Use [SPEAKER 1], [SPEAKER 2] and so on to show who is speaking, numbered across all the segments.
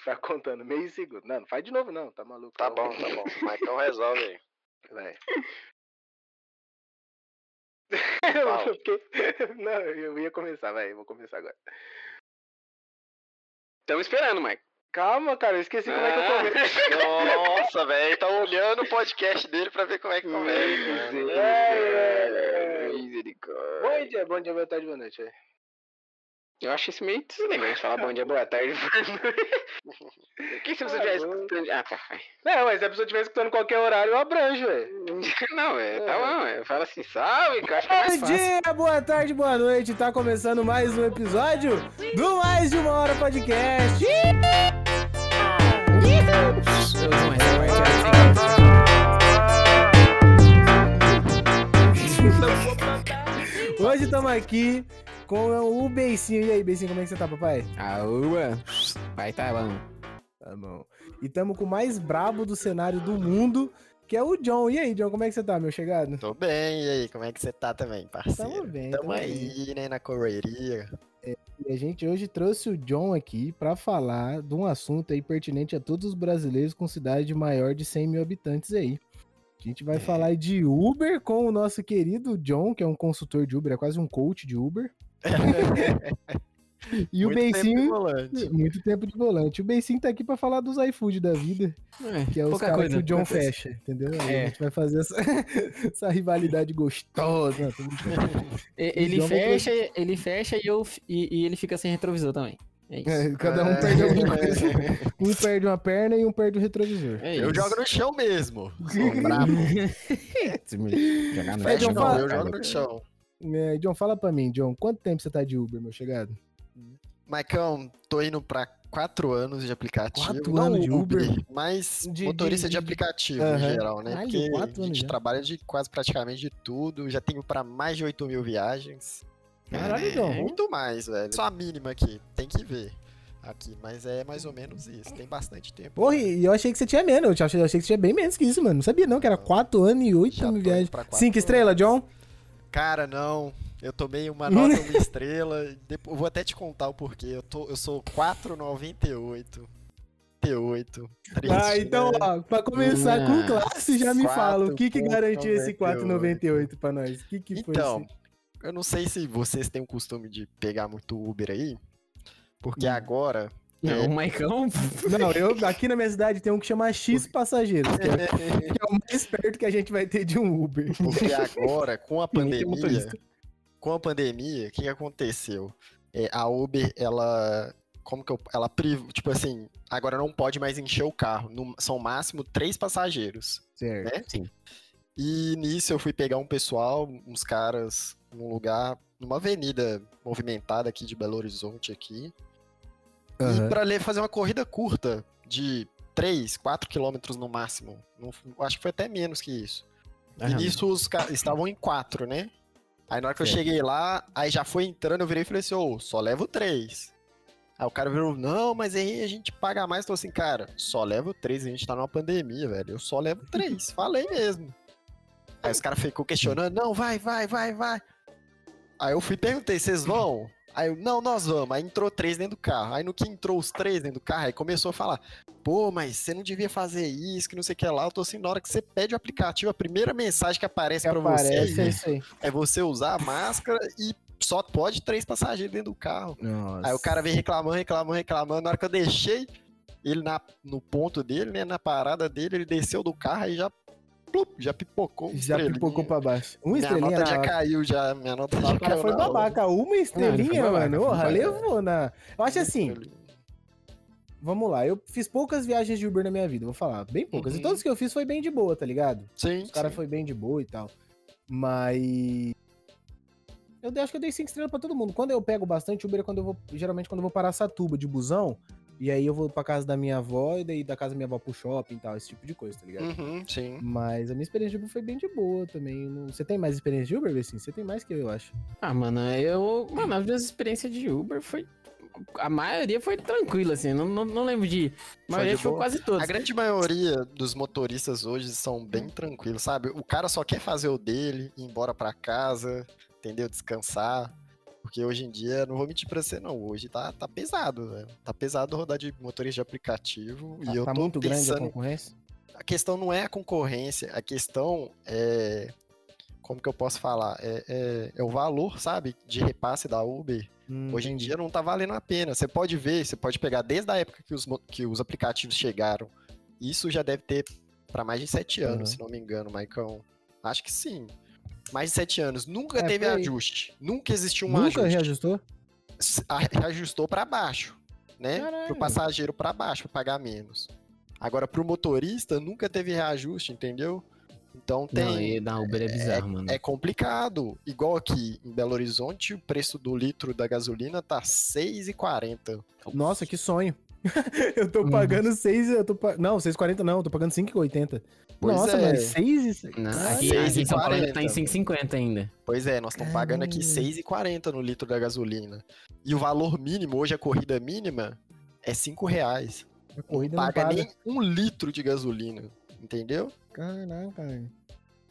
[SPEAKER 1] ficar contando meio segundo. Não, não faz de novo não, tá maluco.
[SPEAKER 2] Tá bom, tá bom. Maicon resolve aí.
[SPEAKER 1] Vai. Porque- Não, eu ia começar, vai, eu vou começar agora.
[SPEAKER 3] Estamos esperando, Mike.
[SPEAKER 1] Calma, cara, eu esqueci como é que eu
[SPEAKER 3] Ah.
[SPEAKER 1] começo.
[SPEAKER 2] Nossa, velho, tá olhando o podcast dele pra ver como é que começa. Mano.
[SPEAKER 1] É, é, é.
[SPEAKER 3] Misericórdia.
[SPEAKER 1] Bom dia, bom dia, boa tarde, boa noite. É.
[SPEAKER 3] Eu acho isso meio deselegante falar bom dia, boa tarde. Que se você
[SPEAKER 1] Ah,
[SPEAKER 3] tivesse
[SPEAKER 1] bom.
[SPEAKER 3] escutando. Ah, tá. vai.
[SPEAKER 1] Não, mas se a pessoa estiver escutando qualquer horário, eu abranjo, velho.
[SPEAKER 3] Não, é, tá bom. Eu falo assim, salve, que eu acho que é mais
[SPEAKER 4] Bom dia, boa tarde, boa noite. Tá começando mais um episódio do Mais de Uma Hora Podcast. Hoje estamos aqui com o Beicinho. E aí, Beicinho, como é que você tá, papai?
[SPEAKER 3] Ué. Vai, tá bom.
[SPEAKER 4] Tá bom. E estamos com o mais brabo do cenário do mundo, que é o John. E aí, John, como é que você tá, meu chegado?
[SPEAKER 2] Tô bem, e aí, como é que você tá também, parceiro?
[SPEAKER 4] Tamo bem,
[SPEAKER 2] Tamo
[SPEAKER 4] tamo
[SPEAKER 2] aí, né, na correria.
[SPEAKER 4] E a gente hoje trouxe o John aqui pra falar de um assunto aí pertinente a todos os brasileiros com cidade maior de 100 mil habitantes aí. A gente vai
[SPEAKER 2] É.
[SPEAKER 4] falar de Uber com o nosso querido John, que é um consultor de Uber, é quase um coach de Uber. e o
[SPEAKER 2] Muito tempo
[SPEAKER 4] Beicinho,
[SPEAKER 2] volante.
[SPEAKER 4] muito tempo de volante. O Beicinho tá aqui pra falar dos iFood da vida, que é os caras que o John fecha, entendeu? Aí
[SPEAKER 3] É.
[SPEAKER 4] A gente vai fazer essa, essa rivalidade gostosa.
[SPEAKER 3] Ele
[SPEAKER 4] John vai
[SPEAKER 3] fecha, ele fecha e, eu, e, e ele fica sem retrovisor também. É isso.
[SPEAKER 4] É, cada um perde alguma coisa. Um perde uma perna e um perde o retrovisor.
[SPEAKER 3] É
[SPEAKER 2] Eu jogo no chão mesmo. Sou brabo.
[SPEAKER 3] Jogar no
[SPEAKER 4] É,
[SPEAKER 2] Fecha
[SPEAKER 4] fala-
[SPEAKER 2] eu jogo no chão.
[SPEAKER 4] É, John, fala pra mim, John, quanto tempo você tá de Uber, meu chegado?
[SPEAKER 2] Maicão, tô indo pra quatro anos de aplicativo.
[SPEAKER 4] Quatro
[SPEAKER 2] não
[SPEAKER 4] anos de Uber?
[SPEAKER 2] Mas
[SPEAKER 4] De-
[SPEAKER 2] motorista
[SPEAKER 4] de-
[SPEAKER 2] de,
[SPEAKER 4] de-
[SPEAKER 2] aplicativo em geral, né?
[SPEAKER 4] Caralho,
[SPEAKER 2] Porque
[SPEAKER 4] quatro
[SPEAKER 2] a gente
[SPEAKER 4] já.
[SPEAKER 2] trabalha de quase praticamente de tudo. Já tenho pra mais de 8 mil viagens.
[SPEAKER 4] Caralho, John.
[SPEAKER 2] Muito mais, velho. Só a mínima aqui, tem que ver. Aqui, mas é mais ou menos isso. Tem bastante tempo.
[SPEAKER 4] Porra, e eu achei que você tinha menos. Eu achei, eu achei que você tinha bem menos que isso, mano. Não sabia não, que era 4 anos e 8
[SPEAKER 2] Já tô
[SPEAKER 4] mil viagens.
[SPEAKER 2] quatro
[SPEAKER 4] 5 estrelas, John?
[SPEAKER 2] Cara, não. Eu tomei uma nota, uma estrela. Depois, vou até te contar o porquê. Eu, tô, eu sou 4,98. 98. Triste,
[SPEAKER 4] Ah, então,
[SPEAKER 2] né?
[SPEAKER 4] ó, pra começar com classe, já me fala. O que que
[SPEAKER 2] 4,98.
[SPEAKER 4] garantiu esse 4,98 pra nós? O que que foi
[SPEAKER 2] Então,
[SPEAKER 4] isso?
[SPEAKER 2] eu não sei se vocês têm o costume de pegar muito Uber aí. Porque
[SPEAKER 4] Hum.
[SPEAKER 2] agora.
[SPEAKER 3] Não, o Maicão.
[SPEAKER 4] Não, eu, aqui na minha cidade tem um que chama X Passageiros, que é, que é o mais perto que a gente vai ter de um Uber.
[SPEAKER 2] Porque agora, com a pandemia. Com a pandemia, o que, que aconteceu? É, a Uber, ela. Como que eu. Ela priva. Tipo assim, agora não pode mais encher o carro. no- são máximo três passageiros.
[SPEAKER 4] Certo.
[SPEAKER 2] né?
[SPEAKER 3] Sim.
[SPEAKER 2] E nisso eu fui pegar um pessoal, uns caras, num lugar, numa avenida movimentada aqui de Belo Horizonte aqui. E
[SPEAKER 4] Aham.
[SPEAKER 2] pra ler, fazer uma corrida curta de 3, 4 quilômetros no máximo. Não- acho que foi até menos que isso. E nisso os caras estavam em quatro, né? Aí na hora que eu
[SPEAKER 4] Certo.
[SPEAKER 2] cheguei lá, aí já foi entrando, eu virei e falei assim, ô, só levo três. Aí o cara virou, não, mas aí a gente paga mais. Eu falei assim, cara, só levo três, a gente tá numa pandemia, velho. Eu só levo três, falei mesmo. Aí os caras ficou questionando, não, vai, vai, vai, vai. Aí eu fui e perguntei, vocês vão? Aí eu, não, nós vamos. Aí entrou três dentro do carro. Aí no que entrou os três dentro do carro, aí começou a falar, pô, mas você não devia fazer isso, que não sei o que lá. Eu tô assim, na hora que você pede o aplicativo, a primeira mensagem que aparece pra você
[SPEAKER 4] é
[SPEAKER 2] é você usar a máscara e só pode três passageiros dentro do carro.
[SPEAKER 4] Nossa.
[SPEAKER 2] Aí o cara vem reclamando, reclamando, reclamando. Na hora que eu deixei ele na, no ponto dele, né, na parada dele, ele desceu do carro e já, plup, já pipocou.
[SPEAKER 4] Já pipocou pra baixo. Uma
[SPEAKER 2] Minha
[SPEAKER 4] estrelinha
[SPEAKER 2] nota
[SPEAKER 4] na
[SPEAKER 2] já caiu, já. Minha nota já
[SPEAKER 4] O cara foi
[SPEAKER 2] hora.
[SPEAKER 4] babaca. Uma estrelinha,
[SPEAKER 3] babaca,
[SPEAKER 4] mano. Porra, levou na. Eu acho assim, vamos lá. Eu fiz poucas viagens de Uber na minha vida, vou falar. Bem poucas. E
[SPEAKER 2] Uhum.
[SPEAKER 4] todas que eu fiz foi bem de boa, tá ligado?
[SPEAKER 2] Sim.
[SPEAKER 4] Os caras foi bem de boa e tal. Mas. Eu acho que eu dei cinco estrelas pra todo mundo. Quando eu pego bastante Uber é quando eu vou. Geralmente quando eu vou parar Satuba de busão. E aí eu vou pra casa da minha avó e daí da casa da minha avó pro shopping e tal, esse tipo de coisa, tá ligado?
[SPEAKER 2] Uhum, sim.
[SPEAKER 4] Mas a minha experiência de Uber foi bem de boa também. Você tem mais experiência de Uber, assim? Você tem mais que eu, eu acho.
[SPEAKER 3] Ah, mano, eu. Mano, as minhas experiências de Uber foi. A maioria foi tranquila, assim. Não, não, não lembro de. A maioria
[SPEAKER 2] de
[SPEAKER 3] foi quase todas.
[SPEAKER 2] A grande maioria dos motoristas hoje são bem tranquilos, sabe? O cara só quer fazer o dele, ir embora pra casa, entendeu? Descansar. Porque hoje em dia, não vou mentir pra você, não. Hoje tá, tá pesado, velho. Tá pesado rodar de motorista de aplicativo.
[SPEAKER 4] Tá,
[SPEAKER 2] e eu
[SPEAKER 4] tá
[SPEAKER 2] tô
[SPEAKER 4] muito grande a
[SPEAKER 2] pensando.
[SPEAKER 4] concorrência?
[SPEAKER 2] A questão não é a concorrência, a questão é. Como que eu posso falar? É, é- é o valor, sabe? De repasse da Uber.
[SPEAKER 4] Hum,
[SPEAKER 2] Hoje em dia não tá valendo a pena. Você pode ver, você pode pegar desde a época que os, que os aplicativos chegaram. Isso já deve ter para mais de sete anos,
[SPEAKER 4] Uhum.
[SPEAKER 2] se não me engano, Maicão. Acho que sim. Mais de sete anos. Nunca
[SPEAKER 4] É,
[SPEAKER 2] teve ajuste. Nunca existiu um
[SPEAKER 4] Nunca
[SPEAKER 2] ajuste.
[SPEAKER 4] reajustou?
[SPEAKER 2] S- a- Reajustou para baixo, né?
[SPEAKER 4] Caralho.
[SPEAKER 2] Pro passageiro para baixo, para pagar menos. Agora, pro motorista, nunca teve reajuste, entendeu? Então tem.
[SPEAKER 3] Não, Uber é bizarro, mano.
[SPEAKER 2] É complicado. Igual aqui em Belo Horizonte, o preço do litro da gasolina tá 6,40.
[SPEAKER 4] Nossa, que sonho. eu tô
[SPEAKER 3] Uhum.
[SPEAKER 4] pagando 6, eu tô pa... Não, 6,40 não, eu tô pagando 5,80.
[SPEAKER 2] Pois
[SPEAKER 4] Nossa,
[SPEAKER 2] é.
[SPEAKER 4] mano, 6 e...
[SPEAKER 3] Não,
[SPEAKER 2] Ah,
[SPEAKER 3] aqui,
[SPEAKER 2] seis
[SPEAKER 3] aqui
[SPEAKER 2] e
[SPEAKER 3] em São Paulo ainda tá em
[SPEAKER 2] 40.
[SPEAKER 3] 5,50 ainda.
[SPEAKER 2] Pois é, nós estamos pagando aqui
[SPEAKER 4] Caramba.
[SPEAKER 2] 6,40 no litro da gasolina. E o valor mínimo, hoje a corrida mínima, é 5 reais.
[SPEAKER 4] A corrida
[SPEAKER 2] não
[SPEAKER 4] não
[SPEAKER 2] paga
[SPEAKER 4] paga.
[SPEAKER 2] nem um litro de gasolina. Entendeu?
[SPEAKER 4] Caraca, velho.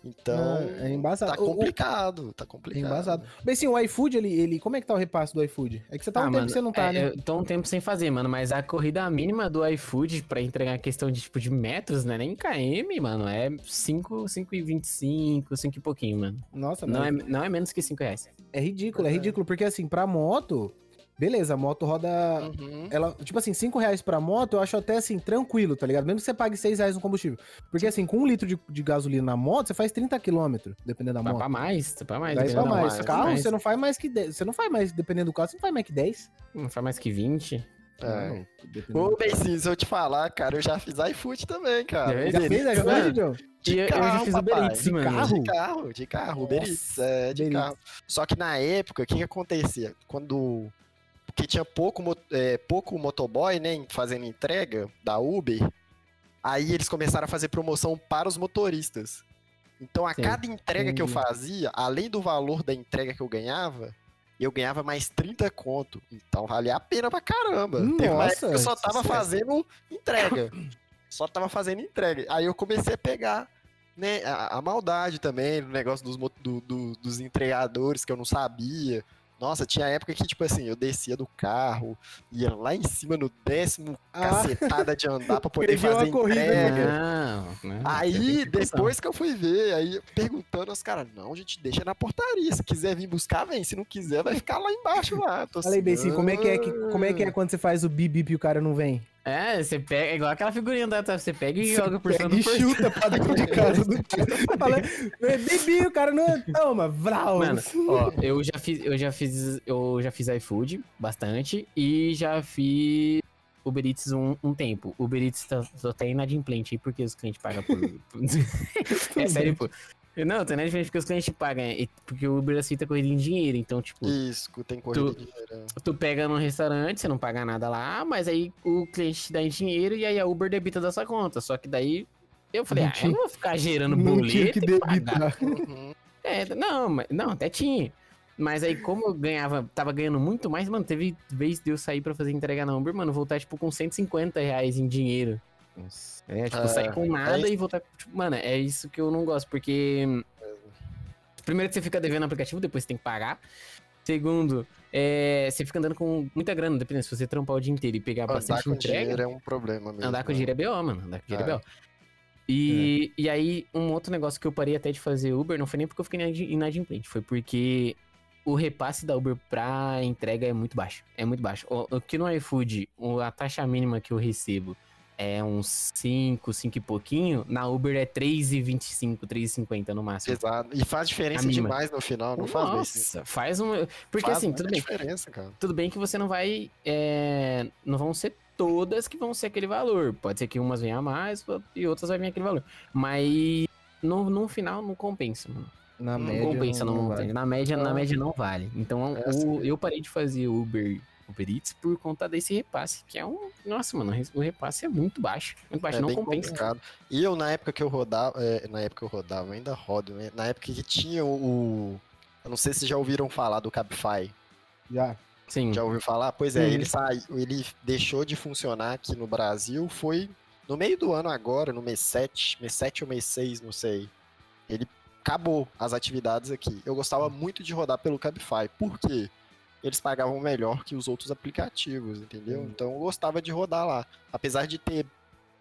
[SPEAKER 2] Então,
[SPEAKER 4] Ah, é embaçado.
[SPEAKER 2] tá
[SPEAKER 4] O- o-
[SPEAKER 2] complicado, tá
[SPEAKER 4] É
[SPEAKER 2] complicado.
[SPEAKER 4] embaçado. Bem, assim, o iFood, ele, ele... Como é que tá o repasse do iFood? É que você tá um tempo
[SPEAKER 3] mano,
[SPEAKER 4] que você não tá,
[SPEAKER 3] é,
[SPEAKER 4] né?
[SPEAKER 3] Eu tô um tempo sem fazer, mano, mas a corrida mínima do iFood pra entregar a questão de, tipo, de metros, né? Nem KM, mano, é 5, 5,25, 5 e pouquinho, mano.
[SPEAKER 4] Nossa,
[SPEAKER 3] Não
[SPEAKER 4] não.
[SPEAKER 3] é, não é menos que 5 reais.
[SPEAKER 4] É ridículo, é ridículo. Porque, assim, pra moto... Beleza, a moto roda...
[SPEAKER 2] Uhum.
[SPEAKER 4] Ela, tipo assim, 5 reais pra moto, eu acho até assim, tranquilo, tá ligado? Mesmo que você pague 6 reais no combustível. Porque assim, com um litro de, de gasolina na moto, você faz 30 km, dependendo da
[SPEAKER 3] Vai
[SPEAKER 4] moto.
[SPEAKER 3] pra mais, vai pra mais.
[SPEAKER 4] Daí pra mais.
[SPEAKER 3] marca,
[SPEAKER 4] Carro,
[SPEAKER 3] mais.
[SPEAKER 4] você não faz mais que 10. Você não faz mais, dependendo do carro, você não faz mais que 10.
[SPEAKER 3] Não faz mais que 20.
[SPEAKER 2] É.
[SPEAKER 4] Não, dependendo
[SPEAKER 2] Ô, Bencinho, se eu te falar, cara, eu já fiz iFood também, cara.
[SPEAKER 3] Já
[SPEAKER 4] Já
[SPEAKER 2] Uber
[SPEAKER 4] fez
[SPEAKER 3] Mano,
[SPEAKER 4] John?
[SPEAKER 2] De
[SPEAKER 3] E eu- eu já
[SPEAKER 2] carro,
[SPEAKER 3] fiz Uber
[SPEAKER 2] papai.
[SPEAKER 3] Eats,
[SPEAKER 2] De
[SPEAKER 3] mano.
[SPEAKER 4] carro?
[SPEAKER 2] De carro, de carro, Uber Eats, é, de
[SPEAKER 4] Uber
[SPEAKER 2] carro. Só que na época, o que que acontecia? Quando... Porque tinha pouco, é, pouco motoboy, né, fazendo entrega da Uber, aí eles começaram a fazer promoção para os motoristas. Então, a
[SPEAKER 3] Sim,
[SPEAKER 2] cada entrega que eu fazia, além do valor da entrega que eu ganhava, eu ganhava mais 30 conto. Então, valia a pena pra caramba.
[SPEAKER 4] Nossa,
[SPEAKER 2] que eu só tava
[SPEAKER 4] sucesso.
[SPEAKER 2] fazendo entrega. Só tava fazendo entrega. Aí eu comecei a pegar né, a, a maldade também, no negócio dos, do- do- dos entregadores que eu não sabia. Nossa, tinha época que, tipo assim, eu descia do carro, ia lá em cima no décimo
[SPEAKER 4] Ah.
[SPEAKER 2] cacetada de andar pra poder
[SPEAKER 4] Perdi uma
[SPEAKER 2] fazer
[SPEAKER 4] corrida,
[SPEAKER 2] entrega.
[SPEAKER 3] Não, não. tem
[SPEAKER 2] Aí,
[SPEAKER 3] que pensar.
[SPEAKER 2] depois que eu fui ver, aí perguntando aos caras, não, gente, deixa na portaria. Se quiser vir buscar, vem. Se não quiser, vai ficar lá embaixo lá. Tô
[SPEAKER 4] Falei assim, como é, que é que, como é que é
[SPEAKER 2] "Ah".
[SPEAKER 4] quando você faz o bip bip e o cara não vem?
[SPEAKER 3] É, você pega, é igual aquela figurinha da você pega e
[SPEAKER 4] Você
[SPEAKER 3] joga por cima do
[SPEAKER 4] e chuta pra dentro de casa do cara. Fala, Bibi, o cara não. Toma, vral.
[SPEAKER 3] Mano, ó, eu já fiz, eu já fiz, eu já fiz iFood bastante e já fiz Uber Eats um, um tempo. Uber Eats tá, só tá inadimplente aí porque os clientes pagam por. é sério, pô. Não, tá inadimplente porque os clientes pagam, é, e- porque o Uber aceita corrida em dinheiro, então, tipo,
[SPEAKER 2] Isso, tem corrida de dinheiro.
[SPEAKER 3] tu pega num restaurante, você não paga nada lá, mas aí o cliente te dá em dinheiro e aí a Uber debita da sua conta. Só que daí eu falei,
[SPEAKER 4] Não
[SPEAKER 3] ah, eu
[SPEAKER 4] tinha-
[SPEAKER 3] não vou ficar gerando
[SPEAKER 4] não
[SPEAKER 3] boleto.
[SPEAKER 4] tinha que
[SPEAKER 3] e pagar.
[SPEAKER 4] debitar.
[SPEAKER 2] Uhum.
[SPEAKER 3] É, não, mas- não, até tinha. Mas aí, como eu ganhava, tava ganhando muito mais, mano, teve vez de eu sair pra fazer entrega na Uber, mano, voltar, tipo, com 150 reais em dinheiro. É, tipo,
[SPEAKER 2] É,
[SPEAKER 3] sair com nada
[SPEAKER 2] é
[SPEAKER 3] e voltar. Tipo, mano, é isso que eu não gosto, porque. Primeiro que você fica devendo aplicativo, depois você tem que pagar. Segundo, é, você fica andando com muita grana, dependendo se você trampar o dia inteiro e pegar
[SPEAKER 2] Andar
[SPEAKER 3] bastante
[SPEAKER 2] com
[SPEAKER 3] entrega.
[SPEAKER 2] dinheiro é um problema mesmo.
[SPEAKER 3] Andar com dinheiro é BO, mano. Andar com dinheiro é,
[SPEAKER 2] É.
[SPEAKER 3] BO. E, e aí, um outro negócio que eu parei até de fazer Uber não foi nem porque eu fiquei inadi- inadimplente, foi porque o repasse da Uber pra entrega é muito baixo. É muito baixo. O, o que no iFood, a taxa mínima que eu recebo é uns 5, 5 e pouquinho, na Uber é 3,25, 3,50 no máximo.
[SPEAKER 2] Exato. E faz diferença demais no final, não faz bem assim.
[SPEAKER 3] Nossa, faz um. Porque
[SPEAKER 2] Faz
[SPEAKER 3] assim, tudo bem.
[SPEAKER 2] diferença, cara.
[SPEAKER 3] Tudo bem que você não vai. é, não vão ser todas que vão ser aquele valor. Pode ser que umas venham a mais e outras vai vir aquele valor. Mas no, no final não compensa, mano.
[SPEAKER 4] Na
[SPEAKER 3] Não
[SPEAKER 4] média.
[SPEAKER 3] compensa, não,
[SPEAKER 4] vale.
[SPEAKER 3] Na média, na
[SPEAKER 2] Não.
[SPEAKER 3] média não vale. Então
[SPEAKER 2] É
[SPEAKER 3] o-
[SPEAKER 2] assim.
[SPEAKER 3] eu parei de fazer Uber, Uber Eats por conta desse repasse, que é um. Nossa, mano, o repasse é muito baixo. Muito baixo,
[SPEAKER 2] É
[SPEAKER 3] não
[SPEAKER 2] bem
[SPEAKER 3] compensa.
[SPEAKER 2] complicado. E eu, na época que eu rodava, é, na época que eu rodava, eu ainda rodo, né? Na época que tinha o, o- Eu não sei se já ouviram falar do Cabify.
[SPEAKER 4] Já.
[SPEAKER 3] Sim.
[SPEAKER 2] Já ouviu falar? Pois é,
[SPEAKER 4] Sim.
[SPEAKER 2] ele saiu, ele deixou de funcionar aqui no Brasil, foi no meio do ano agora, no mês 7, mês 7 ou mês 6, não sei. Ele acabou as atividades aqui. Eu gostava muito de rodar pelo Cabify. Por quê? Eles pagavam melhor que os outros aplicativos, entendeu? Então eu gostava de rodar lá. Apesar de ter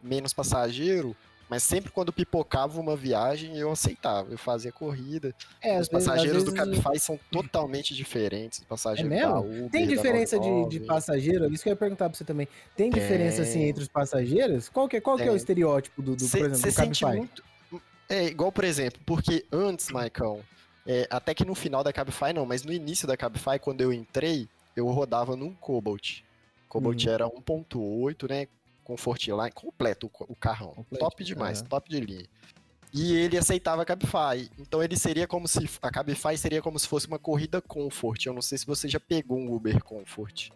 [SPEAKER 2] menos passageiro, mas sempre quando pipocava uma viagem, eu aceitava. Eu fazia corrida.
[SPEAKER 4] É,
[SPEAKER 2] Os
[SPEAKER 4] às vezes-
[SPEAKER 2] passageiros do Cabify são totalmente diferentes. Os passageiros
[SPEAKER 4] É mesmo?
[SPEAKER 2] da Uber,
[SPEAKER 4] Tem diferença de, de
[SPEAKER 2] 99.
[SPEAKER 4] passageiro? Isso que eu ia perguntar pra você também. Tem diferença, assim,
[SPEAKER 2] Tem.
[SPEAKER 4] entre os passageiros? Qual que é, qual que é o
[SPEAKER 2] Tem.
[SPEAKER 4] estereótipo do, do por exemplo,
[SPEAKER 2] Você
[SPEAKER 4] do
[SPEAKER 2] sente
[SPEAKER 4] Cabify?
[SPEAKER 2] muito. É, igual, por exemplo, porque antes, Maicão, é, até que no final da Cabify não, mas no início da Cabify, quando eu entrei, eu rodava num Cobalt. Cobalt
[SPEAKER 4] Uhum.
[SPEAKER 2] era 1.8, né? Comfortline, completo o, o carrão. Top demais,
[SPEAKER 4] aham.
[SPEAKER 2] top de linha. E ele aceitava a Cabify. Então ele seria como se. A Cabify seria como se fosse uma corrida Comfort. Eu não sei se você já pegou um Uber Comfort.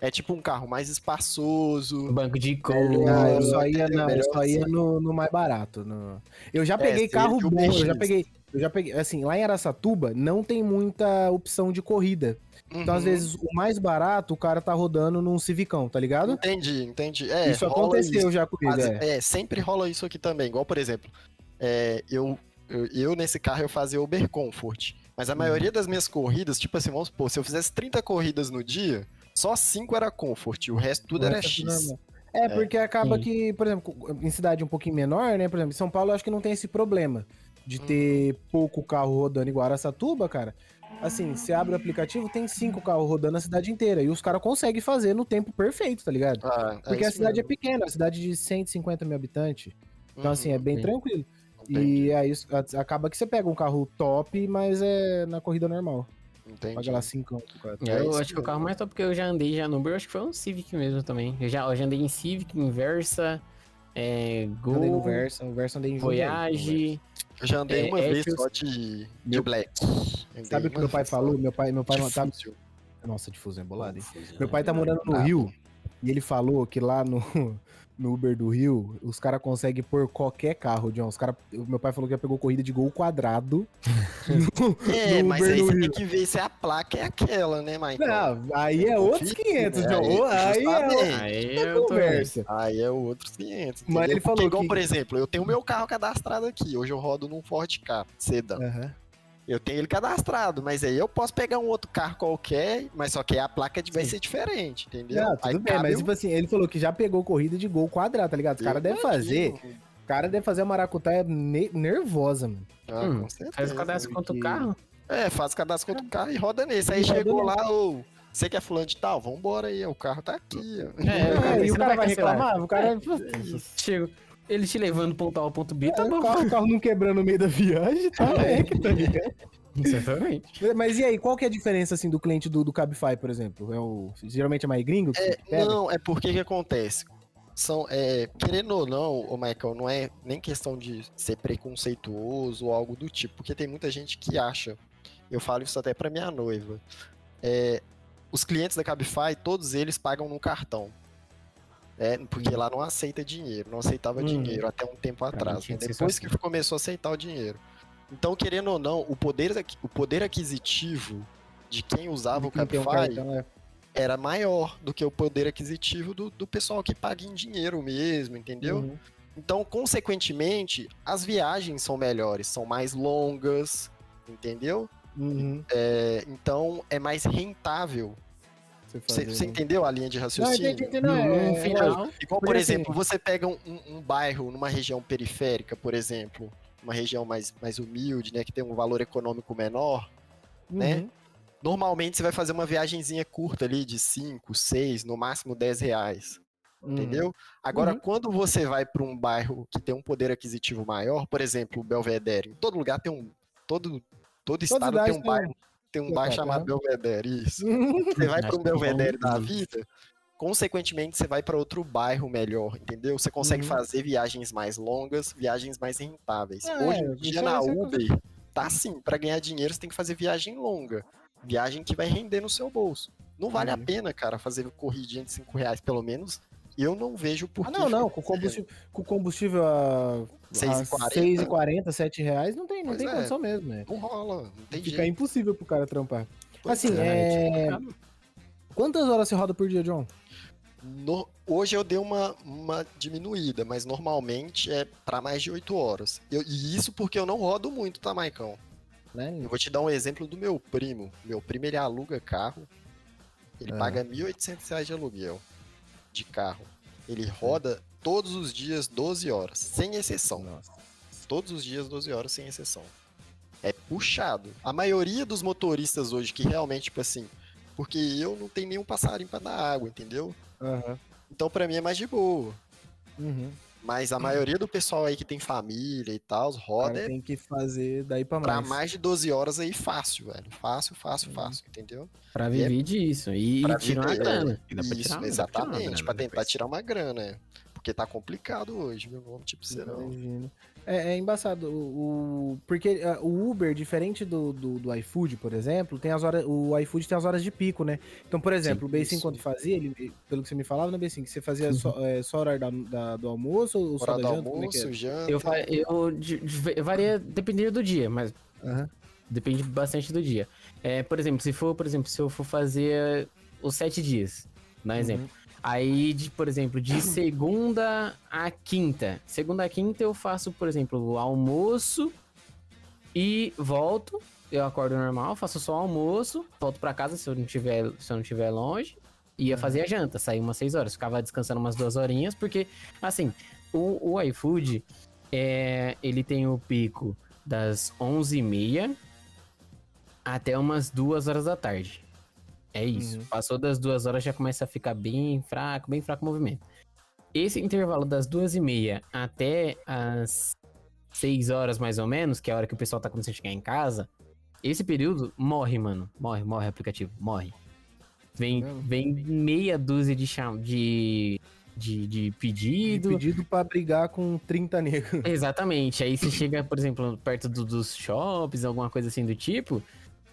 [SPEAKER 2] É tipo um carro mais espaçoso.
[SPEAKER 3] Banco de
[SPEAKER 4] Ah,
[SPEAKER 3] couro.
[SPEAKER 4] eu só ia,
[SPEAKER 2] é
[SPEAKER 4] não, eu só ia no, no mais barato. no- Eu já
[SPEAKER 2] É,
[SPEAKER 4] peguei
[SPEAKER 2] seria
[SPEAKER 4] carro bom, eu já peguei. Eu já peguei, assim, lá em Araçatuba não tem muita opção de corrida. Então, às
[SPEAKER 2] Uhum.
[SPEAKER 4] vezes, o mais barato, o cara tá rodando num Civicão, tá ligado?
[SPEAKER 2] Entendi, entendi. É,
[SPEAKER 4] isso aconteceu
[SPEAKER 2] isso.
[SPEAKER 4] já comigo,
[SPEAKER 2] Mas,
[SPEAKER 4] é.
[SPEAKER 2] é, sempre rola isso aqui também. Igual, por exemplo, é, eu, eu, eu nesse carro eu fazia Uber Comfort. Mas a maioria das minhas corridas, tipo assim, vamos supor, se eu fizesse 30 corridas no dia, só 5 era Comfort, o resto tudo
[SPEAKER 4] O
[SPEAKER 2] era
[SPEAKER 4] resto é
[SPEAKER 2] X.
[SPEAKER 4] normal. É, porque acaba
[SPEAKER 3] Sim.
[SPEAKER 4] que, por exemplo, em cidade um pouquinho menor, né? Por exemplo, em São Paulo eu acho que não tem esse problema de
[SPEAKER 2] Uhum.
[SPEAKER 4] ter pouco carro rodando igual Araçatuba, cara. Assim, você abre o aplicativo, tem cinco carros rodando a cidade inteira. E os caras conseguem fazer no tempo perfeito, tá ligado?
[SPEAKER 2] Ah, é
[SPEAKER 4] Porque a cidade é
[SPEAKER 2] mesmo.
[SPEAKER 4] pequena, a cidade de 150 mil habitantes. Então, assim, é
[SPEAKER 2] Uhum,
[SPEAKER 4] bem
[SPEAKER 3] sim.
[SPEAKER 4] tranquilo.
[SPEAKER 2] entendi,
[SPEAKER 4] E aí isso- a- acaba que você pega um carro top, mas é na corrida normal.
[SPEAKER 2] Entendi.
[SPEAKER 4] Paga lá 5 cara.
[SPEAKER 3] É, eu
[SPEAKER 2] isso
[SPEAKER 3] acho que o
[SPEAKER 2] mesmo.
[SPEAKER 3] carro mais top que eu já andei já no Uber, eu acho que foi um Civic mesmo também. Eu já, eu já andei em Civic, em Versa, é,
[SPEAKER 4] Andei no
[SPEAKER 3] Gol,
[SPEAKER 4] Versa, o Versa andei em
[SPEAKER 3] Voyage.
[SPEAKER 2] Eu já andei
[SPEAKER 3] É,
[SPEAKER 2] uma
[SPEAKER 3] é
[SPEAKER 2] vez
[SPEAKER 3] que
[SPEAKER 2] só de, de Black. Andei
[SPEAKER 4] Sabe o que meu pai falou? Meu pai, meu pai não tá. Nossa, difusão é bolada, hein?
[SPEAKER 3] Confusão.
[SPEAKER 4] Meu pai tá morando no. Rio e ele falou que lá no, no Uber do Rio, os caras conseguem pôr qualquer carro, John. Os cara, meu pai falou que já pegou corrida de gol quadrado. no,
[SPEAKER 2] É,
[SPEAKER 4] no
[SPEAKER 2] mas aí você tem
[SPEAKER 4] Rio.
[SPEAKER 2] que ver se a placa é aquela, né, Michael?
[SPEAKER 4] Não, aí é outros
[SPEAKER 2] Confia,
[SPEAKER 4] 500,
[SPEAKER 2] né?
[SPEAKER 4] John.
[SPEAKER 2] Aí,
[SPEAKER 4] Aí, é.
[SPEAKER 3] Aí
[SPEAKER 4] outra
[SPEAKER 3] eu tô
[SPEAKER 4] conversa.
[SPEAKER 2] Aí é outros 500.
[SPEAKER 4] Mas
[SPEAKER 2] entendeu?
[SPEAKER 4] ele falou
[SPEAKER 2] Porque, igual,
[SPEAKER 4] que-
[SPEAKER 2] por exemplo, eu tenho meu carro cadastrado aqui. Hoje eu rodo num Ford K, sedã.
[SPEAKER 4] Aham.
[SPEAKER 2] Eu tenho ele cadastrado, mas aí eu posso pegar um outro carro qualquer, mas só que aí a placa de- vai
[SPEAKER 4] Sim.
[SPEAKER 2] ser diferente, entendeu?
[SPEAKER 4] Não,
[SPEAKER 2] aí
[SPEAKER 4] tudo bem,
[SPEAKER 2] cabe
[SPEAKER 4] mas
[SPEAKER 2] o-
[SPEAKER 4] tipo assim, ele falou que já pegou corrida de gol quadrado, tá ligado? Os
[SPEAKER 2] eu
[SPEAKER 4] caras devem fazer. O cara deve fazer a maracutaia ne- nervosa, mano.
[SPEAKER 2] Ah,
[SPEAKER 3] Hum,
[SPEAKER 2] com certeza.
[SPEAKER 3] Faz o cadastro quanto o carro.
[SPEAKER 2] É, faz o cadastro contra o carro e roda nesse. Aí
[SPEAKER 4] E
[SPEAKER 2] chegou lá, ô, você que é fulano de tal, vambora aí, o carro tá aqui, ó.
[SPEAKER 3] É,
[SPEAKER 4] É, e o cara vai reclamar? O cara.
[SPEAKER 3] Chego. Ele te levando do ponto A ao ponto B, tá
[SPEAKER 4] o,
[SPEAKER 3] bom.
[SPEAKER 4] carro, o carro não quebrando no meio da viagem, tá? É que tá ligado?
[SPEAKER 3] Exatamente.
[SPEAKER 4] Mas e aí, qual que é a diferença, assim, do cliente do, do Cabify, por exemplo? É o, geralmente é mais gringo pega?
[SPEAKER 2] Não, é porque que acontece? São, é, querendo ou não, o Michael, não é nem questão de ser preconceituoso ou algo do tipo, porque tem muita gente que acha, eu falo isso até pra minha noiva, é, os clientes da Cabify, todos eles pagam no cartão. É, porque lá não aceita dinheiro, não aceitava
[SPEAKER 4] Uhum.
[SPEAKER 2] dinheiro até um tempo atrás. né? Depois que começou a aceitar o dinheiro. Então, querendo ou não, o poder, o poder aquisitivo de quem usava o
[SPEAKER 4] Quem um
[SPEAKER 2] Cabify
[SPEAKER 4] cartão, é.
[SPEAKER 2] era maior do que o poder aquisitivo do, do pessoal que paga em dinheiro mesmo, entendeu?
[SPEAKER 4] Uhum.
[SPEAKER 2] Então, consequentemente, as viagens são melhores, são mais longas, entendeu?
[SPEAKER 4] Uhum.
[SPEAKER 2] É, então, é mais rentável.
[SPEAKER 4] Você fazer,
[SPEAKER 2] você
[SPEAKER 4] né?
[SPEAKER 2] entendeu a linha de
[SPEAKER 4] Não,
[SPEAKER 2] raciocínio?
[SPEAKER 4] entendi, entendi, não,
[SPEAKER 3] no
[SPEAKER 4] é, é,
[SPEAKER 3] final,
[SPEAKER 2] Igual, por
[SPEAKER 4] assim,
[SPEAKER 2] exemplo, você pega um, um- bairro numa região periférica, por exemplo, uma região mais, mais humilde, né, que tem um valor econômico menor, né?
[SPEAKER 4] Uhum.
[SPEAKER 2] normalmente você vai fazer uma viagenzinha curta ali de 5, 6, no máximo 10 reais.
[SPEAKER 4] Uhum.
[SPEAKER 2] Entendeu? Agora,
[SPEAKER 4] Uhum.
[SPEAKER 2] quando você vai para um bairro que tem um poder aquisitivo maior, por exemplo, o Belvedere, em todo lugar tem um. Todo, todo estado um
[SPEAKER 4] tem um-
[SPEAKER 2] bairro, tem um bairro
[SPEAKER 4] lugar,
[SPEAKER 2] chamado
[SPEAKER 4] aham.
[SPEAKER 2] Belvedere, isso. Você vai um
[SPEAKER 3] um
[SPEAKER 2] Belvedere da
[SPEAKER 3] dos-
[SPEAKER 2] vida, consequentemente você vai para outro bairro melhor, entendeu? Você consegue
[SPEAKER 4] Uhum.
[SPEAKER 2] fazer viagens mais longas, viagens mais rentáveis.
[SPEAKER 4] É,
[SPEAKER 2] Hoje em dia
[SPEAKER 4] é-
[SPEAKER 2] na
[SPEAKER 4] é
[SPEAKER 2] Uber, tá assim, para ganhar dinheiro você tem que fazer viagem longa, viagem que vai render no seu bolso. Não vale a
[SPEAKER 4] Uhum.
[SPEAKER 2] pena, cara, fazer corridinha de 5 reais pelo menos. Eu não vejo por
[SPEAKER 4] Ah, não, não, com combustível, com combustível a, a
[SPEAKER 2] 6,40.
[SPEAKER 4] 6,40, 7 reais, não tem, não
[SPEAKER 2] Pois
[SPEAKER 4] tem
[SPEAKER 2] é.
[SPEAKER 4] condição mesmo, né?
[SPEAKER 2] Não rola, não tem
[SPEAKER 4] Fica
[SPEAKER 2] jeito.
[SPEAKER 4] impossível pro cara trampar.
[SPEAKER 2] Pois
[SPEAKER 4] Assim,
[SPEAKER 2] é.
[SPEAKER 4] é... Quantas horas você roda por dia, John?
[SPEAKER 2] No- Hoje eu dei uma, uma diminuída, mas normalmente é para mais de 8 horas. Eu- e isso porque eu não rodo muito, tá, Maicão?
[SPEAKER 4] Né?
[SPEAKER 2] Eu vou te dar um exemplo do meu primo. Meu primo, ele aluga carro. Ele
[SPEAKER 4] Ah.
[SPEAKER 2] paga 1.800 reais de aluguel de carro. Ele roda todos os dias 12 horas, sem exceção.
[SPEAKER 4] Nossa.
[SPEAKER 2] Todos os dias 12 horas, sem exceção. É puxado. A maioria dos motoristas hoje que realmente, tipo assim, porque eu não tenho nenhum passarinho pra dar água, entendeu?
[SPEAKER 4] Aham.
[SPEAKER 2] Então pra mim é mais de boa.
[SPEAKER 4] Uhum.
[SPEAKER 2] Mas a maioria do pessoal aí que tem família e tal, roda
[SPEAKER 4] cara
[SPEAKER 2] é
[SPEAKER 4] tem que fazer daí pra
[SPEAKER 2] pra
[SPEAKER 4] mais.
[SPEAKER 2] mais de 12 horas aí fácil, velho. Fácil, fácil,
[SPEAKER 4] Uhum.
[SPEAKER 2] fácil, entendeu?
[SPEAKER 3] Pra viver disso. E,
[SPEAKER 2] Pra
[SPEAKER 3] e tirar uma
[SPEAKER 2] viver, é.
[SPEAKER 3] grana.
[SPEAKER 2] Isso,
[SPEAKER 3] tirar- pra tirar
[SPEAKER 2] exatamente,
[SPEAKER 3] grana
[SPEAKER 2] pra tentar
[SPEAKER 3] depois.
[SPEAKER 2] tirar uma grana, é. Porque tá complicado hoje, viu? Não vamos tipo ser não.
[SPEAKER 4] Imagino. É, é embaçado. O, o- porque ah, o Uber, diferente do, do, do iFood, por exemplo, tem as horas. O iFood tem as horas de pico, né? Então, por exemplo, o B5
[SPEAKER 2] isso.
[SPEAKER 4] quando fazia, ele, pelo que você me falava, né, B5, você fazia só, é, só horário da, da- do almoço ou só
[SPEAKER 2] Hora
[SPEAKER 4] da
[SPEAKER 2] do
[SPEAKER 4] janta? É
[SPEAKER 2] almoço,
[SPEAKER 4] é?
[SPEAKER 2] janta.
[SPEAKER 3] Eu, eu, de- varia dependendo do dia, mas
[SPEAKER 4] Aham.
[SPEAKER 3] depende bastante do dia. É, por exemplo, se for, por exemplo, se eu for fazer os sete dias, dá um exemplo. Aí, de, por exemplo, de segunda a quinta. Segunda a quinta eu faço, por exemplo, o almoço e volto. Eu acordo normal, faço só o almoço, volto pra casa se eu não tiver, se eu não tiver longe. Ia fazer a janta, sair umas seis horas, ficava descansando umas duas horinhas, porque, assim, o, o iFood, é, ele tem o pico das 11h30 até umas duas horas da tarde. É isso.
[SPEAKER 4] Uhum.
[SPEAKER 3] Passou das duas horas já começa a ficar bem fraco, bem fraco o movimento. Esse intervalo das duas e meia até as seis horas mais ou menos, que é a hora que o pessoal tá começando a chegar em casa, esse período morre, mano. Morre, morre o aplicativo, morre. Vem, vem meia dúzia de, cham... de, de, de
[SPEAKER 4] De
[SPEAKER 3] pedido.
[SPEAKER 4] pedido pra brigar com 30 negros.
[SPEAKER 3] Exatamente. Aí você chega, por exemplo, perto do- dos shops, alguma coisa assim do tipo,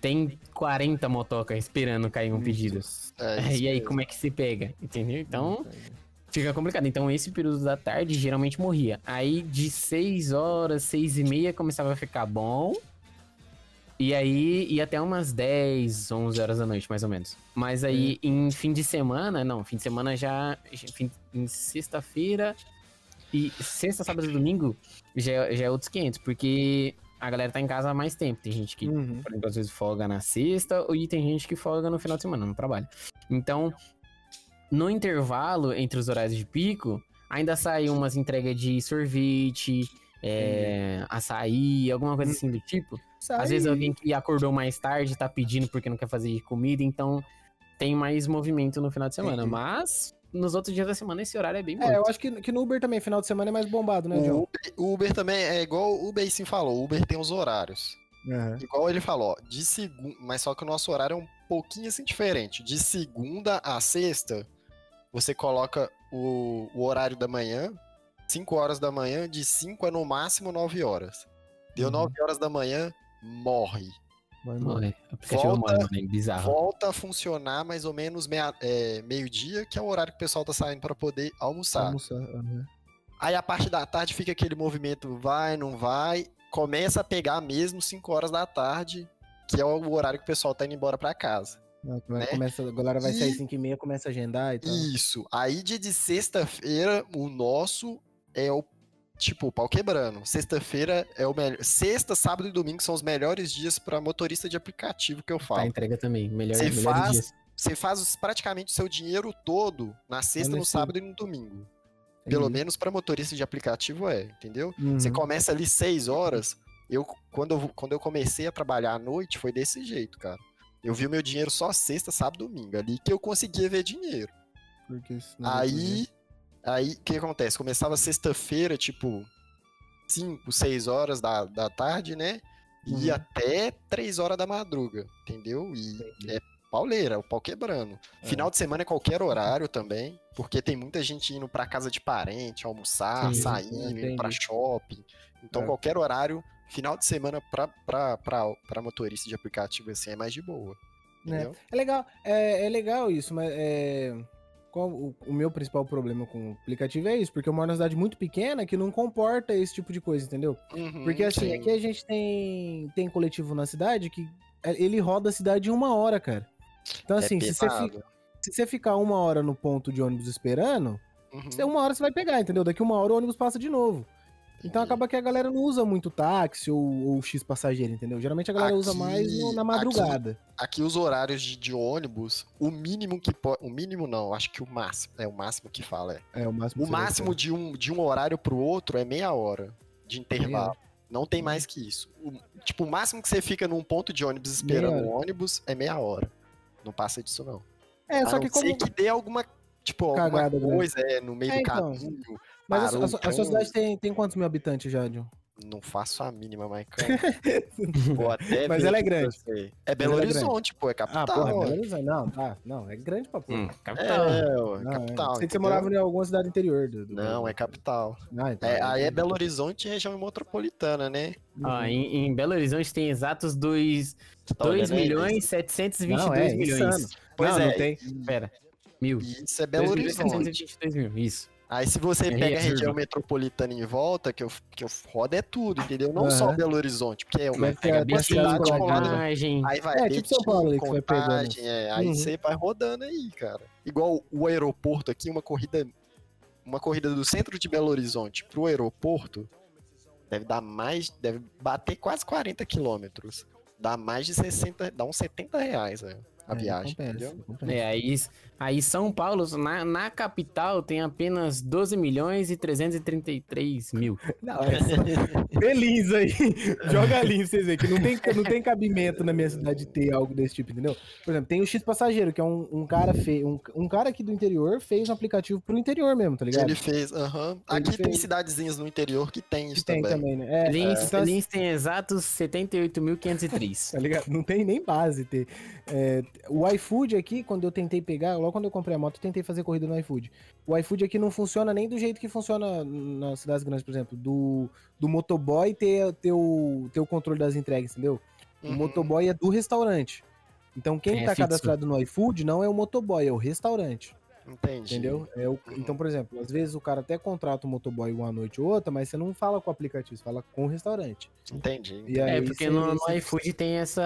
[SPEAKER 3] tem 40 motocas esperando cair um pedido.
[SPEAKER 2] É,
[SPEAKER 3] É, e aí,
[SPEAKER 2] mesmo.
[SPEAKER 3] como é que se pega? Entendeu? Então, fica complicado. Então, esse período da tarde geralmente morria. Aí, de 6 horas, 6 e meia, começava a ficar bom. E aí, ia até umas 10, 11 horas da noite, mais ou menos. Mas aí, em fim de semana, não, fim de semana já. fim- em sexta-feira. E sexta, sábado e domingo já, é- já é outros 500, porque a galera tá em casa há mais tempo. Tem gente que
[SPEAKER 4] Uhum.
[SPEAKER 3] por exemplo, às vezes folga na sexta e tem gente que folga no final de semana, não trabalha. Então, no intervalo entre os horários de pico, ainda sai umas entregas de sorvete, é, açaí, alguma coisa assim do tipo. Às vezes alguém que acordou mais tarde tá pedindo porque não quer fazer comida, então tem mais movimento no final de semana. Mas nos outros dias da semana esse horário é bem
[SPEAKER 4] É, eu acho que, que no Uber também, final de semana é mais bombado, né,
[SPEAKER 2] O
[SPEAKER 4] John?
[SPEAKER 2] Uber, o Uber também é igual o Uber sim falou, o Uber tem os horários.
[SPEAKER 4] Aham.
[SPEAKER 2] Igual ele falou, ó, de segunda, mas só que o nosso horário é um pouquinho assim diferente. De segunda a sexta, você coloca o, o horário da manhã, 5 horas da manhã, de 5 a no máximo 9 horas. Deu
[SPEAKER 4] Uhum.
[SPEAKER 2] 9 horas da manhã, morre.
[SPEAKER 4] Vai embora.
[SPEAKER 3] Morre. O aplicativo
[SPEAKER 2] Volta-
[SPEAKER 3] morre, mano, é bizarro.
[SPEAKER 2] Volta a funcionar mais ou menos meia- é, meio-dia, que é o horário que o pessoal tá saindo para poder almoçar.
[SPEAKER 4] Almoçar.
[SPEAKER 2] Aí a parte da tarde fica aquele movimento vai, não vai, começa a pegar mesmo 5 horas da tarde, que é o horário que o pessoal tá indo embora para casa.
[SPEAKER 4] A galera,
[SPEAKER 2] Né?
[SPEAKER 4] começa, a galera vai
[SPEAKER 2] E-
[SPEAKER 4] sair 5 e meia, começa a agendar e tal.
[SPEAKER 2] Isso. Aí dia de sexta-feira, o nosso é o tipo o pau quebrando. Sexta-feira é o melhor. Sexta, sábado e domingo são os melhores dias para motorista de aplicativo que eu
[SPEAKER 3] Tá,
[SPEAKER 2] falo.
[SPEAKER 3] entrega também. Melhor,
[SPEAKER 2] Você faz-
[SPEAKER 3] dias.
[SPEAKER 2] Você faz praticamente o seu dinheiro todo na sexta, no
[SPEAKER 4] nesse-
[SPEAKER 2] sábado e no domingo. Pelo
[SPEAKER 4] Entendi.
[SPEAKER 2] menos para motorista de aplicativo é, entendeu?
[SPEAKER 4] Uhum.
[SPEAKER 2] Você começa ali 6 horas. Eu, quando, eu, quando eu comecei a trabalhar à noite, foi desse jeito, cara. Eu vi o meu dinheiro só sexta, sábado e domingo. Ali que eu conseguia ver dinheiro.
[SPEAKER 4] Porque senão vai
[SPEAKER 2] Aí, aí, o que acontece? Começava sexta-feira, tipo, 5, 6 horas da, da tarde, né? E
[SPEAKER 4] Uhum.
[SPEAKER 2] até 3 horas da madruga, entendeu? E é pauleira, o pau quebrando.
[SPEAKER 4] É.
[SPEAKER 2] Final de semana é qualquer horário também, porque tem muita gente indo pra casa de parente, almoçar,
[SPEAKER 3] Sim,
[SPEAKER 2] saindo, indo pra
[SPEAKER 4] entendi.
[SPEAKER 2] shopping. Então,
[SPEAKER 4] É.
[SPEAKER 2] qualquer horário, final de semana pra, pra, pra, pra motorista de aplicativo assim é mais de boa.
[SPEAKER 4] Né?
[SPEAKER 2] Entendeu?
[SPEAKER 4] É legal, é, é legal isso, mas é, qual o, o meu principal problema com o aplicativo é isso, porque eu moro numa cidade muito pequena que não comporta esse tipo de coisa, entendeu?
[SPEAKER 2] Uhum,
[SPEAKER 4] Porque assim,
[SPEAKER 2] sim.
[SPEAKER 4] aqui a gente tem, tem coletivo na cidade que é, ele roda a cidade em uma hora, cara. Então assim,
[SPEAKER 2] é
[SPEAKER 4] se, você
[SPEAKER 2] pesado.
[SPEAKER 4] fi- se você ficar uma hora no ponto de ônibus esperando,
[SPEAKER 2] Uhum,
[SPEAKER 4] uma hora você vai pegar, entendeu? Daqui uma hora o ônibus passa de novo. Então acaba que a galera não usa muito táxi ou, ou X passageiro, entendeu? Geralmente a galera usa
[SPEAKER 2] Aqui-
[SPEAKER 4] mais no- na madrugada.
[SPEAKER 2] Aqui os horários de, de ônibus, o mínimo que pode. O mínimo não, acho que o máximo. É o máximo que fala, é.
[SPEAKER 4] É, o máximo.
[SPEAKER 2] O máximo de um, de um horário pro outro é meia hora de intervalo. Não
[SPEAKER 4] Uhum.
[SPEAKER 2] tem mais que isso. O- tipo, o máximo que você fica num ponto de ônibus esperando o ônibus é meia hora. Não passa disso, não.
[SPEAKER 4] É,
[SPEAKER 2] a
[SPEAKER 4] só
[SPEAKER 2] não
[SPEAKER 4] que como.
[SPEAKER 2] que dê alguma, tipo, alguma
[SPEAKER 4] Cagada grande.
[SPEAKER 2] coisa é, no meio
[SPEAKER 4] É,
[SPEAKER 2] do
[SPEAKER 4] então. Mas a,
[SPEAKER 2] parou
[SPEAKER 4] a- a cidade tem, tem quantos mil habitantes já, John?
[SPEAKER 2] Não faço a mínima, Maicon.
[SPEAKER 4] Mas ela é grande.
[SPEAKER 2] É Belo
[SPEAKER 4] ela é.
[SPEAKER 2] Horizonte, pô, é capital.
[SPEAKER 4] Ah, porra,
[SPEAKER 2] ó.
[SPEAKER 4] Belo Horizonte. Não, tá. Não, é grande pra porra.
[SPEAKER 3] Hum, capital.
[SPEAKER 2] É, ó,
[SPEAKER 4] Não,
[SPEAKER 2] capital.
[SPEAKER 4] é. Sei que você morava em alguma cidade interior. Do, do
[SPEAKER 2] Não, é capital.
[SPEAKER 4] Ah, então,
[SPEAKER 2] É, aí é Belo Horizonte e região metropolitana, né?
[SPEAKER 3] Ó, em, em Belo Horizonte tem exatos 2
[SPEAKER 2] Você tá olhando aí,
[SPEAKER 3] milhões 722
[SPEAKER 4] Não, é
[SPEAKER 3] milhões.
[SPEAKER 4] insano.
[SPEAKER 2] Pois
[SPEAKER 4] não,
[SPEAKER 2] é.
[SPEAKER 4] não tem.
[SPEAKER 3] Pera. Mil.
[SPEAKER 2] Isso é Belo
[SPEAKER 3] 2 milhões
[SPEAKER 2] Horizonte.
[SPEAKER 3] 722 mil. Isso.
[SPEAKER 2] Aí se você
[SPEAKER 3] É
[SPEAKER 2] pega a região metropolitana em volta, que eu, que eu rodo é tudo, entendeu? Não só
[SPEAKER 4] Aham.
[SPEAKER 2] Belo Horizonte, porque é uma
[SPEAKER 4] Deve ter
[SPEAKER 2] pega
[SPEAKER 4] a- cidade
[SPEAKER 2] colada.
[SPEAKER 3] Contagem.
[SPEAKER 2] Aí vai
[SPEAKER 4] É,
[SPEAKER 2] Betim,
[SPEAKER 4] tipo São Paulo vai pegando.
[SPEAKER 2] Contagem, é, aí
[SPEAKER 4] Uhum.
[SPEAKER 2] você vai rodando aí, cara. Igual o aeroporto aqui, uma corrida uma corrida do centro de Belo Horizonte pro aeroporto deve dar mais, deve bater quase 40 quilômetros. Dá mais de 60, dá uns 70 reais é, a
[SPEAKER 4] É,
[SPEAKER 2] viagem,
[SPEAKER 4] compensa,
[SPEAKER 2] entendeu?
[SPEAKER 4] compensa.
[SPEAKER 3] É, aí, aí São Paulo, na, na capital, tem apenas 12 milhões e 333 mil.
[SPEAKER 4] Não, é só... Feliz aí. Joga ali pra vocês verem que não tem, não tem cabimento na minha cidade ter algo desse tipo, entendeu? Por exemplo, tem o X Passageiro, que é um, um cara fe... um, um cara aqui do interior fez um aplicativo pro interior mesmo, tá ligado?
[SPEAKER 2] Ele fez, aham. Aqui tem
[SPEAKER 4] fez.
[SPEAKER 2] cidadezinhas no interior que tem
[SPEAKER 4] Que
[SPEAKER 2] isso
[SPEAKER 4] tem
[SPEAKER 2] também.
[SPEAKER 4] também, né? É,
[SPEAKER 3] Lins,
[SPEAKER 4] então,
[SPEAKER 3] Lins tem exatos 78.503.
[SPEAKER 4] tá ligado? Não tem nem base ter. É, o iFood aqui, quando eu tentei pegar, logo quando eu comprei a moto, eu tentei fazer corrida no iFood. O iFood aqui não funciona nem do jeito que funciona nas cidades grandes, por exemplo, do, do motoboy ter, ter, o, ter o controle das entregas, entendeu? O
[SPEAKER 2] Uhum.
[SPEAKER 4] motoboy é do restaurante. Então quem
[SPEAKER 3] É
[SPEAKER 4] tá
[SPEAKER 3] fixo.
[SPEAKER 4] cadastrado no iFood não é o motoboy, é o restaurante.
[SPEAKER 2] Entendi.
[SPEAKER 4] Entendeu? É o- Então, por exemplo, às vezes o cara até contrata o motoboy uma noite ou outra, mas você não fala com o aplicativo, você fala com o restaurante.
[SPEAKER 2] Entendi.
[SPEAKER 4] E
[SPEAKER 3] É, porque
[SPEAKER 4] você-
[SPEAKER 3] no, no iFood tem essa,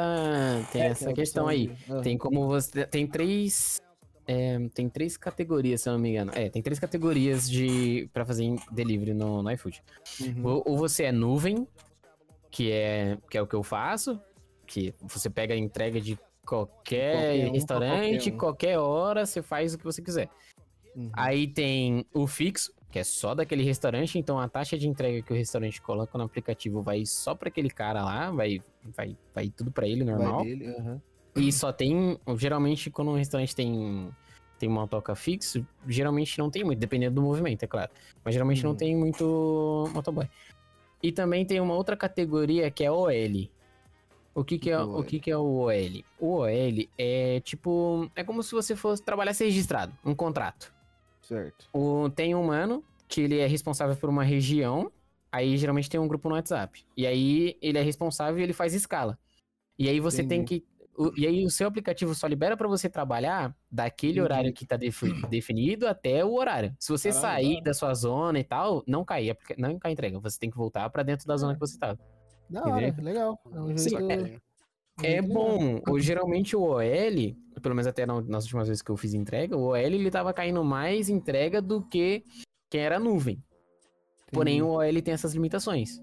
[SPEAKER 3] tem
[SPEAKER 4] é,
[SPEAKER 3] essa
[SPEAKER 4] a
[SPEAKER 3] questão aí.
[SPEAKER 4] de-.
[SPEAKER 3] Tem como você. Tem três. É, tem três categorias, se eu não me engano. É, tem três categorias de para fazer delivery no, no iFood.
[SPEAKER 4] Uhum.
[SPEAKER 3] Ou, ou você é nuvem, que é, que é o que eu faço, que você pega a entrega de qualquer,
[SPEAKER 4] Qualquer um,
[SPEAKER 3] restaurante,
[SPEAKER 4] qualquer um.
[SPEAKER 3] qualquer hora, você faz o que você quiser.
[SPEAKER 4] Uhum.
[SPEAKER 3] Aí tem o fixo, que é só daquele restaurante, então a taxa de entrega que o restaurante coloca no aplicativo vai só para aquele cara lá, vai, vai, vai tudo para ele normal.
[SPEAKER 4] Vai dele, aham.
[SPEAKER 3] E só tem, geralmente quando um restaurante tem tem motoca fixo, geralmente não tem muito, dependendo do movimento, é claro. Mas geralmente não
[SPEAKER 4] Uhum.
[SPEAKER 3] tem muito motoboy. E também tem uma outra categoria que é OL. O que que é o,
[SPEAKER 2] OL?
[SPEAKER 3] que que é o OL? O OL é tipo, é como se você fosse trabalhasse registrado, um contrato.
[SPEAKER 4] Certo.
[SPEAKER 3] O, tem um mano que ele é responsável por uma região, aí geralmente tem um grupo no WhatsApp. E aí ele é responsável e ele faz escala. E aí você tem que. O- e aí o seu aplicativo só libera pra você trabalhar daquele
[SPEAKER 4] Entendi.
[SPEAKER 3] horário que tá defi- definido até o horário. Se você
[SPEAKER 4] Caramba,
[SPEAKER 3] sair
[SPEAKER 4] da
[SPEAKER 3] sua zona e tal, não cai, não cai entrega. Você tem que voltar pra dentro da zona que você tá.
[SPEAKER 4] Da hora, legal. É um jeito-
[SPEAKER 2] É.
[SPEAKER 3] É bom. Ou, geralmente o OL, pelo menos até na- nas últimas vezes que eu fiz entrega, o OL ele tava caindo mais entrega do que quem era nuvem. Porém, o OL tem essas limitações.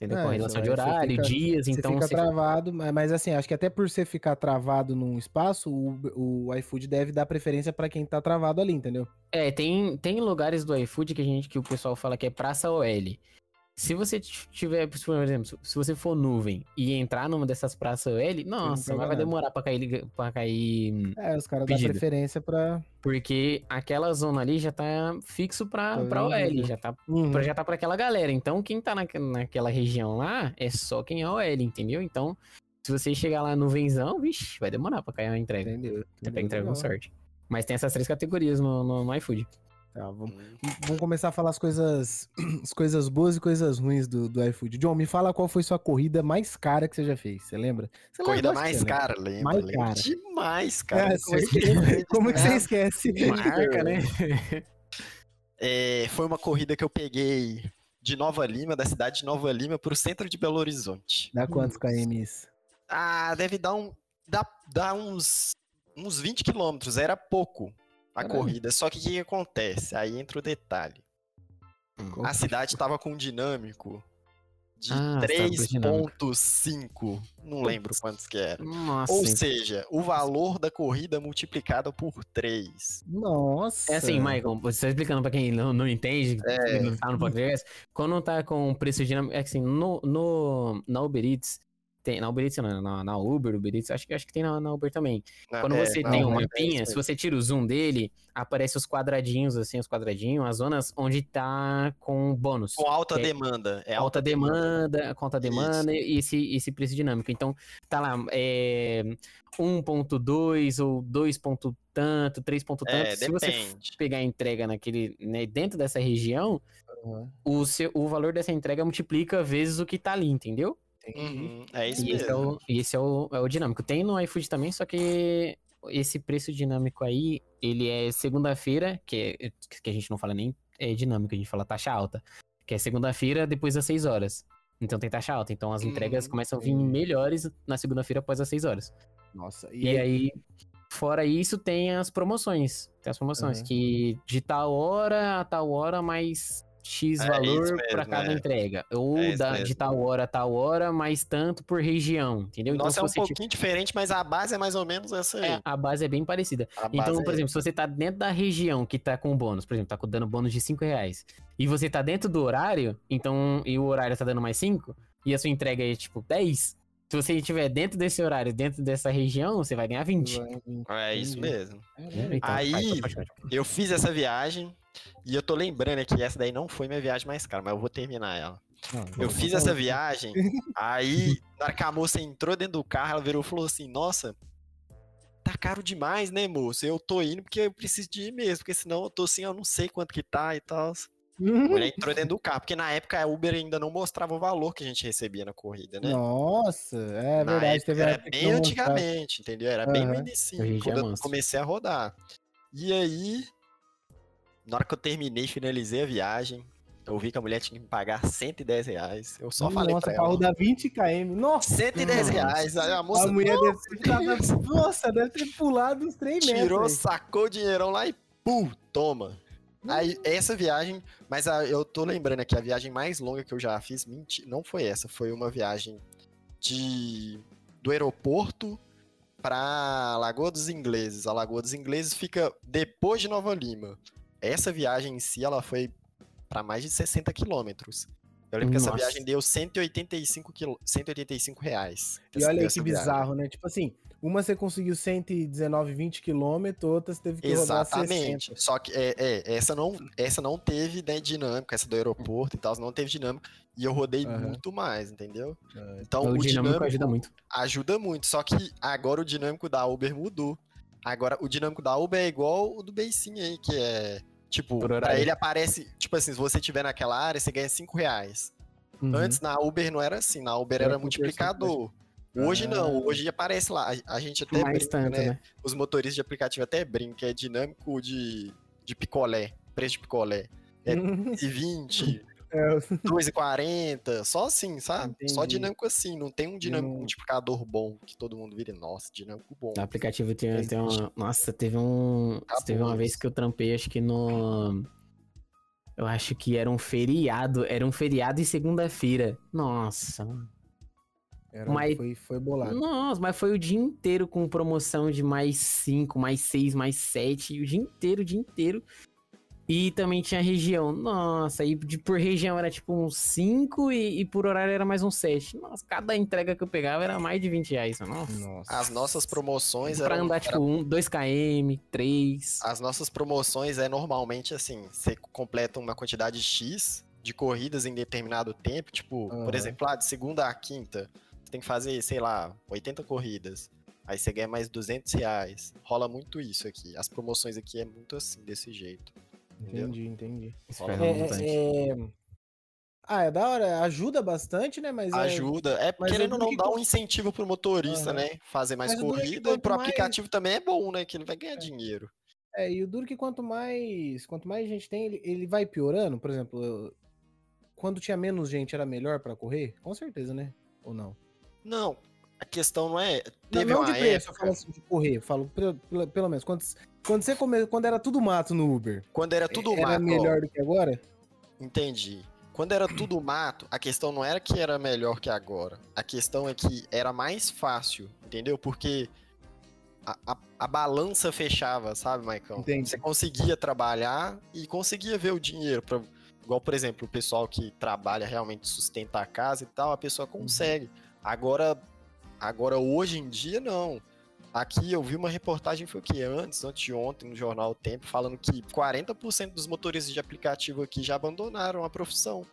[SPEAKER 3] Entendeu?
[SPEAKER 4] É,
[SPEAKER 3] Com relação de horário,
[SPEAKER 4] fica-
[SPEAKER 3] dias,
[SPEAKER 4] Você
[SPEAKER 3] então
[SPEAKER 4] fica
[SPEAKER 3] você-
[SPEAKER 4] travado, mas assim, acho que até por você ficar travado num espaço, o, o iFood deve dar preferência pra quem tá travado ali, entendeu?
[SPEAKER 3] É, tem, tem lugares do iFood que a gente que o pessoal fala que é praça OL. Se você tiver, por exemplo, se você for nuvem e entrar numa dessas praças OL, nossa, mas vai demorar pra cair, pra cair
[SPEAKER 4] É, os caras dão preferência pra.
[SPEAKER 3] porque aquela zona ali já tá fixo pra,
[SPEAKER 4] Tá
[SPEAKER 3] pra? OL, já tá
[SPEAKER 4] Uhum.
[SPEAKER 3] pra- já tá pra aquela galera. Então, quem tá naque- naquela região lá é só quem é OL, entendeu? Então, se você chegar lá no venzão, vixe, vai demorar pra cair a entrega.
[SPEAKER 4] Entendeu?
[SPEAKER 3] Você pega entrega com sorte. Mas tem essas três categorias no, no, no iFood.
[SPEAKER 4] Tá, vamos,
[SPEAKER 2] Hum.
[SPEAKER 4] vamos começar a falar as coisas, as coisas boas e coisas ruins do, do iFood. John, me fala qual foi sua corrida mais cara que você já fez. Você lembra? Você
[SPEAKER 2] Corrida
[SPEAKER 4] lembra,
[SPEAKER 2] mais
[SPEAKER 4] lembra.
[SPEAKER 2] cara, lembra?
[SPEAKER 4] Mais
[SPEAKER 2] lembra
[SPEAKER 4] cara.
[SPEAKER 2] Demais, cara.
[SPEAKER 4] É,
[SPEAKER 2] Como que
[SPEAKER 4] Como que você esquece?
[SPEAKER 3] Marca, né?
[SPEAKER 2] É, foi uma corrida que eu peguei de Nova Lima, da cidade de Nova Lima, pro centro de Belo Horizonte.
[SPEAKER 4] Dá quantos km isso?
[SPEAKER 2] Ah, deve dar um. Dá, dá uns. uns 20 quilômetros. Era pouco a
[SPEAKER 4] Caralho.
[SPEAKER 2] corrida. Só que o que, que acontece? Aí entra o detalhe. a cidade tava com um dinâmico de
[SPEAKER 3] Ah, você tava com dinâmico.
[SPEAKER 2] 3.5. Não lembro quantos que era.
[SPEAKER 3] Nossa,
[SPEAKER 2] Ou seja, o valor da corrida multiplicado por 3.
[SPEAKER 4] Nossa.
[SPEAKER 3] É assim, Michael, você tá explicando pra quem não, não entende,
[SPEAKER 2] É.
[SPEAKER 3] não tá no podcast, quando tá com preço dinâmico, é assim, no, no, na Uber Eats, tem, na Uber Eats não, na, na Uber, Uber Eats, acho que, acho que tem na, na Uber também. Quando
[SPEAKER 2] É,
[SPEAKER 3] você
[SPEAKER 2] não,
[SPEAKER 3] tem um
[SPEAKER 2] é
[SPEAKER 3] mapinha,
[SPEAKER 2] isso
[SPEAKER 3] se você tira o zoom dele, aparece os quadradinhos, assim, os quadradinhos, as zonas onde tá com bônus.
[SPEAKER 2] Com alta
[SPEAKER 3] É,
[SPEAKER 2] demanda. É
[SPEAKER 3] alta demanda, com alta
[SPEAKER 2] Isso.
[SPEAKER 3] demanda e esse, esse preço dinâmico. Então, tá lá, é 1.2 ou 2 ponto tanto, 3 ponto tanto.
[SPEAKER 2] É,
[SPEAKER 3] Se você pegar a entrega naquele, né, dentro dessa região,
[SPEAKER 4] Aham,
[SPEAKER 3] o, seu, o valor dessa entrega multiplica vezes o que tá ali, entendeu?
[SPEAKER 2] Uhum, é isso
[SPEAKER 3] E esse, é
[SPEAKER 2] mesmo.
[SPEAKER 3] o, e esse é, o, é o dinâmico. Tem no iFood também, só que esse preço dinâmico aí, ele é segunda-feira, que, é- que a gente não fala nem é dinâmico, a gente fala taxa alta. Que é segunda-feira depois das 6 horas. Então tem taxa alta. Então as entregas
[SPEAKER 2] Hum,
[SPEAKER 3] começam a vir melhores na segunda-feira após as 6 horas.
[SPEAKER 4] Nossa.
[SPEAKER 3] E,
[SPEAKER 4] aí,
[SPEAKER 3] aí, fora isso, tem as promoções. Tem as promoções,
[SPEAKER 4] Aham.
[SPEAKER 3] que de tal hora a tal hora, mais X
[SPEAKER 2] É
[SPEAKER 3] valor
[SPEAKER 2] mesmo,
[SPEAKER 3] cada
[SPEAKER 2] é.
[SPEAKER 3] entrega. Ou
[SPEAKER 2] É
[SPEAKER 3] da, de tal hora a tal hora, mais tanto por região, entendeu?
[SPEAKER 2] Nossa, é um pouquinho diferente, mas a base é mais ou menos essa aí.
[SPEAKER 3] é, a base é bem parecida.
[SPEAKER 2] A
[SPEAKER 3] Então, por
[SPEAKER 2] é-
[SPEAKER 3] exemplo, se você tá dentro da região que tá com bônus, por exemplo, tá dando bônus de 5 reais, e você tá dentro do horário, então, e o horário tá dando mais 5, e a sua entrega é tipo 10, se você estiver dentro desse horário, dentro dessa região, você vai ganhar 20.
[SPEAKER 2] É isso mesmo.
[SPEAKER 4] Caramba.
[SPEAKER 3] Então,
[SPEAKER 2] Aí-
[SPEAKER 3] pode continuar.
[SPEAKER 2] Eu fiz essa viagem e eu tô lembrando que essa daí não foi minha viagem mais cara, mas eu vou terminar ela.
[SPEAKER 4] Não,
[SPEAKER 2] Eu fiz
[SPEAKER 4] não,
[SPEAKER 2] essa viagem, aí, na hora que a moça entrou dentro do carro, ela virou e falou assim: Nossa, tá caro demais, né, moça? Eu tô indo porque eu preciso de ir mesmo, porque senão eu tô assim, eu não sei quanto que tá e tal. Mulher entrou dentro do carro, porque na época a Uber ainda não mostrava o valor que a gente recebia na corrida, né?
[SPEAKER 4] Nossa, é
[SPEAKER 2] Na
[SPEAKER 4] verdade.
[SPEAKER 2] época
[SPEAKER 4] Teve
[SPEAKER 2] era bem antigamente, entendeu? Era bem no início, quando
[SPEAKER 3] é
[SPEAKER 2] eu comecei a rodar. E aí, na hora que eu terminei, finalizei a viagem, eu vi que a mulher tinha que me pagar 110 reais. Eu só falei
[SPEAKER 4] Nossa,
[SPEAKER 2] pra
[SPEAKER 4] pra
[SPEAKER 2] ela.
[SPEAKER 4] rodar 20 km. Nossa,
[SPEAKER 2] 110
[SPEAKER 3] Nossa.
[SPEAKER 2] reais. Aí a moça
[SPEAKER 4] a mulher deve ter, nossa, deve ter pulado uns 3
[SPEAKER 2] tirou,
[SPEAKER 4] metros.
[SPEAKER 2] sacou o dinheirão lá e pum, toma. Aí, essa viagem, mas a- eu tô lembrando aqui, a viagem mais longa que eu já fiz, menti, não foi essa, foi uma viagem de do aeroporto pra Lagoa dos Ingleses. A Lagoa dos Ingleses fica depois de Nova Lima. Essa viagem em si, ela foi pra mais de 60 quilômetros. Eu lembro que essa
[SPEAKER 3] Nossa.
[SPEAKER 2] viagem deu 185, quil... 185 reais.
[SPEAKER 4] E olha aí que
[SPEAKER 2] viagem.
[SPEAKER 4] bizarro, né? Tipo assim, uma você conseguiu 119, 20 quilômetros, outra você teve que rodar
[SPEAKER 2] Exatamente.
[SPEAKER 4] 60.
[SPEAKER 2] Só que é, é, essa, não, essa não teve né, dinâmica, essa do aeroporto e tal, não teve dinâmica. E eu rodei
[SPEAKER 4] Aham.
[SPEAKER 2] muito mais, entendeu?
[SPEAKER 4] É.
[SPEAKER 2] Então
[SPEAKER 3] o,
[SPEAKER 2] o,
[SPEAKER 3] dinâmico,
[SPEAKER 2] dinâmico,
[SPEAKER 3] ajuda muito.
[SPEAKER 2] ajuda muito. Só que agora o dinâmico da Uber mudou. Agora o dinâmico da Uber é igual o do Beicinho aí, que é. Tipo, pra ele aparece. Tipo assim, se você tiver naquela área, você ganha 5 reais.
[SPEAKER 4] Uhum.
[SPEAKER 2] Antes na Uber não era assim, na Uber
[SPEAKER 4] Era
[SPEAKER 2] era multiplicador. Hoje
[SPEAKER 4] Ah.
[SPEAKER 2] não, hoje aparece lá. A, a gente até
[SPEAKER 3] Mais
[SPEAKER 2] brinca,
[SPEAKER 3] tanto,
[SPEAKER 2] né?
[SPEAKER 3] né?
[SPEAKER 2] Os motoristas de aplicativo até brincam, que é dinâmico de, de picolé, preço de picolé. É de 20,
[SPEAKER 4] É,
[SPEAKER 2] 2,40, só assim, sabe? Só
[SPEAKER 4] Entendi.
[SPEAKER 2] dinâmico assim, não tem um dinâmico
[SPEAKER 4] não-
[SPEAKER 2] multiplicador bom que todo mundo vire, nossa, dinâmico bom.
[SPEAKER 3] O aplicativo tem,
[SPEAKER 2] Existe.
[SPEAKER 3] tem uma. Nossa, teve um.
[SPEAKER 2] Acabou
[SPEAKER 3] teve uma vez que eu trampei, acho que no. Eu acho que era um feriado. Era um feriado e segunda-feira. Nossa.
[SPEAKER 4] era-
[SPEAKER 3] Mas-
[SPEAKER 4] foi, foi bolado.
[SPEAKER 3] Nossa, mas foi o dia inteiro com promoção de mais 5, mais 6, mais 7. O dia inteiro, o dia inteiro. E também tinha região. Nossa, e de, por região era tipo uns 5 e, e por horário era mais uns 7. Nossa, cada entrega que eu pegava era mais de 20 reais. Nossa.
[SPEAKER 4] Nossa.
[SPEAKER 2] As nossas promoções
[SPEAKER 3] Pra
[SPEAKER 2] eram,
[SPEAKER 3] andar
[SPEAKER 2] era-
[SPEAKER 3] tipo 1, 2 km, 3.
[SPEAKER 2] as nossas promoções é normalmente assim, você completa uma quantidade X de corridas em determinado tempo, tipo, por
[SPEAKER 4] Aham.
[SPEAKER 2] exemplo, lá de segunda a quinta, você tem que fazer, sei lá, 80 corridas. Aí você ganha mais 200 reais. Rola muito isso aqui. As promoções aqui é muito assim, desse jeito.
[SPEAKER 4] Entendi, entendi. É,
[SPEAKER 3] bastante.
[SPEAKER 4] é, é- Ah, é da hora, ajuda bastante, né? Mas é-
[SPEAKER 2] Ajuda. É,
[SPEAKER 4] mas
[SPEAKER 2] querendo ou não,
[SPEAKER 4] que
[SPEAKER 2] dá um incentivo pro motorista,
[SPEAKER 4] Aham.
[SPEAKER 2] né? Fazer mais
[SPEAKER 4] Mas é
[SPEAKER 2] corrida. E pro
[SPEAKER 4] mais-
[SPEAKER 2] aplicativo também é bom, né? Que ele vai ganhar dinheiro.
[SPEAKER 4] É, e o duro que quanto mais, quanto mais gente tem, ele, ele vai piorando. Por exemplo, eu- quando tinha menos gente era melhor pra correr? Com certeza, né? Ou não?
[SPEAKER 2] Não, a questão não é.
[SPEAKER 4] Não,
[SPEAKER 2] Teve
[SPEAKER 4] não
[SPEAKER 2] uma
[SPEAKER 4] de preço, eu
[SPEAKER 2] época,
[SPEAKER 4] falo assim, de correr. eu Falo, pelo, pelo, pelo menos, quando, quando você come, quando era tudo mato no Uber,
[SPEAKER 2] quando era tudo
[SPEAKER 4] era
[SPEAKER 2] mato, ó,
[SPEAKER 4] melhor do que agora?
[SPEAKER 2] Entendi. Quando era tudo mato, a questão não era que era melhor que agora. A questão é que era mais fácil, entendeu? Porque a, a, a balança fechava, sabe, Maicon?
[SPEAKER 4] Entendi.
[SPEAKER 2] Você conseguia trabalhar e conseguia ver o dinheiro. Pra, igual, por exemplo, o pessoal que trabalha realmente sustenta a casa e tal, a pessoa consegue. Agora, agora hoje em dia, não. Aqui eu vi uma reportagem, foi o que? Antes, antes de ontem, no jornal O Tempo, falando que 40% dos motoristas de aplicativo aqui já abandonaram a profissão.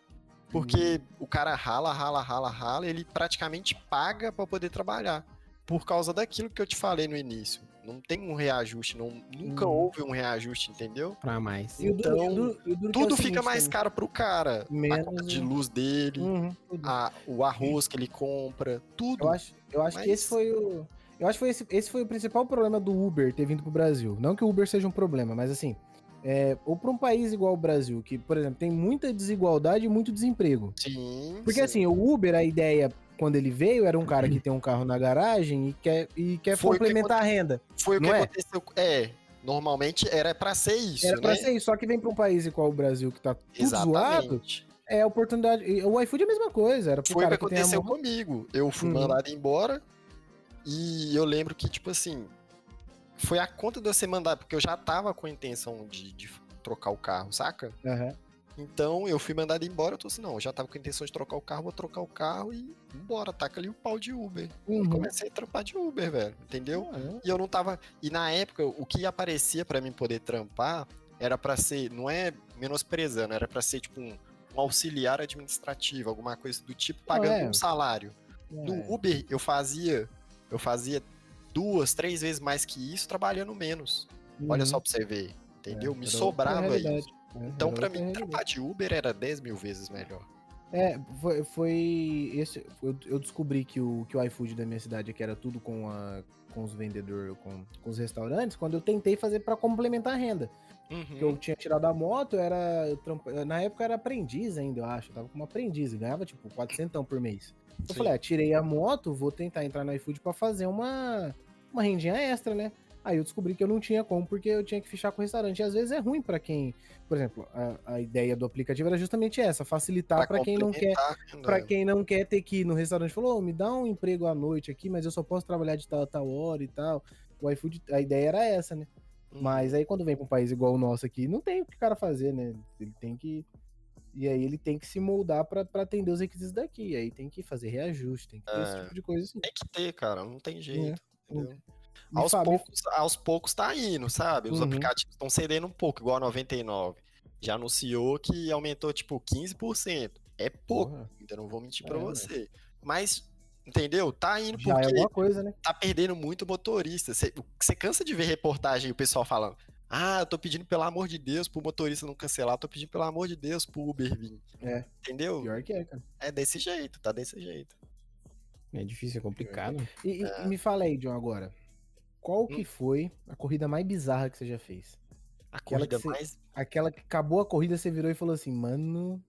[SPEAKER 2] Porque o cara rala, rala, rala, rala, ele praticamente paga para poder trabalhar. Por causa daquilo que eu te falei no início. Não tem um reajuste, não, nunca
[SPEAKER 4] Hum.
[SPEAKER 2] houve um reajuste, entendeu?
[SPEAKER 3] Pra mais.
[SPEAKER 4] E
[SPEAKER 2] Então,
[SPEAKER 4] que é
[SPEAKER 2] Tudo fica
[SPEAKER 4] seguinte
[SPEAKER 2] mais
[SPEAKER 4] também.
[SPEAKER 2] caro pro cara. a
[SPEAKER 4] Menos
[SPEAKER 2] conta de luz dele,
[SPEAKER 4] Uhum,
[SPEAKER 2] a- o arroz que ele compra, tudo.
[SPEAKER 4] Eu acho, eu acho que
[SPEAKER 2] Mas-
[SPEAKER 4] esse foi o. Eu acho que foi esse, esse foi o principal problema do Uber ter vindo pro Brasil. Não que o Uber seja um problema, mas assim, é, ou para um país igual o Brasil, que, por exemplo, tem muita desigualdade e muito desemprego.
[SPEAKER 2] Sim.
[SPEAKER 4] Porque
[SPEAKER 2] sim.
[SPEAKER 4] assim, o Uber, a ideia, quando ele veio, era um cara que tem um carro na garagem e quer, e quer
[SPEAKER 2] Foi o que
[SPEAKER 4] complementar a renda.
[SPEAKER 2] Foi o que
[SPEAKER 4] é?
[SPEAKER 2] aconteceu. É, normalmente era pra ser isso,
[SPEAKER 4] Era
[SPEAKER 2] né?
[SPEAKER 4] pra ser isso, só que vem pra um país igual o Brasil, que tá tudo zoado,
[SPEAKER 2] Exatamente.
[SPEAKER 4] é a oportunidade. O iFood é a mesma coisa, era pro
[SPEAKER 2] Foi o que
[SPEAKER 4] cara que, a
[SPEAKER 2] aconteceu comigo. Eu fui
[SPEAKER 4] Uhum.
[SPEAKER 2] mandado embora e eu lembro que, tipo assim, foi a conta de eu ser mandado, porque eu já tava com a intenção de, de trocar o carro, saca?
[SPEAKER 4] Aham.
[SPEAKER 2] Então eu fui mandado embora, eu tô assim, não, eu já tava com a intenção de trocar o carro, vou trocar o carro e bora, taca ali o pau de Uber.
[SPEAKER 4] Uhum.
[SPEAKER 2] Comecei a trampar de Uber, velho, entendeu?
[SPEAKER 4] Ah,
[SPEAKER 2] E eu não tava. E na época, o que aparecia pra mim poder trampar era pra ser, não é menosprezando, era pra ser tipo um, um auxiliar administrativo, alguma coisa do tipo, pagando
[SPEAKER 4] é.
[SPEAKER 2] um salário.
[SPEAKER 4] é.
[SPEAKER 2] No Uber eu fazia, eu fazia duas, três vezes mais que isso trabalhando menos. Olha
[SPEAKER 4] Uhum.
[SPEAKER 2] só pra você ver, entendeu?
[SPEAKER 4] É,
[SPEAKER 2] Me sobrava isso.
[SPEAKER 4] É,
[SPEAKER 2] Então
[SPEAKER 4] outra
[SPEAKER 2] mim trampar de Uber era 10 mil vezes melhor.
[SPEAKER 4] É, foi, foi esse. Eu, eu descobri que o, que o iFood da minha cidade aqui era tudo com, a, com os vendedores, com, com os restaurantes, quando eu tentei fazer pra complementar a renda. Porque
[SPEAKER 2] Uhum.
[SPEAKER 4] eu tinha tirado a moto, eu era. eu na época eu era aprendiz ainda, eu acho. Eu tava como aprendiz, ganhava tipo 400 por mês. Eu
[SPEAKER 2] Sim.
[SPEAKER 4] falei, ah, tirei a moto, vou tentar entrar no iFood pra fazer uma, uma rendinha extra, né? Aí eu descobri que eu não tinha como, porque eu tinha que fichar com o restaurante. E às vezes é ruim pra quem. Por exemplo, a, a ideia do aplicativo era justamente essa: facilitar pra quem não quer.
[SPEAKER 2] complementar a renda.
[SPEAKER 4] Pra quem não quer ter que ir no restaurante, falou, "Ô, me dá um emprego à noite aqui, mas eu só posso trabalhar de tal a tal hora e tal. O iFood, a ideia era essa, né?
[SPEAKER 2] Uhum.
[SPEAKER 4] Mas aí quando vem pra um país igual o nosso aqui, não tem o que o cara fazer, né? Ele tem que. E aí ele tem que se moldar pra, pra atender os requisitos daqui. E aí tem que fazer reajuste, tem que ter esse
[SPEAKER 2] É.
[SPEAKER 4] tipo de coisa assim.
[SPEAKER 2] Tem que ter, cara, não tem jeito. entendeu?
[SPEAKER 4] Me
[SPEAKER 2] Aos
[SPEAKER 4] me-
[SPEAKER 2] poucos, aos poucos tá indo, sabe? Os
[SPEAKER 4] Uhum.
[SPEAKER 2] aplicativos estão cedendo um pouco, igual a 99. Já anunciou que aumentou, tipo, 15%. É pouco,
[SPEAKER 4] Porra,
[SPEAKER 2] ainda não vou mentir
[SPEAKER 4] É,
[SPEAKER 2] pra
[SPEAKER 4] né?
[SPEAKER 2] você. Mas, entendeu? Tá indo
[SPEAKER 4] já é
[SPEAKER 2] porque
[SPEAKER 4] coisa, né?
[SPEAKER 2] tá perdendo muito motorista. Você cansa de ver reportagem e o pessoal falando: Ah, eu tô pedindo pelo amor de Deus pro motorista não cancelar, tô pedindo pelo amor de Deus pro Uber vir.
[SPEAKER 4] É.
[SPEAKER 2] Entendeu?
[SPEAKER 4] Pior que é, cara.
[SPEAKER 2] É desse jeito, tá desse jeito.
[SPEAKER 3] É difícil, é complicado.
[SPEAKER 4] E, e-
[SPEAKER 2] É.
[SPEAKER 4] me fala aí, John, agora. Qual que
[SPEAKER 2] Hum.
[SPEAKER 4] foi a corrida mais bizarra que você já fez?
[SPEAKER 2] A
[SPEAKER 4] Aquela
[SPEAKER 2] corrida
[SPEAKER 4] que você-
[SPEAKER 2] mais.
[SPEAKER 4] Aquela que acabou a corrida, você virou e falou assim, mano,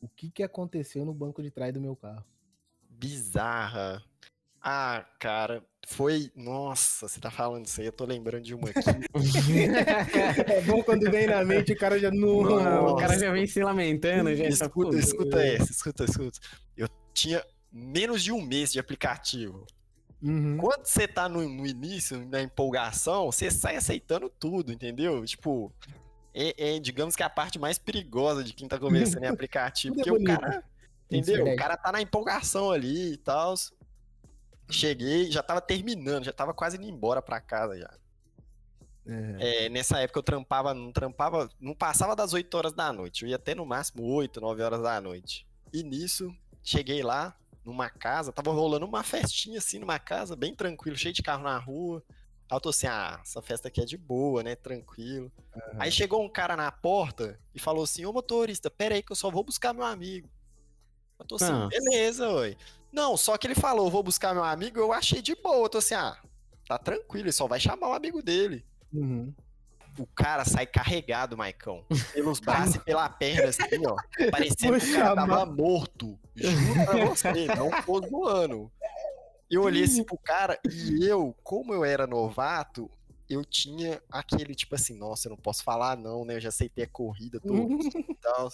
[SPEAKER 4] o que que aconteceu no banco de trás do meu carro?
[SPEAKER 2] bizarra. Ah, cara, foi. Nossa, você tá falando isso aí, eu tô lembrando de uma aqui.
[SPEAKER 4] é bom quando vem na mente o cara já não.
[SPEAKER 3] Não, o cara já vem se lamentando, já tá
[SPEAKER 2] escuta, escuta essa, escuta, escuta. Eu tinha menos de um mês de aplicativo.
[SPEAKER 4] Uhum.
[SPEAKER 2] Quando você tá no, no início, na empolgação, você sai aceitando tudo, entendeu? Tipo, é, é, digamos que a parte mais perigosa de quem tá começando em aplicativo,
[SPEAKER 4] é
[SPEAKER 2] porque o
[SPEAKER 4] bonito.
[SPEAKER 2] cara,
[SPEAKER 4] é
[SPEAKER 2] entendeu? O cara tá na empolgação ali e tal. Cheguei, já tava terminando, já tava quase indo embora pra casa já.
[SPEAKER 4] É.
[SPEAKER 2] É, nessa época eu trampava, não trampava, não passava das 8 horas da noite. Eu ia até no máximo 8, 9 horas da noite. E nisso, cheguei lá, numa casa, tava rolando uma festinha assim numa casa, bem tranquilo, cheio de carro na rua. Aí eu tô assim, ah, essa festa aqui é de boa, né? Tranquilo. Aí chegou um cara na porta e falou assim: Ô motorista, pera aí que eu só vou buscar meu amigo. Eu tô assim,
[SPEAKER 3] Ah.
[SPEAKER 2] beleza, oi. Não, só que ele falou, vou buscar meu amigo, eu achei de boa. Eu tô assim, ah, tá tranquilo, ele só vai chamar o amigo dele.
[SPEAKER 4] Uhum.
[SPEAKER 2] O cara sai carregado, Maicão. Pelos braços e pela perna, assim, ó. Parecendo que o cara tava morto. Juro pra você, não tô zoando. Eu olhei assim pro cara e eu, como eu era novato, eu tinha aquele tipo assim, nossa, eu não posso falar não, né? Eu já aceitei a corrida toda e tal.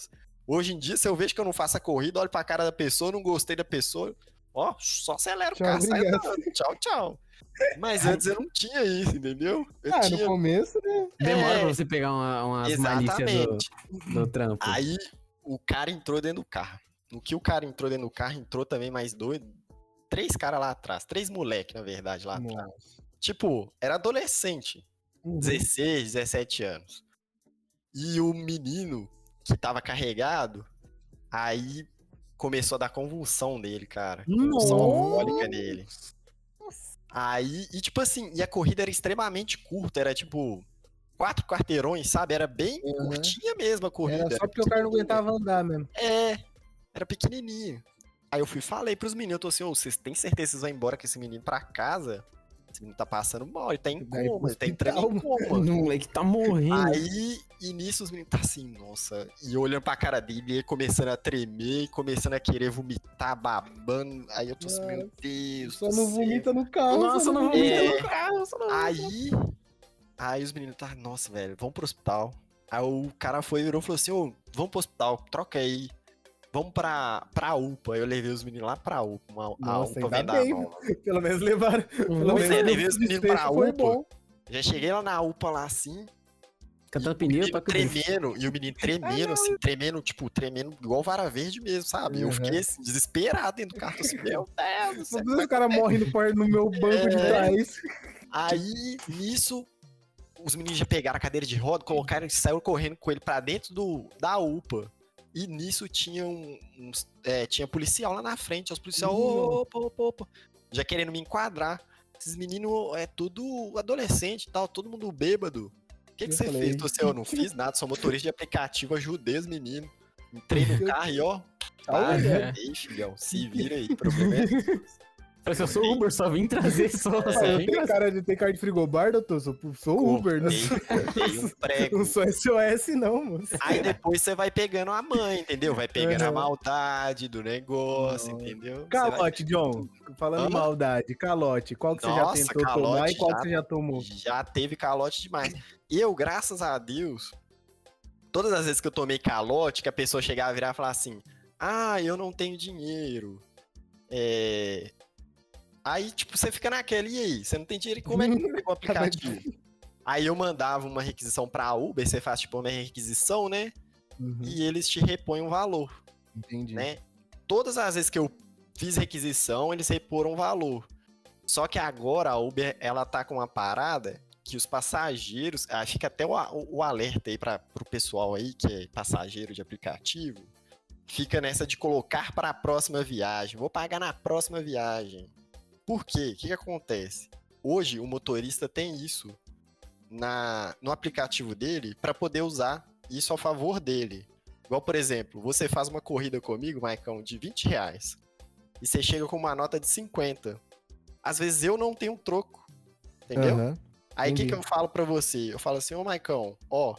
[SPEAKER 2] Hoje em dia, se eu vejo que eu não faço a corrida, olho pra cara da pessoa, não gostei da pessoa, ó, só acelera o carro, sai andando. Tchau, tchau. Mas antes eu não tinha isso, entendeu? Eu
[SPEAKER 4] Ah,
[SPEAKER 2] tinha.
[SPEAKER 4] no começo, né?
[SPEAKER 3] Demora
[SPEAKER 2] É.
[SPEAKER 3] pra você pegar uma, umas malícias do,
[SPEAKER 2] Exatamente.
[SPEAKER 3] do trampo.
[SPEAKER 2] Aí o cara entrou dentro do carro. No que o cara entrou dentro do carro, entrou também mais dois. Três caras lá atrás. Três moleque, na verdade, lá atrás.
[SPEAKER 4] Nossa.
[SPEAKER 2] Tipo, era adolescente.
[SPEAKER 4] Uhum.
[SPEAKER 2] 16, 17 anos. E o menino que tava carregado, aí começou a dar convulsão nele, cara. Convulsão alcoólica nele. Aí, e tipo assim, e a corrida era extremamente curta, era tipo quatro quarteirões, sabe? Era bem
[SPEAKER 4] Uhum.
[SPEAKER 2] curtinha mesmo a corrida.
[SPEAKER 4] Era só porque o cara não aguentava andar mesmo.
[SPEAKER 2] É, era pequenininho. Aí eu fui e falei pros meninos, eu tô assim, ô, vocês têm certeza que vocês vão embora com esse menino pra casa? Esse menino tá passando mal, ele tá em coma, ele tá entrando em coma.
[SPEAKER 3] O moleque tá morrendo.
[SPEAKER 2] Aí, e nisso os meninos tá assim, nossa, e olhando pra cara dele, ele começando a tremer, e começando a querer vomitar, babando. Aí eu tô assim, meu Deus.
[SPEAKER 4] Só não vomita no carro.
[SPEAKER 3] Nossa,
[SPEAKER 4] só
[SPEAKER 3] não
[SPEAKER 4] vomita
[SPEAKER 3] vomita
[SPEAKER 2] É.
[SPEAKER 3] no carro. só não-
[SPEAKER 2] Aí, aí os meninos tá, nossa, velho, vamos pro hospital. Aí o cara foi, virou e falou assim, ô, vamos pro hospital, troca aí. Vamos pra, pra UPA. Eu levei os meninos lá pra UPA, uma, a
[SPEAKER 4] Nossa,
[SPEAKER 2] UPA
[SPEAKER 4] ainda bem. Pelo menos levaram. Pelo menos no
[SPEAKER 2] levei os meninos pra UPA.
[SPEAKER 4] bom.
[SPEAKER 2] Já cheguei lá na UPA lá assim,
[SPEAKER 3] Cantando pneu pra
[SPEAKER 2] tremendo, e o menino tremendo, assim, tremendo, tipo, tremendo igual vara verde mesmo, sabe? Eu
[SPEAKER 4] Uhum.
[SPEAKER 2] fiquei assim, desesperado dentro do carro, assim, meu Deus do céu.
[SPEAKER 4] Meu Deus, o cara morre no, meu banco de
[SPEAKER 2] É.
[SPEAKER 4] trás.
[SPEAKER 2] Aí, nisso, os meninos já pegaram a cadeira de roda, colocaram e saíram correndo com ele pra dentro do, da UPA. E nisso tinha um, uns- é, tinha policial lá na frente, os policiais,
[SPEAKER 4] Uhum.
[SPEAKER 2] opa, opa, opa, já querendo me enquadrar. Esses meninos é tudo adolescente e tal, todo mundo bêbado. O que, que você
[SPEAKER 4] falei.
[SPEAKER 2] fez? Assim, eu não fiz nada, sou motorista de aplicativo, ajudei os meninos. Entrei no carro e ó, ah, ei, filhão, se vira aí, problema é.
[SPEAKER 3] Falei assim, eu sou Uber, só vim trazer só. Só
[SPEAKER 4] Eu
[SPEAKER 3] vim
[SPEAKER 4] tenho
[SPEAKER 3] trazer.
[SPEAKER 4] cara de ter cara de frigobar, doutor. Sou, sou Uber, não sou,
[SPEAKER 2] um prego.
[SPEAKER 4] não sou SOS, não, moço.
[SPEAKER 2] Aí depois você vai pegando a mãe, entendeu? Vai pegando a maldade do negócio,
[SPEAKER 4] Nossa.
[SPEAKER 2] entendeu? Você
[SPEAKER 4] Calote, John. Falando
[SPEAKER 2] Hã?
[SPEAKER 4] maldade, calote. Qual que você
[SPEAKER 2] Nossa,
[SPEAKER 4] já tentou tomar e qual
[SPEAKER 2] já-
[SPEAKER 4] que você já tomou?
[SPEAKER 2] Já teve calote demais. Eu, graças a Deus, todas as vezes que eu tomei calote, que a pessoa chegava a virar e falar assim: Ah, eu não tenho dinheiro. É. Aí, tipo, você fica naquela, e aí? Você não tem dinheiro, como é que pegou o aplicativo? Aí eu mandava uma requisição pra Uber, você faz tipo uma requisição, né?
[SPEAKER 4] Uhum,
[SPEAKER 2] E eles te repõem um valor.
[SPEAKER 4] entendi.
[SPEAKER 2] né? Todas as vezes que eu fiz requisição, eles reporam valor. Só que agora a Uber, ela tá com uma parada que os passageiros, ah, fica até o, o alerta aí para pro pessoal aí que é passageiro de aplicativo, fica nessa de colocar para a próxima viagem. Vou pagar na próxima viagem. Por quê? O que, que acontece? Hoje o motorista tem isso na, no aplicativo dele para poder usar isso a favor dele. Igual, por exemplo, você faz uma corrida comigo, Maicão, de 20 reais. E você chega com uma nota de 50. Às vezes eu não tenho troco. Entendeu?
[SPEAKER 4] Aham.
[SPEAKER 2] Aí o que, que eu falo pra você? Eu falo assim, ô Maicão, ó,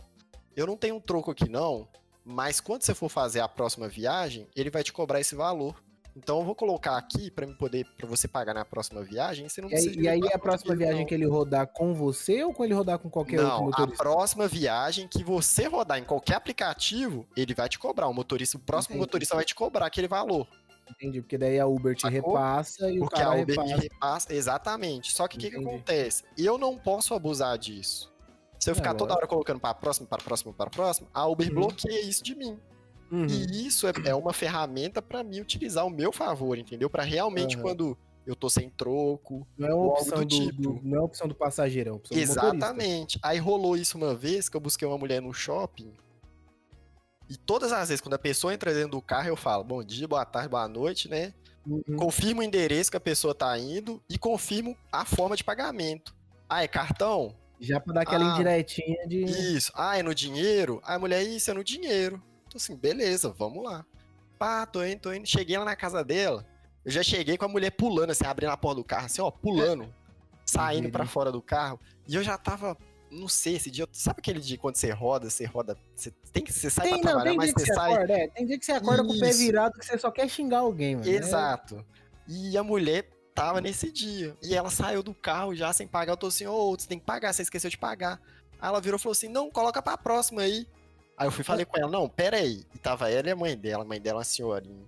[SPEAKER 2] eu não tenho um troco aqui não, mas quando você for fazer a próxima viagem, ele vai te cobrar esse valor. Então eu vou colocar aqui me poder, para você pagar na próxima viagem, você não
[SPEAKER 4] E aí, e aí a próxima viagem
[SPEAKER 2] não.
[SPEAKER 4] que ele rodar com você ou com ele rodar com qualquer outro
[SPEAKER 2] Não, a
[SPEAKER 4] motorista?
[SPEAKER 2] próxima viagem que você rodar em qualquer aplicativo, ele vai te cobrar. O motorista, o próximo
[SPEAKER 4] Entendi.
[SPEAKER 2] motorista vai te cobrar aquele valor.
[SPEAKER 4] Entendi, porque daí a Uber te
[SPEAKER 2] Sacou?
[SPEAKER 4] repassa e o
[SPEAKER 2] Porque
[SPEAKER 4] cara
[SPEAKER 2] a Uber
[SPEAKER 4] repassa.
[SPEAKER 2] repassa. Exatamente. Só que o que, que acontece? Eu não posso abusar disso. Se eu
[SPEAKER 4] É,
[SPEAKER 2] ficar toda hora colocando para próximo, para próximo, para próximo, a Uber
[SPEAKER 4] Uhum.
[SPEAKER 2] bloqueia isso de mim.
[SPEAKER 4] Uhum.
[SPEAKER 2] E isso é, é uma ferramenta para mim utilizar ao meu favor, entendeu? Para realmente
[SPEAKER 4] Aham.
[SPEAKER 2] quando eu tô sem troco.
[SPEAKER 4] Não é
[SPEAKER 2] ou
[SPEAKER 4] opção
[SPEAKER 2] do
[SPEAKER 4] do,
[SPEAKER 2] tipo.
[SPEAKER 4] do- não é opção do passageiro, é opção do.
[SPEAKER 2] Exatamente. Aí rolou isso uma vez que eu busquei uma mulher no shopping. E todas as vezes, quando a pessoa entra dentro do carro, eu falo bom dia, boa tarde, boa noite, né?
[SPEAKER 4] Uhum.
[SPEAKER 2] confirmo o endereço que a pessoa tá indo e confirmo a forma de pagamento. Ah, é cartão?
[SPEAKER 4] Já pra dar aquela
[SPEAKER 2] Ah,
[SPEAKER 4] indiretinha de.
[SPEAKER 2] Isso. Ah, é no dinheiro? Ah, mulher, isso é no dinheiro. Então assim, beleza, vamos lá. Pá, tô indo, tô indo. Cheguei lá na casa dela. Eu já cheguei com a mulher pulando, assim, abrindo a porta do carro, assim, ó, pulando. Saindo
[SPEAKER 4] Uhum.
[SPEAKER 2] pra fora do carro. E eu já tava, não sei, esse dia. Sabe aquele dia quando você roda, você roda. Você tem que. Você sai
[SPEAKER 4] Tem,
[SPEAKER 2] pra
[SPEAKER 4] não,
[SPEAKER 2] trabalhar,
[SPEAKER 4] tem
[SPEAKER 2] mas você
[SPEAKER 4] você
[SPEAKER 2] sai.
[SPEAKER 4] acorda, é, tem dia que você acorda com o pé
[SPEAKER 2] Isso.
[SPEAKER 4] virado que você só quer xingar alguém, mano. É-
[SPEAKER 2] Exato. E a mulher tava nesse dia. E ela saiu do carro já sem pagar. Eu tô assim, ô, você tem que pagar, você esqueceu de pagar. Aí ela virou e falou assim: não, coloca pra próxima aí. Aí eu fui falei com ela, não, pera aí. E tava ela e a mãe dela, a mãe dela é uma senhorinha.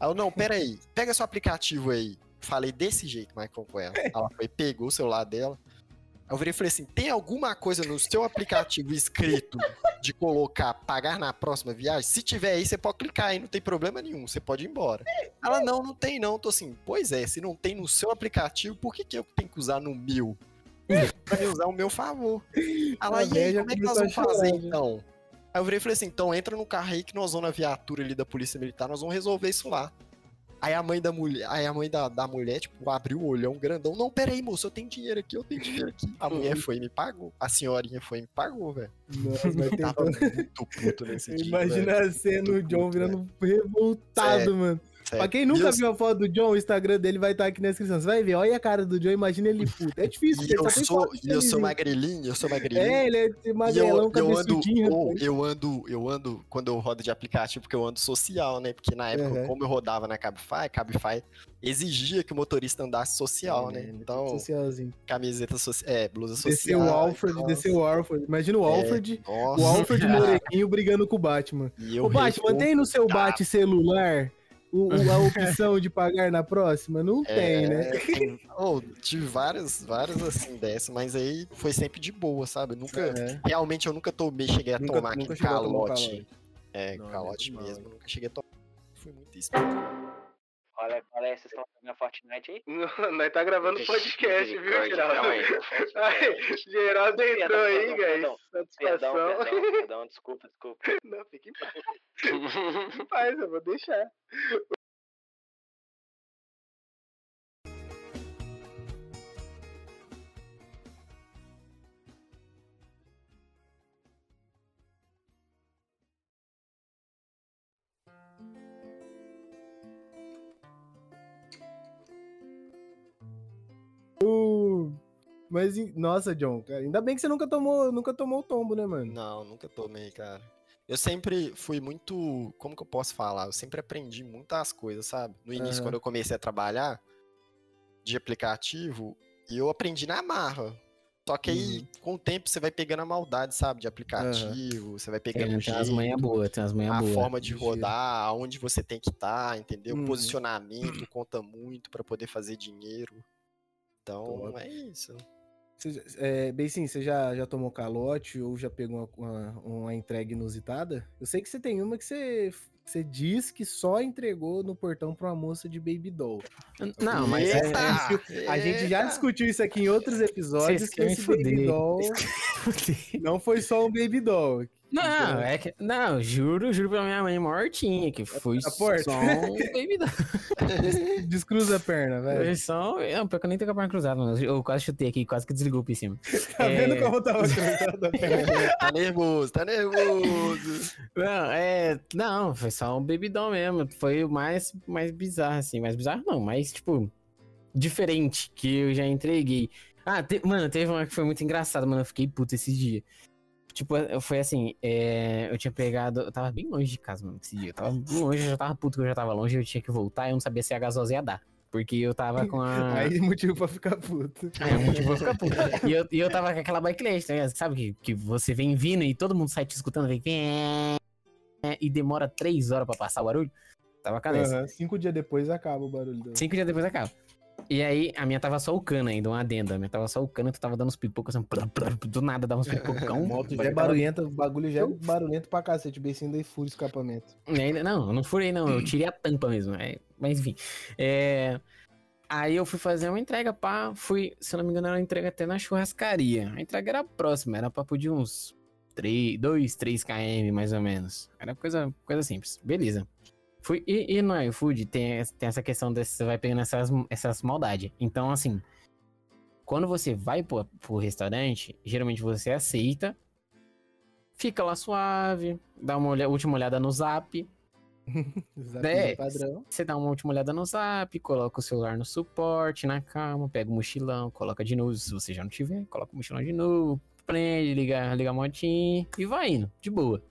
[SPEAKER 2] Aí eu, não, pera aí, pega seu aplicativo aí. Falei desse jeito, Michael, com ela. Ela foi, pegou o celular dela. Aí eu virei e falei assim, tem alguma coisa no seu aplicativo escrito de colocar pagar na próxima viagem? Se tiver aí, você pode clicar aí, não tem problema nenhum, você pode ir embora. Ela, não, não tem não. Eu Tô assim, pois é, se não tem no seu aplicativo, por que, que eu tenho que usar no meu? pra me usar o meu favor. Ela, e aí, como é que nós vamos fazer
[SPEAKER 4] já.
[SPEAKER 2] então? Aí eu virei e falei assim, então entra no carro aí que nós vamos na viatura ali da polícia militar, nós vamos resolver isso lá. Aí a mãe da mulher, aí a mãe da, da mulher, tipo, abriu o olhão grandão. Não, pera aí, moço, eu tenho dinheiro aqui, eu tenho dinheiro aqui. A mulher foi e me pagou. A senhorinha foi e me pagou, velho.
[SPEAKER 4] Nossa, vai ter
[SPEAKER 2] Tava muito puto nesse dia.
[SPEAKER 4] Imagina a cena, o John
[SPEAKER 2] puto,
[SPEAKER 4] virando revoltado,
[SPEAKER 2] Sério.
[SPEAKER 4] mano.
[SPEAKER 2] Sério.
[SPEAKER 4] Pra quem nunca
[SPEAKER 2] eu-
[SPEAKER 4] viu a foto do John, o Instagram dele vai estar aqui na descrição. Você vai ver, olha a cara do John, imagina ele puto. É difícil,
[SPEAKER 2] E eu sou, e eu sou magrelinho, eu sou magrelinho.
[SPEAKER 4] É, ele é
[SPEAKER 2] E eu,
[SPEAKER 4] magrelão,
[SPEAKER 2] eu ando,
[SPEAKER 4] rapaz.
[SPEAKER 2] eu ando, eu ando quando eu rodo de aplicativo, porque eu ando social, né? Porque na época,
[SPEAKER 4] Uhum.
[SPEAKER 2] como eu rodava na Cabify, Cabify exigia que o motorista andasse social, né?
[SPEAKER 4] É,
[SPEAKER 2] Então,
[SPEAKER 4] Socialzinho.
[SPEAKER 2] camiseta social, é, blusa social.
[SPEAKER 4] Desceu o Alfred,
[SPEAKER 2] então,
[SPEAKER 4] desceu o Alfred. Imagina o
[SPEAKER 2] É,
[SPEAKER 4] Alfred,
[SPEAKER 2] nossa,
[SPEAKER 4] o Alfred Morequinho brigando com o Batman. Ô, Batman, tem no seu Bate celular o- o- a opção de pagar na próxima? Não tem, né?
[SPEAKER 2] É, tem- oh, tive várias, várias assim dessa, mas aí foi sempre de boa, sabe? Nunca,
[SPEAKER 4] É.
[SPEAKER 2] realmente eu nunca tomei, cheguei a
[SPEAKER 4] Nunca-
[SPEAKER 2] tomar aquele
[SPEAKER 4] um
[SPEAKER 2] calote.
[SPEAKER 4] calote.
[SPEAKER 2] É,
[SPEAKER 4] Não,
[SPEAKER 2] calote
[SPEAKER 4] é mal,
[SPEAKER 2] mesmo,
[SPEAKER 4] hein?
[SPEAKER 2] nunca cheguei a tomar. Fui muito esperto.
[SPEAKER 5] Olha, olha aí, vocês estão jogando Fortnite aí?
[SPEAKER 1] Não, Nós tá gravando podcast, viu. Geraldo? Ai, Geraldo entrou aí, guys.
[SPEAKER 5] perdão, Perdão, perdão, perdão, desculpa, desculpa.
[SPEAKER 1] Não, fique em paz. Fique em paz, eu vou deixar.
[SPEAKER 4] Mas, nossa, John, cara, ainda bem que você nunca tomou, nunca tomou o tombo, né, mano?
[SPEAKER 2] Não, nunca tomei, cara. Eu sempre fui muito. Como que eu posso falar? Eu sempre aprendi muitas coisas, sabe? No início,
[SPEAKER 4] Aham.
[SPEAKER 2] quando eu comecei a trabalhar de aplicativo, e eu aprendi na marra. Só que aí,
[SPEAKER 4] Uhum.
[SPEAKER 2] com o tempo, você vai pegando a maldade, sabe? De aplicativo, você vai
[SPEAKER 3] Tem,
[SPEAKER 2] pegando o
[SPEAKER 3] tem
[SPEAKER 2] jeito,
[SPEAKER 3] manhas boas, tem umas manhas
[SPEAKER 2] a
[SPEAKER 3] boas.
[SPEAKER 2] forma de rodar, aonde você tem que estar, entendeu?
[SPEAKER 4] Uhum.
[SPEAKER 2] Posicionamento conta muito pra poder fazer dinheiro. Então, é isso.
[SPEAKER 4] É, bem sim, você já, já tomou calote ou já pegou uma, uma, uma entrega inusitada? Eu sei que você tem uma que você, você diz que só entregou no portão pra uma moça de baby doll.
[SPEAKER 3] Não, mas é,
[SPEAKER 2] Eita!
[SPEAKER 4] A gente já discutiu isso aqui em outros episódios,
[SPEAKER 3] Vocês
[SPEAKER 4] que esse baby doll não foi só um baby doll.
[SPEAKER 3] Não, é que. Não, juro, juro pra minha mãe mortinha que foi
[SPEAKER 4] A porta.
[SPEAKER 3] só um baby doll.
[SPEAKER 4] Descruza a perna, velho.
[SPEAKER 3] Foi só. Não, pior que eu nem tenho com a perna cruzada, mano. Eu quase chutei aqui, quase que desligou por cima.
[SPEAKER 4] Tá vendo
[SPEAKER 3] É.
[SPEAKER 4] como tava cruzada a perna?
[SPEAKER 2] Tá nervoso, tá nervoso.
[SPEAKER 3] Não, é. Não, foi só um baby doll mesmo. Foi o mais, mais bizarro, assim. Mais bizarro não, mas, tipo, diferente que eu já entreguei. Ah, te- mano, teve uma que foi muito engraçada, mano. Eu fiquei puto esses dias. Tipo, foi assim, é, eu tinha pegado. Eu tava bem longe de casa, mano, esse dia. Eu tava bem longe, eu já tava puto que eu já tava longe, eu tinha que voltar e eu não sabia se a gasosa ia dar. Porque eu tava com a.
[SPEAKER 4] Aí motivo pra ficar puto.
[SPEAKER 3] É, um motivo pra ficar puto. E eu, e eu tava com aquela bike list, tá ligado? Sabe que, que você vem vindo e todo mundo sai te escutando, vem. E demora três horas pra passar o barulho. Tava com a.
[SPEAKER 4] Aham, Cinco dias depois acaba o barulho do.
[SPEAKER 3] Cinco dias depois acaba. E aí, a minha tava só o cano ainda, uma adenda. A minha tava só o cano, tu tava dando uns pipocos assim, plá, plá, do nada dava uns pipocão.
[SPEAKER 4] A moto já é barulhenta, o bagulho já é barulhento pra cacete, bem assim, daí fura o escapamento.
[SPEAKER 3] E ainda, não, eu não furei, não. Eu tirei a tampa mesmo. é, mas enfim. É, aí eu fui fazer uma entrega, pá. Fui, se eu não me engano, era uma entrega até na churrascaria. A entrega era próxima, era papo de uns 3, 2, 3 km, mais ou menos. Era coisa, coisa simples. Beleza. Fui, e, e no iFood tem, tem essa questão de você vai pegando essas, essas maldades. Então, assim, quando você vai pro, pro restaurante, geralmente você aceita, fica lá suave, dá uma última olhada no zap,
[SPEAKER 4] Zapinho
[SPEAKER 3] É.
[SPEAKER 4] padrão.
[SPEAKER 3] você dá uma última olhada no zap, coloca o celular no suporte, na cama, pega o mochilão, coloca de novo, se você já não tiver, coloca o mochilão de novo, prende, liga, liga a motinha e vai indo, de boa.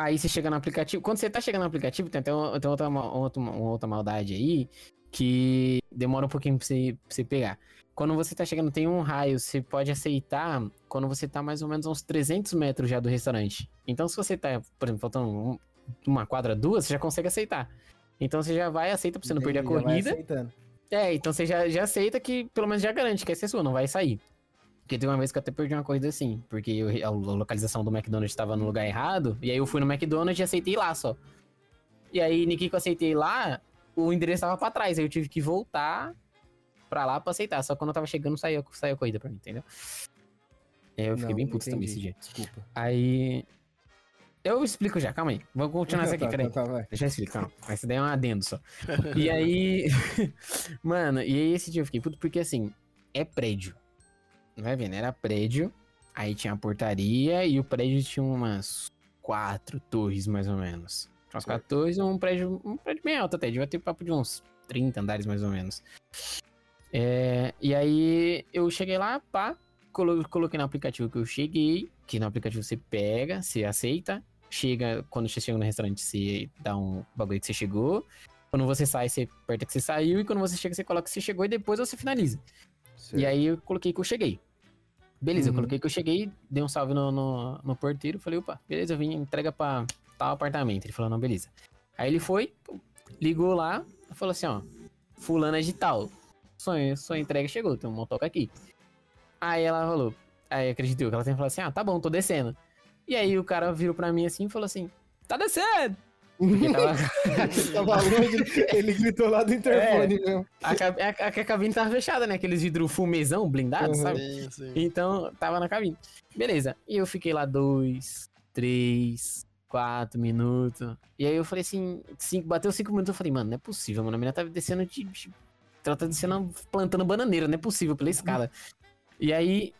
[SPEAKER 3] Aí você chega no aplicativo, quando você tá chegando no aplicativo, tem até uma- tem outra, ma- outra, uma outra maldade aí, que demora um pouquinho pra você, pra você pegar. Quando você tá chegando, tem um raio, você pode aceitar quando você tá mais ou menos uns 300 metros já do restaurante. Então, se você tá, por exemplo, faltando um- uma quadra, duas, você já consegue aceitar. Então, você já vai, aceita pra você não perder a
[SPEAKER 4] Entendi, já vai
[SPEAKER 3] corrida.
[SPEAKER 4] aceitando.
[SPEAKER 3] É, então você já, já aceita que pelo menos já garante que essa é sua, não vai sair. Porque teve uma vez que eu até perdi uma corrida assim, porque eu- a localização do McDonald's estava no lugar errado, e aí eu fui no McDonald's e aceitei lá só. E aí, no que eu aceitei lá, o endereço tava pra trás, aí eu tive que voltar pra lá pra aceitar. Só que quando eu tava chegando, saiu, saiu a corrida pra mim, entendeu? Aí eu fiquei
[SPEAKER 4] Não,
[SPEAKER 3] bem puto também esse dia.
[SPEAKER 4] Desculpa.
[SPEAKER 3] Aí. Eu explico já, calma aí. Vamos continuar isso aqui,
[SPEAKER 4] Tá,
[SPEAKER 3] peraí.
[SPEAKER 4] tá, tá.
[SPEAKER 3] Deixa eu explicar, calma. Essa daí é um adendo só. E aí. Mano, e aí esse dia eu fiquei puto porque assim, é prédio. Vai vendo? Era prédio. Aí tinha a portaria e o prédio tinha umas quatro torres, mais ou menos. Umas quatro torres e um prédio, um prédio bem alto até. Devia ter papo de uns 30 andares, mais ou menos. É, e aí eu cheguei lá, pá, colo- coloquei no aplicativo que eu cheguei, que no aplicativo você pega, você aceita, chega, quando você chega no restaurante, você dá um bagulho que você chegou. Quando você sai, você aperta que você saiu. E quando você chega, você coloca que você chegou e depois você finaliza. E aí eu coloquei que eu cheguei. Beleza, eu
[SPEAKER 4] Uhum.
[SPEAKER 3] coloquei que eu cheguei, dei um salve no, no, no porteiro, falei, opa, beleza, eu vim, entrega pra tal apartamento. Ele falou, não, beleza. Aí ele foi, ligou lá, falou assim, ó, fulana é de tal. Sua, sua entrega chegou, tem um motoca aqui. Aí ela falou, aí acreditou que ela tem falado assim, ah, tá bom, tô descendo. E aí o cara virou pra mim assim e falou assim, tá descendo! Tava,
[SPEAKER 4] Tava longe, ele gritou lá do interfone mesmo.
[SPEAKER 3] a, ca- a, a cabine tava fechada, né? Aqueles vidro fumezão blindado,
[SPEAKER 4] Uhum.
[SPEAKER 3] sabe?
[SPEAKER 2] Sim, sim.
[SPEAKER 3] Então, tava na cabine. Beleza. E eu fiquei lá dois, três, quatro minutos. E aí eu falei assim, cinco, bateu cinco minutos, eu falei, mano, não é possível, mano. A menina tá descendo de. de ela tá descendo, plantando bananeira, não é possível pela escada. E aí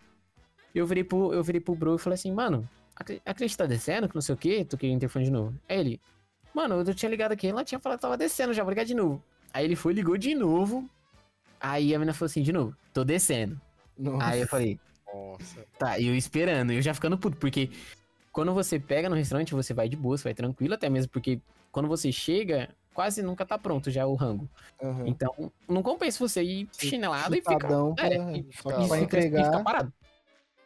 [SPEAKER 3] eu virei pro, eu virei pro bro e falei assim, mano, a, cliente tá descendo, que não sei o quê, toquei o interfone de novo. Aí ele, mano, eu tinha ligado aqui, ela tinha falado que tava descendo já, vou ligar de novo. Aí ele foi, ligou de novo. Aí a menina falou assim, de novo, tô descendo.
[SPEAKER 4] Nossa.
[SPEAKER 3] Aí eu falei,
[SPEAKER 2] Nossa.
[SPEAKER 3] Tá, e eu esperando, eu já ficando puto, porque quando você pega no restaurante, você vai de boa, você vai tranquilo, até mesmo porque quando você chega, quase nunca tá pronto já o rango.
[SPEAKER 4] Aham.
[SPEAKER 3] Então, não compensa você ir
[SPEAKER 4] Sim,
[SPEAKER 3] chisnelado e ficar. É,
[SPEAKER 4] pra-
[SPEAKER 3] e, e-
[SPEAKER 4] pra
[SPEAKER 3] e ficar
[SPEAKER 4] entregar.
[SPEAKER 3] parado.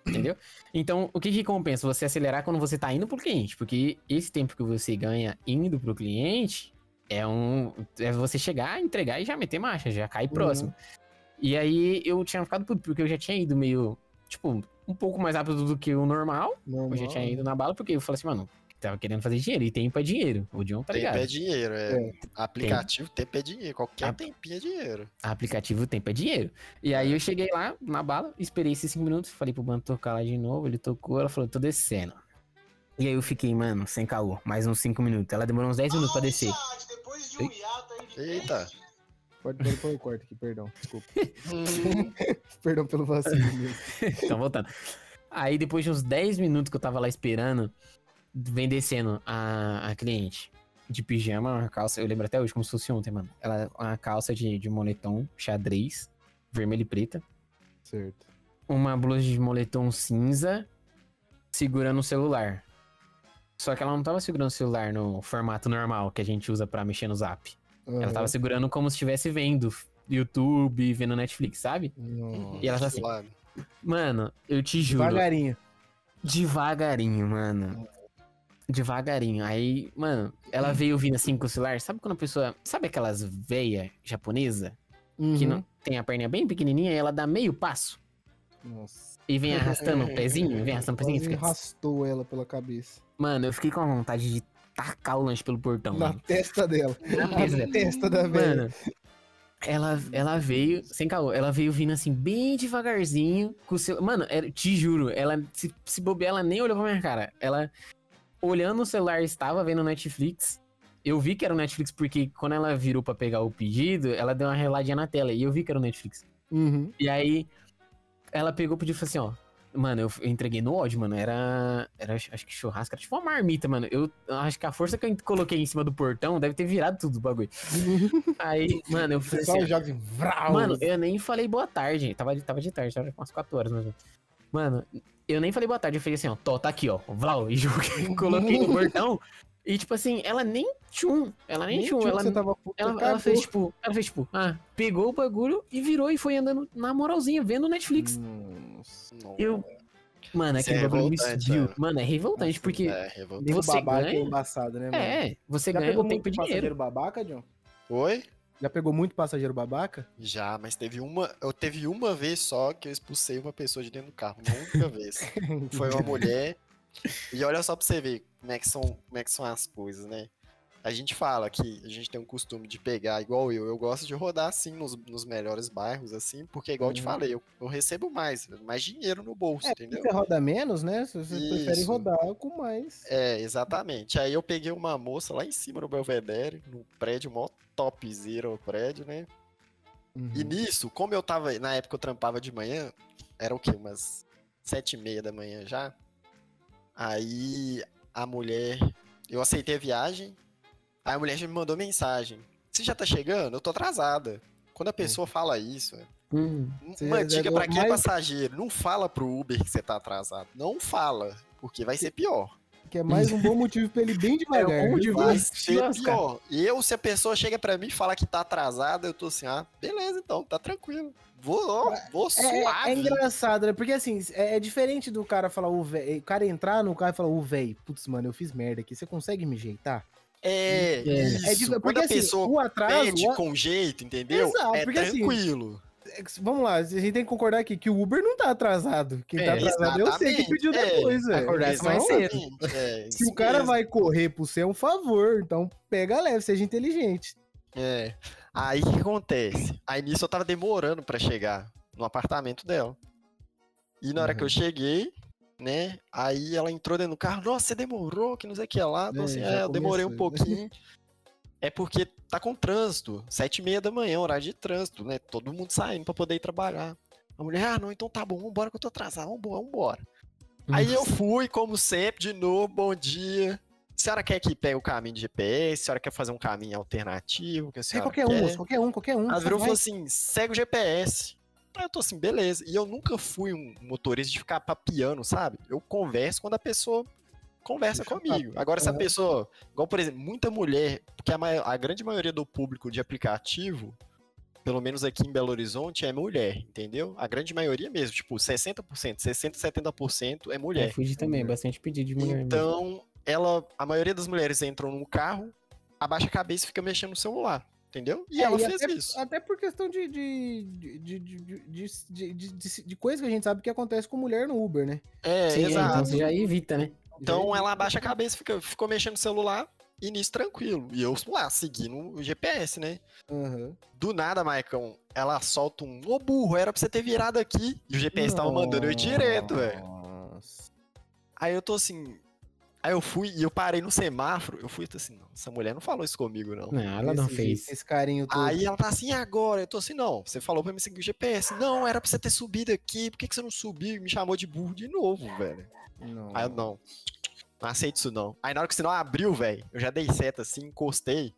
[SPEAKER 3] Entendeu? Então, o que que compensa? Você acelerar quando você tá indo pro cliente, porque esse tempo que você ganha indo pro cliente é um. É você chegar, entregar e já meter marcha, já cair próximo. E aí eu tinha ficado puto, porque eu já tinha ido meio. Tipo, um pouco mais rápido do que o normal.
[SPEAKER 4] Normal.
[SPEAKER 3] Eu já tinha ido na bala, porque eu falei assim, mano, tava querendo fazer dinheiro. E tempo é dinheiro. O John tá
[SPEAKER 2] Tempo
[SPEAKER 3] ligado.
[SPEAKER 2] é dinheiro, é. Aplicativo, tempo é dinheiro. Qualquer
[SPEAKER 3] Ah.
[SPEAKER 2] tempinho é dinheiro.
[SPEAKER 3] Aplicativo tempo é dinheiro. E aí eu cheguei lá, na bala, esperei esses cinco minutos, falei pro bando tocar lá de novo, ele tocou, ela falou, tô descendo. E aí eu fiquei, mano, sem caô, mais uns cinco minutos. Ela demorou uns 10 minutos pra descer.
[SPEAKER 6] Depois de um hiato aí de
[SPEAKER 2] Eita.
[SPEAKER 4] Pode, pode pôr o corte aqui, perdão. Desculpa. perdão pelo vacilo
[SPEAKER 3] então, voltando. Aí depois de uns 10 minutos que eu tava lá esperando, vem descendo a, a cliente de pijama, uma calça, eu lembro até hoje como se fosse ontem, mano. Ela, uma calça de, de moletom xadrez, vermelha e preta.
[SPEAKER 4] Certo.
[SPEAKER 3] uma blusa de moletom cinza segurando o celular. Só que ela não tava segurando o celular no formato normal que a gente usa pra mexer no zap. Ela tava segurando como se estivesse vendo YouTube, vendo Netflix, sabe?
[SPEAKER 4] Nossa.
[SPEAKER 3] E ela tá assim. Mano, eu te juro.
[SPEAKER 4] Devagarinho.
[SPEAKER 3] Devagarinho, mano. Devagarinho. Aí, mano, ela veio vindo assim com o celular. Sabe quando a pessoa. Sabe aquelas veia japonesa? Que
[SPEAKER 4] Uhum.
[SPEAKER 3] não tem a perna bem pequenininha e ela dá meio passo?
[SPEAKER 4] Nossa.
[SPEAKER 3] E vem arrastando o pezinho? Vem arrastando o pezinho e fica.
[SPEAKER 4] arrastou ela pela cabeça.
[SPEAKER 3] Mano, eu fiquei com a vontade de tacar o lanche pelo portão,
[SPEAKER 4] Na
[SPEAKER 3] mano.
[SPEAKER 4] testa dela.
[SPEAKER 3] Na testa.
[SPEAKER 4] Na testa da velha.
[SPEAKER 3] Mano, ela, ela veio, sem caô, ela veio vindo assim, bem devagarzinho, com o seu. Mano, te juro, ela se, se bobear, ela nem olhou pra minha cara. Ela, olhando o celular, estava vendo Netflix. Eu vi que era o Netflix porque quando ela virou pra pegar o pedido, ela deu uma reladinha na tela e eu vi que era o Netflix.
[SPEAKER 4] Uhum.
[SPEAKER 3] E aí, ela pegou e pediu e falou assim, ó. Mano, eu, entreguei no ódio, mano. Era. Era acho que churrasco, era tipo uma marmita, mano. Eu acho que a força que eu coloquei em cima do portão deve ter virado tudo o bagulho. Aí, mano, eu falei assim.
[SPEAKER 4] assim, vrau.
[SPEAKER 3] Mano, eu nem falei boa tarde. Tava, tava de tarde, tava umas 4 horas menos. Mano, eu nem falei boa tarde. Eu falei assim, ó, tô, tá aqui, ó. Vlau, e joguei, coloquei no portão. E, tipo assim, ela nem tchum. Ela nem,
[SPEAKER 4] Nem
[SPEAKER 3] tchum.
[SPEAKER 4] tinha
[SPEAKER 3] Ela, ela, ela
[SPEAKER 4] cagou.
[SPEAKER 3] fez, tipo, ela fez, tipo, ah, pegou o bagulho e virou e foi andando na moralzinha, vendo Netflix.
[SPEAKER 4] Nossa.
[SPEAKER 3] Eu. Mano, aquele
[SPEAKER 2] é
[SPEAKER 3] bagulho me subiu.
[SPEAKER 2] é.
[SPEAKER 3] Mano, é revoltante, porque
[SPEAKER 2] É, revoltante.
[SPEAKER 3] Você
[SPEAKER 4] babaca é
[SPEAKER 3] ganha-
[SPEAKER 4] embaçado, né, mano?
[SPEAKER 3] é, você
[SPEAKER 4] Já
[SPEAKER 3] ganha
[SPEAKER 4] pegou
[SPEAKER 3] o
[SPEAKER 4] muito
[SPEAKER 3] tempo e dinheiro.
[SPEAKER 4] babaca, John?
[SPEAKER 2] Oi?
[SPEAKER 4] Já pegou muito passageiro babaca?
[SPEAKER 2] Já, mas teve uma. Eu teve uma vez só que eu expulsei uma pessoa de dentro do carro. Uma única vez. Foi uma mulher. E olha só pra você ver como é que são, como é que são as coisas, né? A gente fala que a gente tem um costume de pegar, igual eu, eu gosto de rodar assim nos, nos melhores bairros, assim, porque igual eu te
[SPEAKER 4] Uhum.
[SPEAKER 2] falei, eu, eu recebo mais, mais dinheiro no bolso,
[SPEAKER 4] É,
[SPEAKER 2] entendeu?
[SPEAKER 4] você roda menos, né? Você você prefere
[SPEAKER 2] Isso.
[SPEAKER 4] rodar com mais.
[SPEAKER 2] É, exatamente. Aí eu peguei uma moça lá em cima no Belvedere, no prédio, mó topzera o prédio, né?
[SPEAKER 4] Uhum.
[SPEAKER 2] E nisso, como eu tava, na época eu trampava de manhã, era o quê? Umas sete e meia da manhã já. Aí a mulher, eu aceitei a viagem, aí a mulher já me mandou mensagem. Você já tá chegando? Eu tô atrasada. Quando a pessoa fala isso,
[SPEAKER 3] Hum.
[SPEAKER 2] Uma dica pra quem é
[SPEAKER 4] mais-
[SPEAKER 2] passageiro, não fala pro Uber que você tá atrasado. Não fala, porque vai ser pior.
[SPEAKER 4] Que é mais um bom motivo pra ele bem devagar.
[SPEAKER 3] É um motivo.
[SPEAKER 4] viu?
[SPEAKER 2] Vai
[SPEAKER 3] se
[SPEAKER 2] ser pior. E eu, se a pessoa chega pra mim e fala que tá atrasada, eu tô assim, ah, beleza então, tá tranquilo. Vou, vou
[SPEAKER 4] É,
[SPEAKER 2] suave.
[SPEAKER 4] é engraçado, né? Porque assim, é, é diferente do cara falar o véi. O cara entrar no carro e falar, o véi, putz, mano, eu fiz merda aqui. Você consegue me ajeitar?
[SPEAKER 2] É,
[SPEAKER 3] É.
[SPEAKER 2] isso.
[SPEAKER 4] É, tipo,
[SPEAKER 2] Quando
[SPEAKER 4] porque
[SPEAKER 2] a
[SPEAKER 4] assim,
[SPEAKER 2] pessoa
[SPEAKER 4] o atraso.
[SPEAKER 2] pede
[SPEAKER 4] o-
[SPEAKER 2] com jeito, entendeu?
[SPEAKER 4] Exato,
[SPEAKER 2] é
[SPEAKER 4] porque assim,
[SPEAKER 2] tranquilo.
[SPEAKER 4] é que- Vamos lá, a gente tem que concordar aqui que o Uber não tá atrasado. Quem tá
[SPEAKER 3] É,
[SPEAKER 4] atrasado eu sei que pediu
[SPEAKER 2] é.
[SPEAKER 4] depois, velho.
[SPEAKER 3] Acordar
[SPEAKER 4] Então,
[SPEAKER 3] mais cedo.
[SPEAKER 2] É,
[SPEAKER 4] Se o cara
[SPEAKER 2] mesmo.
[SPEAKER 4] vai correr pro você é um favor, então pega leve, seja inteligente.
[SPEAKER 2] É. Aí o que acontece? Aí nisso eu tava demorando pra chegar no apartamento dela. E na hora
[SPEAKER 4] Uhum.
[SPEAKER 2] que eu cheguei, né? Aí ela entrou dentro do carro, nossa, você demorou, que não sei o que lá. Então,
[SPEAKER 4] É,
[SPEAKER 2] assim, é, eu demorei um
[SPEAKER 4] começou.
[SPEAKER 2] pouquinho. É porque tá com trânsito, sete e meia da manhã, horário de trânsito, né? Todo mundo saindo pra poder ir trabalhar. A mulher, ah, não, então tá bom, vambora que eu tô atrasado, vambora, vambora. Aí eu fui, como sempre, de novo, bom dia. A senhora quer que pegue o caminho de GPS? A senhora quer fazer um caminho alternativo? Que a
[SPEAKER 4] É
[SPEAKER 2] senhora
[SPEAKER 4] qualquer
[SPEAKER 2] quer?
[SPEAKER 4] um, moço, qualquer um, qualquer um.
[SPEAKER 2] Ela virou e falou assim: segue o GPS. Aí eu tô assim, beleza. E eu nunca fui um motorista de ficar papiando, sabe? Eu converso quando a pessoa conversa comigo. Agora, se a pessoa, igual por exemplo, muita mulher, porque a, mai- a grande maioria do público de aplicativo, pelo menos aqui em Belo Horizonte, é mulher, entendeu? A grande maioria mesmo, tipo, 60%, 60%, 70% é
[SPEAKER 3] É,
[SPEAKER 2] mulher.
[SPEAKER 3] Fuji também, bastante pedido de mulher. mesmo.
[SPEAKER 2] Então, ela, a maioria das mulheres entram no carro, abaixa a cabeça e fica mexendo no celular, entendeu? E
[SPEAKER 4] É,
[SPEAKER 2] ela
[SPEAKER 4] e
[SPEAKER 2] fez
[SPEAKER 4] até,
[SPEAKER 2] isso.
[SPEAKER 4] Até por questão de de, de, de, de, de, de, de- de- de coisa que a gente sabe que acontece com mulher no Uber, né?
[SPEAKER 2] É,
[SPEAKER 3] Sim, é, então
[SPEAKER 2] exato.
[SPEAKER 3] você já evita, né?
[SPEAKER 2] Então ela abaixa a cabeça, fica, ficou mexendo no celular e nisso tranquilo. E eu lá, seguindo o GPS, né?
[SPEAKER 4] Aham.
[SPEAKER 2] Do nada, Maicon, ela solta um, ô burro, era pra você ter virado aqui. E o GPS tava mandando eu ir direto, velho.
[SPEAKER 4] Nossa.
[SPEAKER 2] Aí eu tô assim. Aí eu fui e eu parei no semáforo. Eu fui e tô assim, não, essa mulher não falou isso comigo, não.
[SPEAKER 3] Não, ela não
[SPEAKER 4] Esse
[SPEAKER 3] fez.
[SPEAKER 4] jeito, Esse carinho todo.
[SPEAKER 2] Aí ela tá assim, e agora? Eu tô assim, não, você falou pra me seguir o GPS. Não, era pra você ter subido aqui, por que, que você não subiu e me chamou de burro de novo, velho?
[SPEAKER 4] Não.
[SPEAKER 2] Aí eu, não, não aceito isso não. Aí na hora que o sinal abriu, velho, eu já dei seta assim, encostei,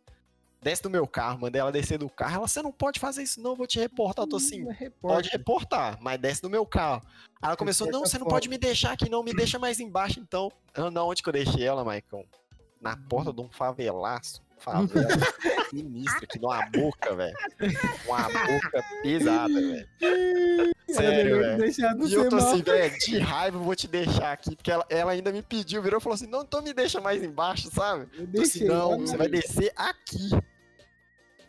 [SPEAKER 2] desce do meu carro, mandei ela descer do carro. Ela, você não pode fazer isso não, vou te reportar. Eu tô assim,
[SPEAKER 4] Não
[SPEAKER 2] pode reportar, mas desce do meu carro. Aí ela começou, não, você não pode me deixar aqui não, me deixa mais embaixo então. Não, onde que eu deixei ela, Maicon? Na porta de um favelaço. Favela sinistra, que dá uma boca, velho. Uma boca pesada, velho. Sério, velho. E eu tô assim, velho, de raiva eu vou te deixar aqui, porque ela, ela ainda me pediu, virou e falou assim, não, então me deixa mais embaixo, sabe?
[SPEAKER 4] Eu
[SPEAKER 2] Eu tô assim,
[SPEAKER 4] deixei,
[SPEAKER 2] não,
[SPEAKER 4] lá
[SPEAKER 2] você vai descer aqui.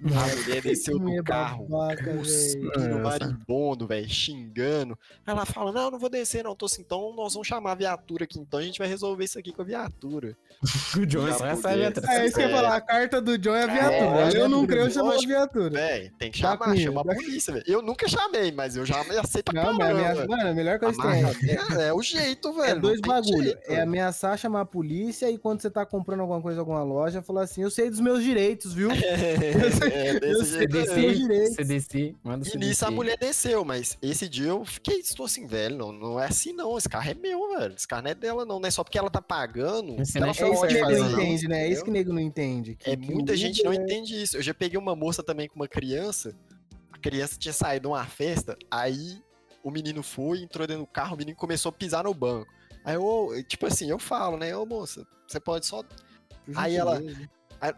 [SPEAKER 2] A mulher desceu do carro,
[SPEAKER 4] babaca, velho.
[SPEAKER 2] cuspindo,
[SPEAKER 3] Nossa.
[SPEAKER 2] marimbondo, velho, xingando. Aí ela fala, não, não vou descer não, tô assim, então nós vamos chamar a viatura aqui, então a gente vai resolver isso aqui com a viatura.
[SPEAKER 3] O John só sabe atrás.
[SPEAKER 4] É isso que eu ia
[SPEAKER 2] É.
[SPEAKER 4] falar, a carta do John é a viatura.
[SPEAKER 2] É,
[SPEAKER 4] eu não creio, eu chamo a viatura.
[SPEAKER 2] Véi, tem que
[SPEAKER 4] Dá
[SPEAKER 2] chamar, chama a
[SPEAKER 4] dá-
[SPEAKER 2] polícia, velho. Eu nunca chamei, mas eu já ameacei pra
[SPEAKER 4] Não, mas ameaça... Mano, a melhor coisa que tem
[SPEAKER 2] é, é o jeito, velho.
[SPEAKER 4] é dois bagulho. É ameaçar chamar a polícia e quando você tá comprando alguma coisa em alguma loja, falar assim, eu sei dos meus direitos, viu?
[SPEAKER 2] É,
[SPEAKER 4] Eu sei
[SPEAKER 2] mesmo.
[SPEAKER 4] meus direitos.
[SPEAKER 3] CDC, manda
[SPEAKER 2] E
[SPEAKER 3] CDC.
[SPEAKER 2] nisso a mulher desceu, mas esse dia eu fiquei, estou assim, velho, não, não é assim não, esse carro é meu, velho, esse carro não é dela não, não é só porque ela tá pagando,
[SPEAKER 3] Você
[SPEAKER 2] ela
[SPEAKER 3] não
[SPEAKER 4] É isso que o nego não entende, né? É isso que o nego não entende. que-
[SPEAKER 2] É
[SPEAKER 4] que
[SPEAKER 2] muita
[SPEAKER 4] o
[SPEAKER 2] gente não
[SPEAKER 4] Uber-
[SPEAKER 2] entende isso. Eu já peguei uma moça também com uma criança, a criança tinha saído de uma festa, aí o menino foi, entrou dentro do carro, o menino começou a pisar no banco. Aí eu, tipo assim, eu falo, né, ô moça, você pode só Aí ela-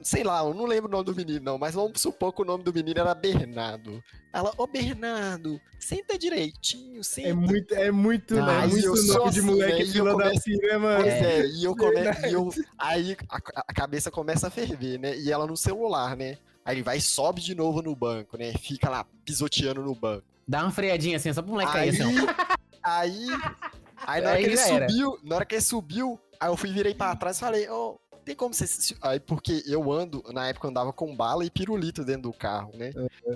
[SPEAKER 2] Sei lá, eu não lembro o nome do menino, não, mas vamos supor que o nome do menino era Bernardo. Ela, ô Bernardo, senta direitinho, senta.
[SPEAKER 4] É muito, é muito,
[SPEAKER 3] Ah,
[SPEAKER 4] né? É
[SPEAKER 2] aí
[SPEAKER 4] muito
[SPEAKER 2] eu
[SPEAKER 4] nome
[SPEAKER 2] sou
[SPEAKER 4] de
[SPEAKER 2] assim,
[SPEAKER 4] moleque
[SPEAKER 2] e eu
[SPEAKER 4] fila da
[SPEAKER 2] começo-
[SPEAKER 4] né, mano?
[SPEAKER 2] Pois é, e eu come...
[SPEAKER 4] Verdade.
[SPEAKER 2] e eu... Aí a, a cabeça começa a ferver, né? E ela no celular, né? Aí ele vai e sobe de novo no banco, né? Fica lá pisoteando no banco.
[SPEAKER 3] Dá uma freadinha assim, só pro moleque
[SPEAKER 2] Aí,
[SPEAKER 3] cair assim,
[SPEAKER 2] aí, aí na hora
[SPEAKER 3] Aí
[SPEAKER 2] que ele
[SPEAKER 3] era.
[SPEAKER 2] subiu, na hora que ele subiu, aí eu fui virei pra trás e falei, ô, tem como você. se- Aí, porque eu ando, na época eu andava com bala e pirulito dentro do carro, né?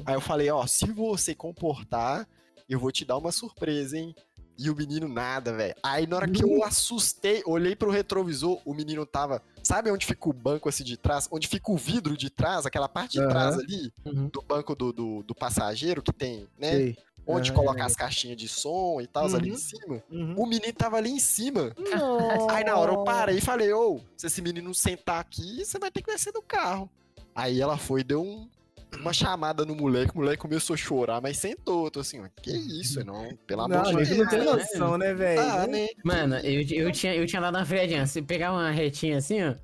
[SPEAKER 2] Aí eu falei, ó, se você comportar, eu vou te dar uma surpresa, hein? E o menino nada, velho. Aí na hora que eu assustei, olhei pro retrovisor, o menino tava. Sabe onde fica o banco assim de trás? Onde fica o vidro de trás, aquela parte de
[SPEAKER 4] Aham.
[SPEAKER 2] trás ali,
[SPEAKER 3] Uhum.
[SPEAKER 2] do banco do, do, do passageiro que tem, né?
[SPEAKER 4] Sei.
[SPEAKER 2] Onde
[SPEAKER 4] Ah,
[SPEAKER 2] coloca as caixinhas de som e tal, ali
[SPEAKER 4] Uhum.
[SPEAKER 2] em cima.
[SPEAKER 4] Uhum.
[SPEAKER 2] O menino tava ali em cima.
[SPEAKER 4] Nossa.
[SPEAKER 2] Aí na hora eu parei e falei, ô, se esse menino sentar aqui, você vai ter que descer do carro. Aí ela foi e deu um- uma chamada no moleque, o moleque começou a chorar, mas sentou. Eu tô assim, ó, que isso, não, pelo
[SPEAKER 4] Não,
[SPEAKER 2] amor
[SPEAKER 4] a
[SPEAKER 2] de
[SPEAKER 4] gente
[SPEAKER 2] Deus.
[SPEAKER 4] não tem noção, né, velho?
[SPEAKER 2] Ah, né?
[SPEAKER 3] Mano, eu, eu, tinha, eu tinha dado uma freadinha. Se pegar uma retinha assim, ó,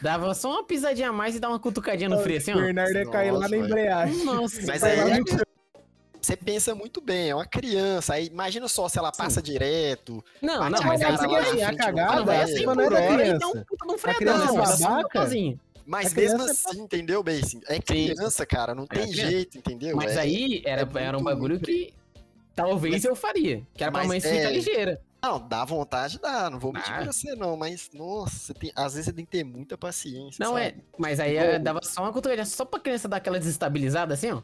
[SPEAKER 3] dava só uma pisadinha a mais e dar uma cutucadinha no freio assim,
[SPEAKER 4] O
[SPEAKER 3] ó.
[SPEAKER 4] Bernardo ia cair lá na embreagem.
[SPEAKER 3] Nossa,
[SPEAKER 2] Mas aí você pensa muito bem, é uma criança. Aí imagina só se ela passa direto.
[SPEAKER 3] Não, não, mas aí você assim, a cagada vai
[SPEAKER 2] velho.
[SPEAKER 3] assim
[SPEAKER 4] Quando
[SPEAKER 3] por
[SPEAKER 4] era
[SPEAKER 3] hora e
[SPEAKER 4] criança.
[SPEAKER 3] dá um puta de um
[SPEAKER 4] A
[SPEAKER 3] freadão,
[SPEAKER 4] criança
[SPEAKER 3] né?
[SPEAKER 4] é
[SPEAKER 3] Vai só um
[SPEAKER 4] babaca?
[SPEAKER 3] botãozinho.
[SPEAKER 2] Mas
[SPEAKER 4] A
[SPEAKER 2] mesmo
[SPEAKER 4] criança
[SPEAKER 2] assim, entendeu, Basing? É criança, cara, não tem
[SPEAKER 3] criança.
[SPEAKER 2] jeito, entendeu?
[SPEAKER 3] Mas
[SPEAKER 2] É-
[SPEAKER 3] aí era,
[SPEAKER 2] é
[SPEAKER 3] era um bagulho que talvez
[SPEAKER 2] Mas-
[SPEAKER 3] eu faria. Que era pra mãe
[SPEAKER 2] é-
[SPEAKER 3] ficar ligeira.
[SPEAKER 2] Não, dá vontade, dá. Não vou mentir
[SPEAKER 3] Ah.
[SPEAKER 2] pra você, não. Mas, nossa, tem- às vezes você tem que ter muita paciência.
[SPEAKER 3] Não
[SPEAKER 2] sabe?
[SPEAKER 3] é, mas aí eh, dava só uma cutucadinha, só pra criança dar aquela desestabilizada assim, ó.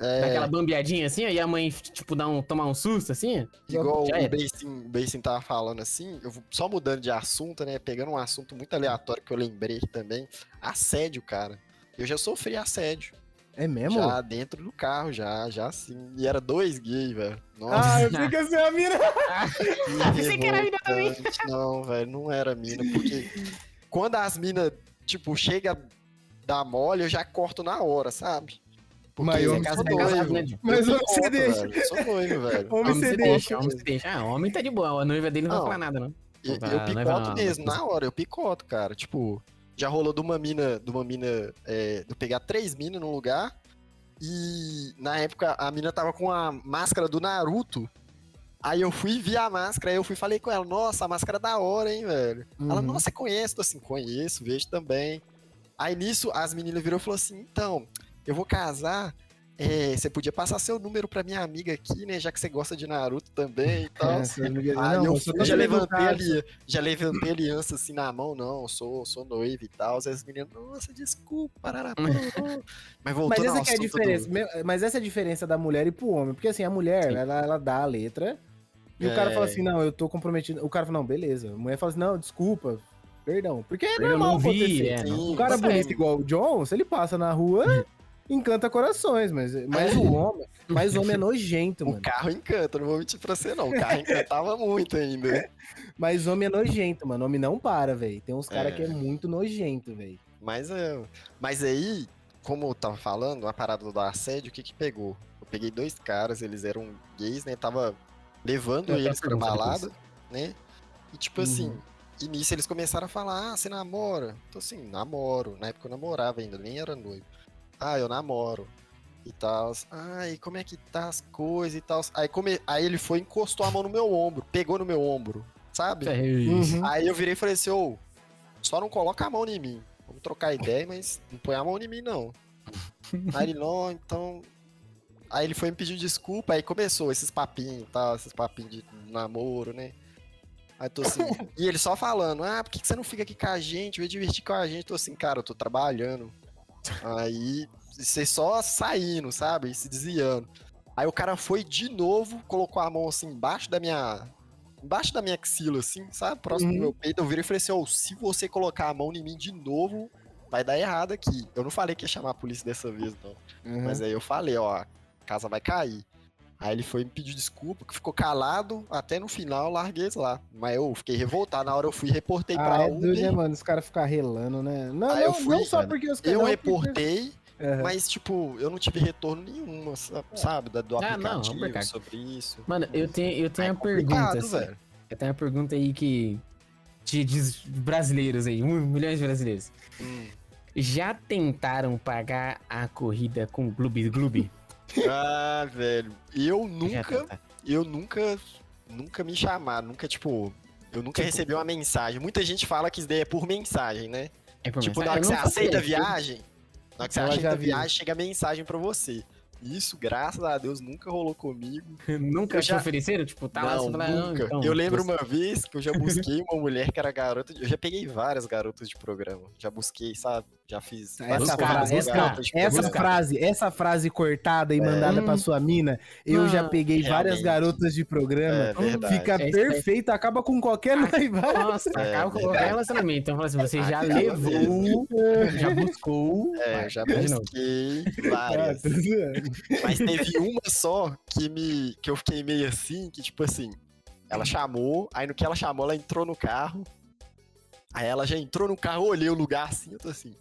[SPEAKER 2] É,
[SPEAKER 3] aquela bambeadinha assim, ó, e a mãe, tipo, dar um, tomar um susto assim.
[SPEAKER 2] igual o o Basing tava falando assim, eu vou só mudando de assunto, né? Pegando um assunto muito aleatório que eu lembrei também. Assédio, cara. Eu já sofri assédio.
[SPEAKER 4] É mesmo?
[SPEAKER 2] Já dentro do carro, já, já sim. E era dois gays, velho. Nossa,
[SPEAKER 4] Ah, eu pensei que ia ser a mina.
[SPEAKER 3] pensei que era mina também.
[SPEAKER 2] Não, velho, não era mina. Porque quando as minas, tipo, chega da mole, eu já corto na hora, sabe? Porque
[SPEAKER 4] Mas
[SPEAKER 2] eu
[SPEAKER 4] homem
[SPEAKER 3] você é
[SPEAKER 2] noivo.
[SPEAKER 3] casado, né?
[SPEAKER 4] Mas homem você
[SPEAKER 2] picoto,
[SPEAKER 4] deixa.
[SPEAKER 2] velho, Eu sou noivo, velho.
[SPEAKER 4] Homem
[SPEAKER 3] Homem
[SPEAKER 4] você deixa.
[SPEAKER 3] homem se deixa. Ah, homem tá de boa, a noiva dele não,
[SPEAKER 2] Não.
[SPEAKER 3] vai falar nada, não.
[SPEAKER 2] Eu, eu picoto
[SPEAKER 3] não,
[SPEAKER 2] mesmo,
[SPEAKER 3] não.
[SPEAKER 2] na hora, eu picoto, cara. Tipo, já rolou de uma mina, de uma mina, é, de pegar três minas num lugar e na época a mina tava com a máscara do Naruto. Aí eu fui ver a máscara, aí eu fui falei com ela, nossa, a máscara é da hora, hein, velho. Ela,
[SPEAKER 4] Uhum.
[SPEAKER 2] nossa, você conhece? Tô assim, conheço, vejo também. Aí nisso, as meninas virou e falou assim, então, eu vou casar, é, você podia passar seu número pra minha amiga aqui, né, já que você gosta de Naruto também e tal.
[SPEAKER 4] É,
[SPEAKER 2] Aí
[SPEAKER 4] não,
[SPEAKER 2] eu já levantei ali, já levantei aliança assim na mão, não, sou, sou noivo e tal. As meninas, nossa, desculpa, parará. Mas voltou
[SPEAKER 4] Mas essa é a diferença.
[SPEAKER 2] do-
[SPEAKER 4] Mas essa é a diferença da mulher e pro homem. Porque assim, a mulher, ela, ela dá a letra. E o cara
[SPEAKER 2] É.
[SPEAKER 4] fala assim, não, eu tô comprometido. O cara fala, não, beleza. A mulher fala assim, não, desculpa. Perdão. Porque é normal
[SPEAKER 3] vi,
[SPEAKER 4] acontecer.
[SPEAKER 3] é,
[SPEAKER 4] Um cara bonito igual o John, se ele passa na rua, encanta corações. Mas, mas o homem, mas o homem é nojento,
[SPEAKER 2] O
[SPEAKER 4] mano.
[SPEAKER 2] carro encanta, não vou mentir pra você não. O carro encantava muito ainda.
[SPEAKER 4] Mas homem é nojento, mano. Homem não para, velho. Tem uns caras
[SPEAKER 2] É.
[SPEAKER 4] que é muito nojento, velho.
[SPEAKER 2] Mas, é, mas aí, como eu tava falando, a parada do assédio, o que que pegou? Eu peguei dois caras, eles eram gays, né? Tava levando
[SPEAKER 3] Eu até
[SPEAKER 2] eles pra balada, né? E tipo assim,
[SPEAKER 4] Uhum.
[SPEAKER 2] e nisso eles começaram a falar, ah, você namora? Então assim, namoro. Na época eu namorava ainda, nem era noivo. Ah, eu namoro. E tal. Ah, e como é que tá as coisas e tal. Aí, come... aí ele foi e encostou a mão no meu ombro, pegou no meu ombro, sabe?
[SPEAKER 3] É.
[SPEAKER 4] Uhum.
[SPEAKER 2] Aí eu virei e falei assim, ô, só não coloca a mão em mim. Vamos trocar ideia, mas não põe a mão em mim, não. Aí ele, não, então... Aí ele foi me pedir desculpa, aí começou esses papinhos e tal, esses papinhos de namoro, né? Aí tô assim... e ele só falando, ah, por que que você não fica aqui com a gente? Vem divertir com a gente. Tô assim, cara, eu tô trabalhando. Aí, você só saindo, sabe? E se desviando. Aí o cara foi de novo, colocou a mão assim embaixo da minha. Embaixo da minha axila, assim, sabe? Próximo
[SPEAKER 4] Uhum.
[SPEAKER 2] do meu peito. Eu virei e falei assim: Ô, se você colocar a mão em mim de novo, vai dar errado aqui. Eu não falei que ia chamar a polícia dessa vez, não.
[SPEAKER 4] Uhum.
[SPEAKER 2] Mas aí eu falei: ó, a casa vai cair. Aí ele foi me pedir desculpa, que ficou calado, até no final larguei lá. Mas eu fiquei revoltado, na hora eu fui reportei
[SPEAKER 4] Ah,
[SPEAKER 2] pra
[SPEAKER 4] é doido, né,
[SPEAKER 2] Uber.
[SPEAKER 4] mano? Os caras ficam relando, né? Não,
[SPEAKER 2] Aí
[SPEAKER 4] não,
[SPEAKER 2] eu fui,
[SPEAKER 4] não só
[SPEAKER 2] mano.
[SPEAKER 4] porque os caras.
[SPEAKER 2] Eu reportei,
[SPEAKER 4] Aham.
[SPEAKER 2] mas tipo, eu não tive retorno nenhum, sa- sabe? Da- Do
[SPEAKER 3] Ah, não,
[SPEAKER 2] aplicativo
[SPEAKER 3] Roberto.
[SPEAKER 2] sobre isso.
[SPEAKER 3] Mano, eu tenho, eu tenho
[SPEAKER 2] É
[SPEAKER 3] uma pergunta. assim. Eu tenho uma pergunta aí que. de, de brasileiros aí, um- milhões de brasileiros.
[SPEAKER 2] Hum.
[SPEAKER 3] Já tentaram pagar a corrida com Gloob Gloob?
[SPEAKER 2] Ah, velho. Eu nunca,
[SPEAKER 3] tentaram.
[SPEAKER 2] eu nunca, nunca me chamaram, nunca, tipo, eu nunca
[SPEAKER 3] Tipo-
[SPEAKER 2] recebi uma mensagem. Muita gente fala que isso daí é por mensagem, né?
[SPEAKER 3] É por
[SPEAKER 2] tipo,
[SPEAKER 3] mensagem?
[SPEAKER 2] na hora que você aceita a viagem, na hora que você aceita a viagem, chega a mensagem pra você. Isso, graças a Deus, nunca rolou comigo.
[SPEAKER 3] Nunca
[SPEAKER 2] Eu
[SPEAKER 3] te
[SPEAKER 2] já-
[SPEAKER 3] ofereceram? Tipo, tá lá,
[SPEAKER 2] não,
[SPEAKER 3] fala, não,
[SPEAKER 2] nunca.
[SPEAKER 3] então,
[SPEAKER 2] eu lembro
[SPEAKER 3] você-
[SPEAKER 2] uma vez que eu já busquei uma mulher que era garota. de- Eu já peguei várias garotas de programa. Já busquei, sabe? Já fiz. várias
[SPEAKER 4] Essa, essa, essa frase, essa frase cortada e mandada pra sua mina, eu já peguei várias
[SPEAKER 2] realmente.
[SPEAKER 4] garotas de programa.
[SPEAKER 2] É.
[SPEAKER 4] Fica
[SPEAKER 3] É
[SPEAKER 4] perfeito, acaba com qualquer
[SPEAKER 3] Ah,
[SPEAKER 4] noivado.
[SPEAKER 3] Nossa,
[SPEAKER 2] É,
[SPEAKER 3] acaba com
[SPEAKER 2] verdade.
[SPEAKER 3] qualquer relacionamento. Então, fala assim, você já
[SPEAKER 2] Acaba
[SPEAKER 3] levou, já buscou.
[SPEAKER 2] É, já busquei várias.
[SPEAKER 4] zoando.
[SPEAKER 2] Mas teve uma só que me. que eu fiquei meio assim, que tipo assim, ela chamou, aí no que ela chamou, ela entrou no carro. Aí ela já entrou no carro, olhei o lugar assim, eu tô assim.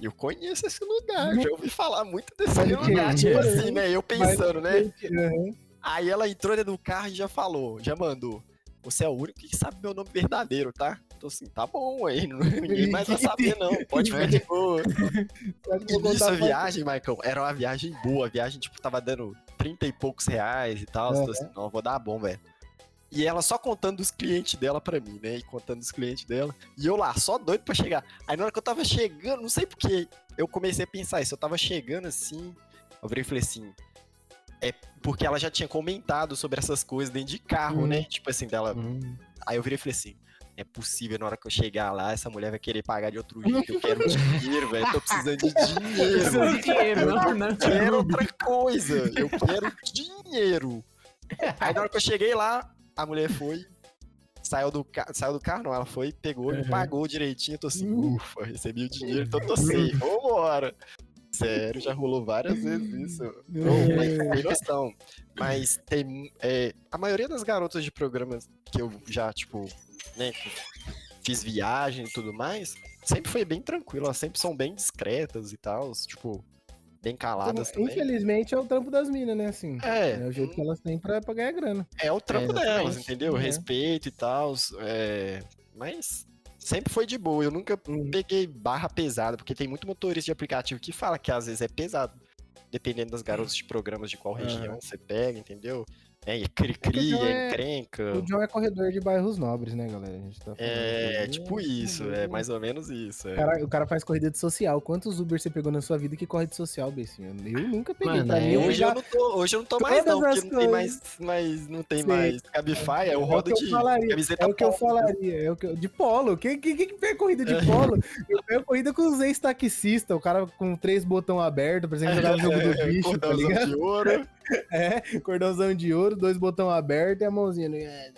[SPEAKER 2] Eu conheço esse lugar, já ouvi falar muito desse
[SPEAKER 4] Pode
[SPEAKER 2] lugar, tipo assim, né? Eu pensando, né?
[SPEAKER 4] Aham.
[SPEAKER 2] Aí ela entrou dentro do carro e já falou, já mandou. Você é o único que sabe meu nome verdadeiro, tá? Tô assim, tá bom aí, ninguém mais vai saber não, pode ficar de boa. E nisso a viagem, Maicon, era uma viagem boa. A viagem, tipo, tava dando 30 e poucos reais e tal.
[SPEAKER 4] Aham.
[SPEAKER 2] Tô assim, não, vou dar bom, velho. E ela só contando dos clientes dela pra mim, né? E contando dos clientes dela. E eu lá, só doido pra chegar. Aí na hora que eu tava chegando, não sei porquê, eu comecei a pensar isso. Eu tava chegando assim, eu virei e falei assim. É porque ela já tinha comentado sobre essas coisas dentro de carro,
[SPEAKER 4] Hum.
[SPEAKER 2] né? Tipo assim, dela.
[SPEAKER 3] Hum.
[SPEAKER 2] Aí eu virei e falei assim: é possível, na hora que eu chegar lá, essa mulher vai querer pagar de outro jeito. Eu quero dinheiro, velho. Tô precisando de dinheiro.
[SPEAKER 3] De dinheiro, não, não.
[SPEAKER 2] Eu quero outra coisa. Eu quero dinheiro. Aí na hora que eu cheguei lá, a mulher foi. Saiu do, ca... saiu do carro, não. Ela foi, pegou e
[SPEAKER 3] Uhum.
[SPEAKER 2] pagou direitinho. Eu tô assim, ufa, recebi o dinheiro, então tô safe. Vambora. Sério, já rolou várias vezes isso. Ô, mas tem noção. Mas tem. é, a maioria das garotas de programas que eu já, tipo, né, fiz viagem e tudo mais, sempre foi bem tranquilo. Elas sempre são bem discretas e tal. Tipo, bem caladas também.
[SPEAKER 4] Infelizmente é o trampo das minas, né? Assim.
[SPEAKER 2] É,
[SPEAKER 4] É o jeito que elas têm pra, pra ganhar grana.
[SPEAKER 2] é o trampo
[SPEAKER 3] É,
[SPEAKER 2] delas, entendeu?
[SPEAKER 4] É.
[SPEAKER 2] Respeito e tal. É, mas sempre foi de boa. Eu nunca
[SPEAKER 4] Uhum.
[SPEAKER 2] peguei barra pesada, porque tem muito motorista de aplicativo que fala que às vezes é pesado. Dependendo das garotas de programas de qual região você pega, entendeu? É, e cri-cri,
[SPEAKER 4] John
[SPEAKER 2] é
[SPEAKER 4] é-
[SPEAKER 2] encrenca.
[SPEAKER 4] O John é corredor de bairros nobres, né, galera? A gente tá
[SPEAKER 2] É,
[SPEAKER 4] aqui.
[SPEAKER 2] tipo isso, é mais ou menos isso.
[SPEAKER 4] O
[SPEAKER 2] é.
[SPEAKER 4] cara, o cara faz corrida de social. Quantos Uber você pegou na sua vida que corre de social, Bessinho? Eu nunca peguei.
[SPEAKER 3] Mano,
[SPEAKER 4] pra
[SPEAKER 3] é,
[SPEAKER 4] mim, eu
[SPEAKER 2] Hoje,
[SPEAKER 4] já...
[SPEAKER 2] eu não tô, hoje eu não tô mais,
[SPEAKER 4] Todas
[SPEAKER 2] não, porque não tem mais, mais, não tem
[SPEAKER 4] Sei.
[SPEAKER 2] mais Cabify, é o
[SPEAKER 4] É o
[SPEAKER 2] rodo
[SPEAKER 4] que eu
[SPEAKER 2] de
[SPEAKER 4] falaria.
[SPEAKER 2] camiseta
[SPEAKER 4] É o que eu falaria. É o que eu- De polo. Quem, quem, quem pega corrida de polo? Eu pego corrida com os ex-taxistas. O cara com três botões abertos, por exemplo, jogar no jogo do bicho, tá
[SPEAKER 2] Cordãozão
[SPEAKER 4] ligado?
[SPEAKER 2] de ouro.
[SPEAKER 4] É, cordãozão de ouro, dois botões abertos e a mãozinha. no-
[SPEAKER 2] É,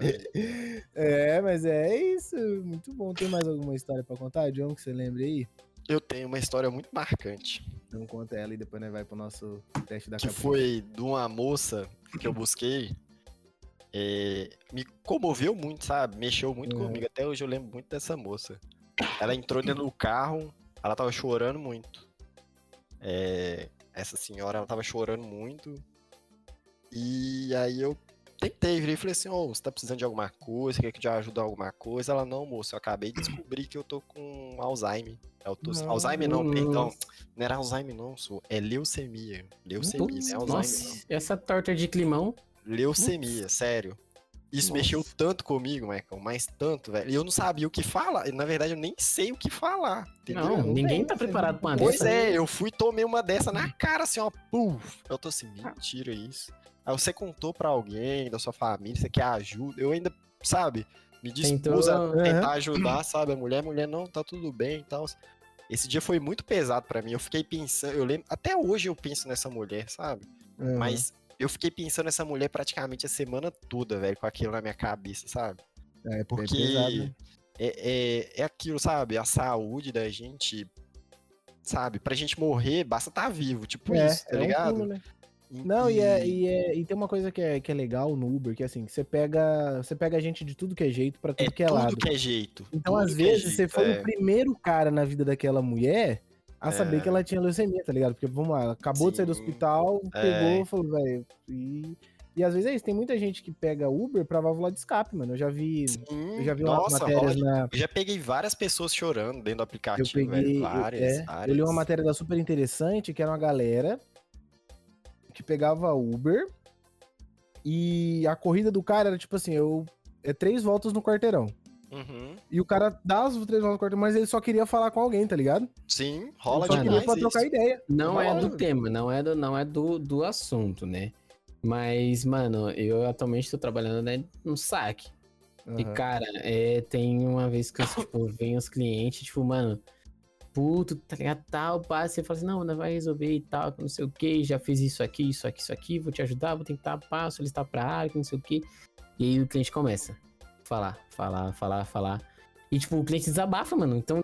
[SPEAKER 4] É, mas é isso. Muito bom. Tem mais alguma história pra contar, John, que você lembre aí?
[SPEAKER 2] eu tenho uma história muito marcante,
[SPEAKER 4] Então conta ela e depois nós vai pro nosso teste da
[SPEAKER 2] que
[SPEAKER 4] cabeça.
[SPEAKER 2] foi de uma moça que eu busquei. é, me comoveu muito, sabe? Mexeu muito
[SPEAKER 4] Uhum.
[SPEAKER 2] comigo. Até hoje eu lembro muito dessa moça. Ela entrou dentro do carro, ela tava chorando muito. É, essa senhora, ela tava chorando muito. E aí eu tentei, virei e falei assim, ô, você tá precisando de alguma coisa, quer que eu te ajude em alguma coisa? Ela, não, moça, eu acabei de descobrir que eu tô com Alzheimer. Eu tô...
[SPEAKER 4] Nossa.
[SPEAKER 2] Alzheimer não, perdão. Não era Alzheimer não, sou. É leucemia. Leucemia, não é Alzheimer não.
[SPEAKER 3] Nossa, essa torta de climão.
[SPEAKER 2] Leucemia, sério. Isso
[SPEAKER 3] Nossa.
[SPEAKER 2] mexeu tanto comigo, Michael, mas tanto, velho. E eu não sabia o que falar. Na verdade, eu nem sei o que falar. Entendeu?
[SPEAKER 3] Não,
[SPEAKER 4] não
[SPEAKER 3] ninguém tá preparado pra uma
[SPEAKER 2] Pois
[SPEAKER 3] dessa.
[SPEAKER 2] é, eu fui e tomei uma dessa na cara, assim, ó, puf. Eu tô assim, mentira isso. Aí você contou pra alguém da sua família, você quer ajuda. Eu ainda, sabe, me dispus a tentar ajudar, sabe? A mulher, mulher, não, tá tudo bem e tal. Esse dia foi muito pesado pra mim. Eu fiquei pensando, eu lembro, até hoje eu penso nessa mulher, sabe?
[SPEAKER 4] Uhum.
[SPEAKER 2] Mas eu fiquei pensando nessa mulher praticamente a semana toda, velho, com aquilo na minha cabeça, sabe?
[SPEAKER 4] É, é
[SPEAKER 2] Porque
[SPEAKER 4] pesado, né?
[SPEAKER 2] é, é, é aquilo, sabe? A saúde da gente, sabe? Pra gente morrer, basta estar vivo, tipo
[SPEAKER 4] É,
[SPEAKER 2] isso, tá
[SPEAKER 4] é um
[SPEAKER 2] ligado?
[SPEAKER 4] pulo, né? Não, e, é, e, é- e tem uma coisa que é, que é legal no Uber, que é assim, você pega, você pega gente de tudo que é jeito pra tudo
[SPEAKER 2] é
[SPEAKER 4] que é
[SPEAKER 2] tudo
[SPEAKER 4] lado.
[SPEAKER 2] que é jeito.
[SPEAKER 4] Então, às
[SPEAKER 2] é
[SPEAKER 4] vezes, você
[SPEAKER 2] jeito,
[SPEAKER 4] foi
[SPEAKER 2] é.
[SPEAKER 4] o primeiro cara na vida daquela mulher a saber
[SPEAKER 2] É.
[SPEAKER 4] que ela tinha leucemia, tá ligado? Porque, vamos lá, ela acabou de sair do
[SPEAKER 2] Sim.
[SPEAKER 4] hospital,
[SPEAKER 2] É.
[SPEAKER 4] pegou, falou, velho, e E às vezes é isso, tem muita gente que pega Uber pra válvula de escape, mano. Eu já vi,
[SPEAKER 2] Sim,
[SPEAKER 4] eu já vi umas
[SPEAKER 2] nossa,
[SPEAKER 4] matérias na.
[SPEAKER 2] Eu já peguei várias pessoas chorando dentro do
[SPEAKER 4] Eu
[SPEAKER 2] aplicativo,
[SPEAKER 4] peguei.
[SPEAKER 2] velho.
[SPEAKER 4] eu-
[SPEAKER 2] Várias,
[SPEAKER 4] é,
[SPEAKER 2] várias.
[SPEAKER 4] eu li uma matéria da super interessante, que era uma galera que pegava Uber e a corrida do cara era tipo assim, eu. É três voltas no quarteirão.
[SPEAKER 2] Uhum.
[SPEAKER 4] E o cara dá as três voltas no quarteirão, mas ele só queria falar com alguém, tá ligado?
[SPEAKER 2] Sim, rola
[SPEAKER 4] ele só queria
[SPEAKER 2] demais
[SPEAKER 4] pra
[SPEAKER 2] isso.
[SPEAKER 4] trocar ideia.
[SPEAKER 3] Não é do
[SPEAKER 2] Rola.
[SPEAKER 3] tema, não é do, não é do, do assunto, né? Mas, mano, eu atualmente tô trabalhando né, no saque. E,
[SPEAKER 4] Aham.
[SPEAKER 3] cara, é, tem uma vez que eu, tipo, vem os clientes, tipo, mano, puto, tá ligado? Tal, pá, você fala assim, não, não vai resolver e tal, não sei o que, já fiz isso aqui, isso aqui, isso aqui, vou te ajudar, vou tentar, pá, solicitar pra área, não sei o que. E aí o cliente começa falar, falar, falar, falar. E, tipo, o cliente desabafa, mano. Então,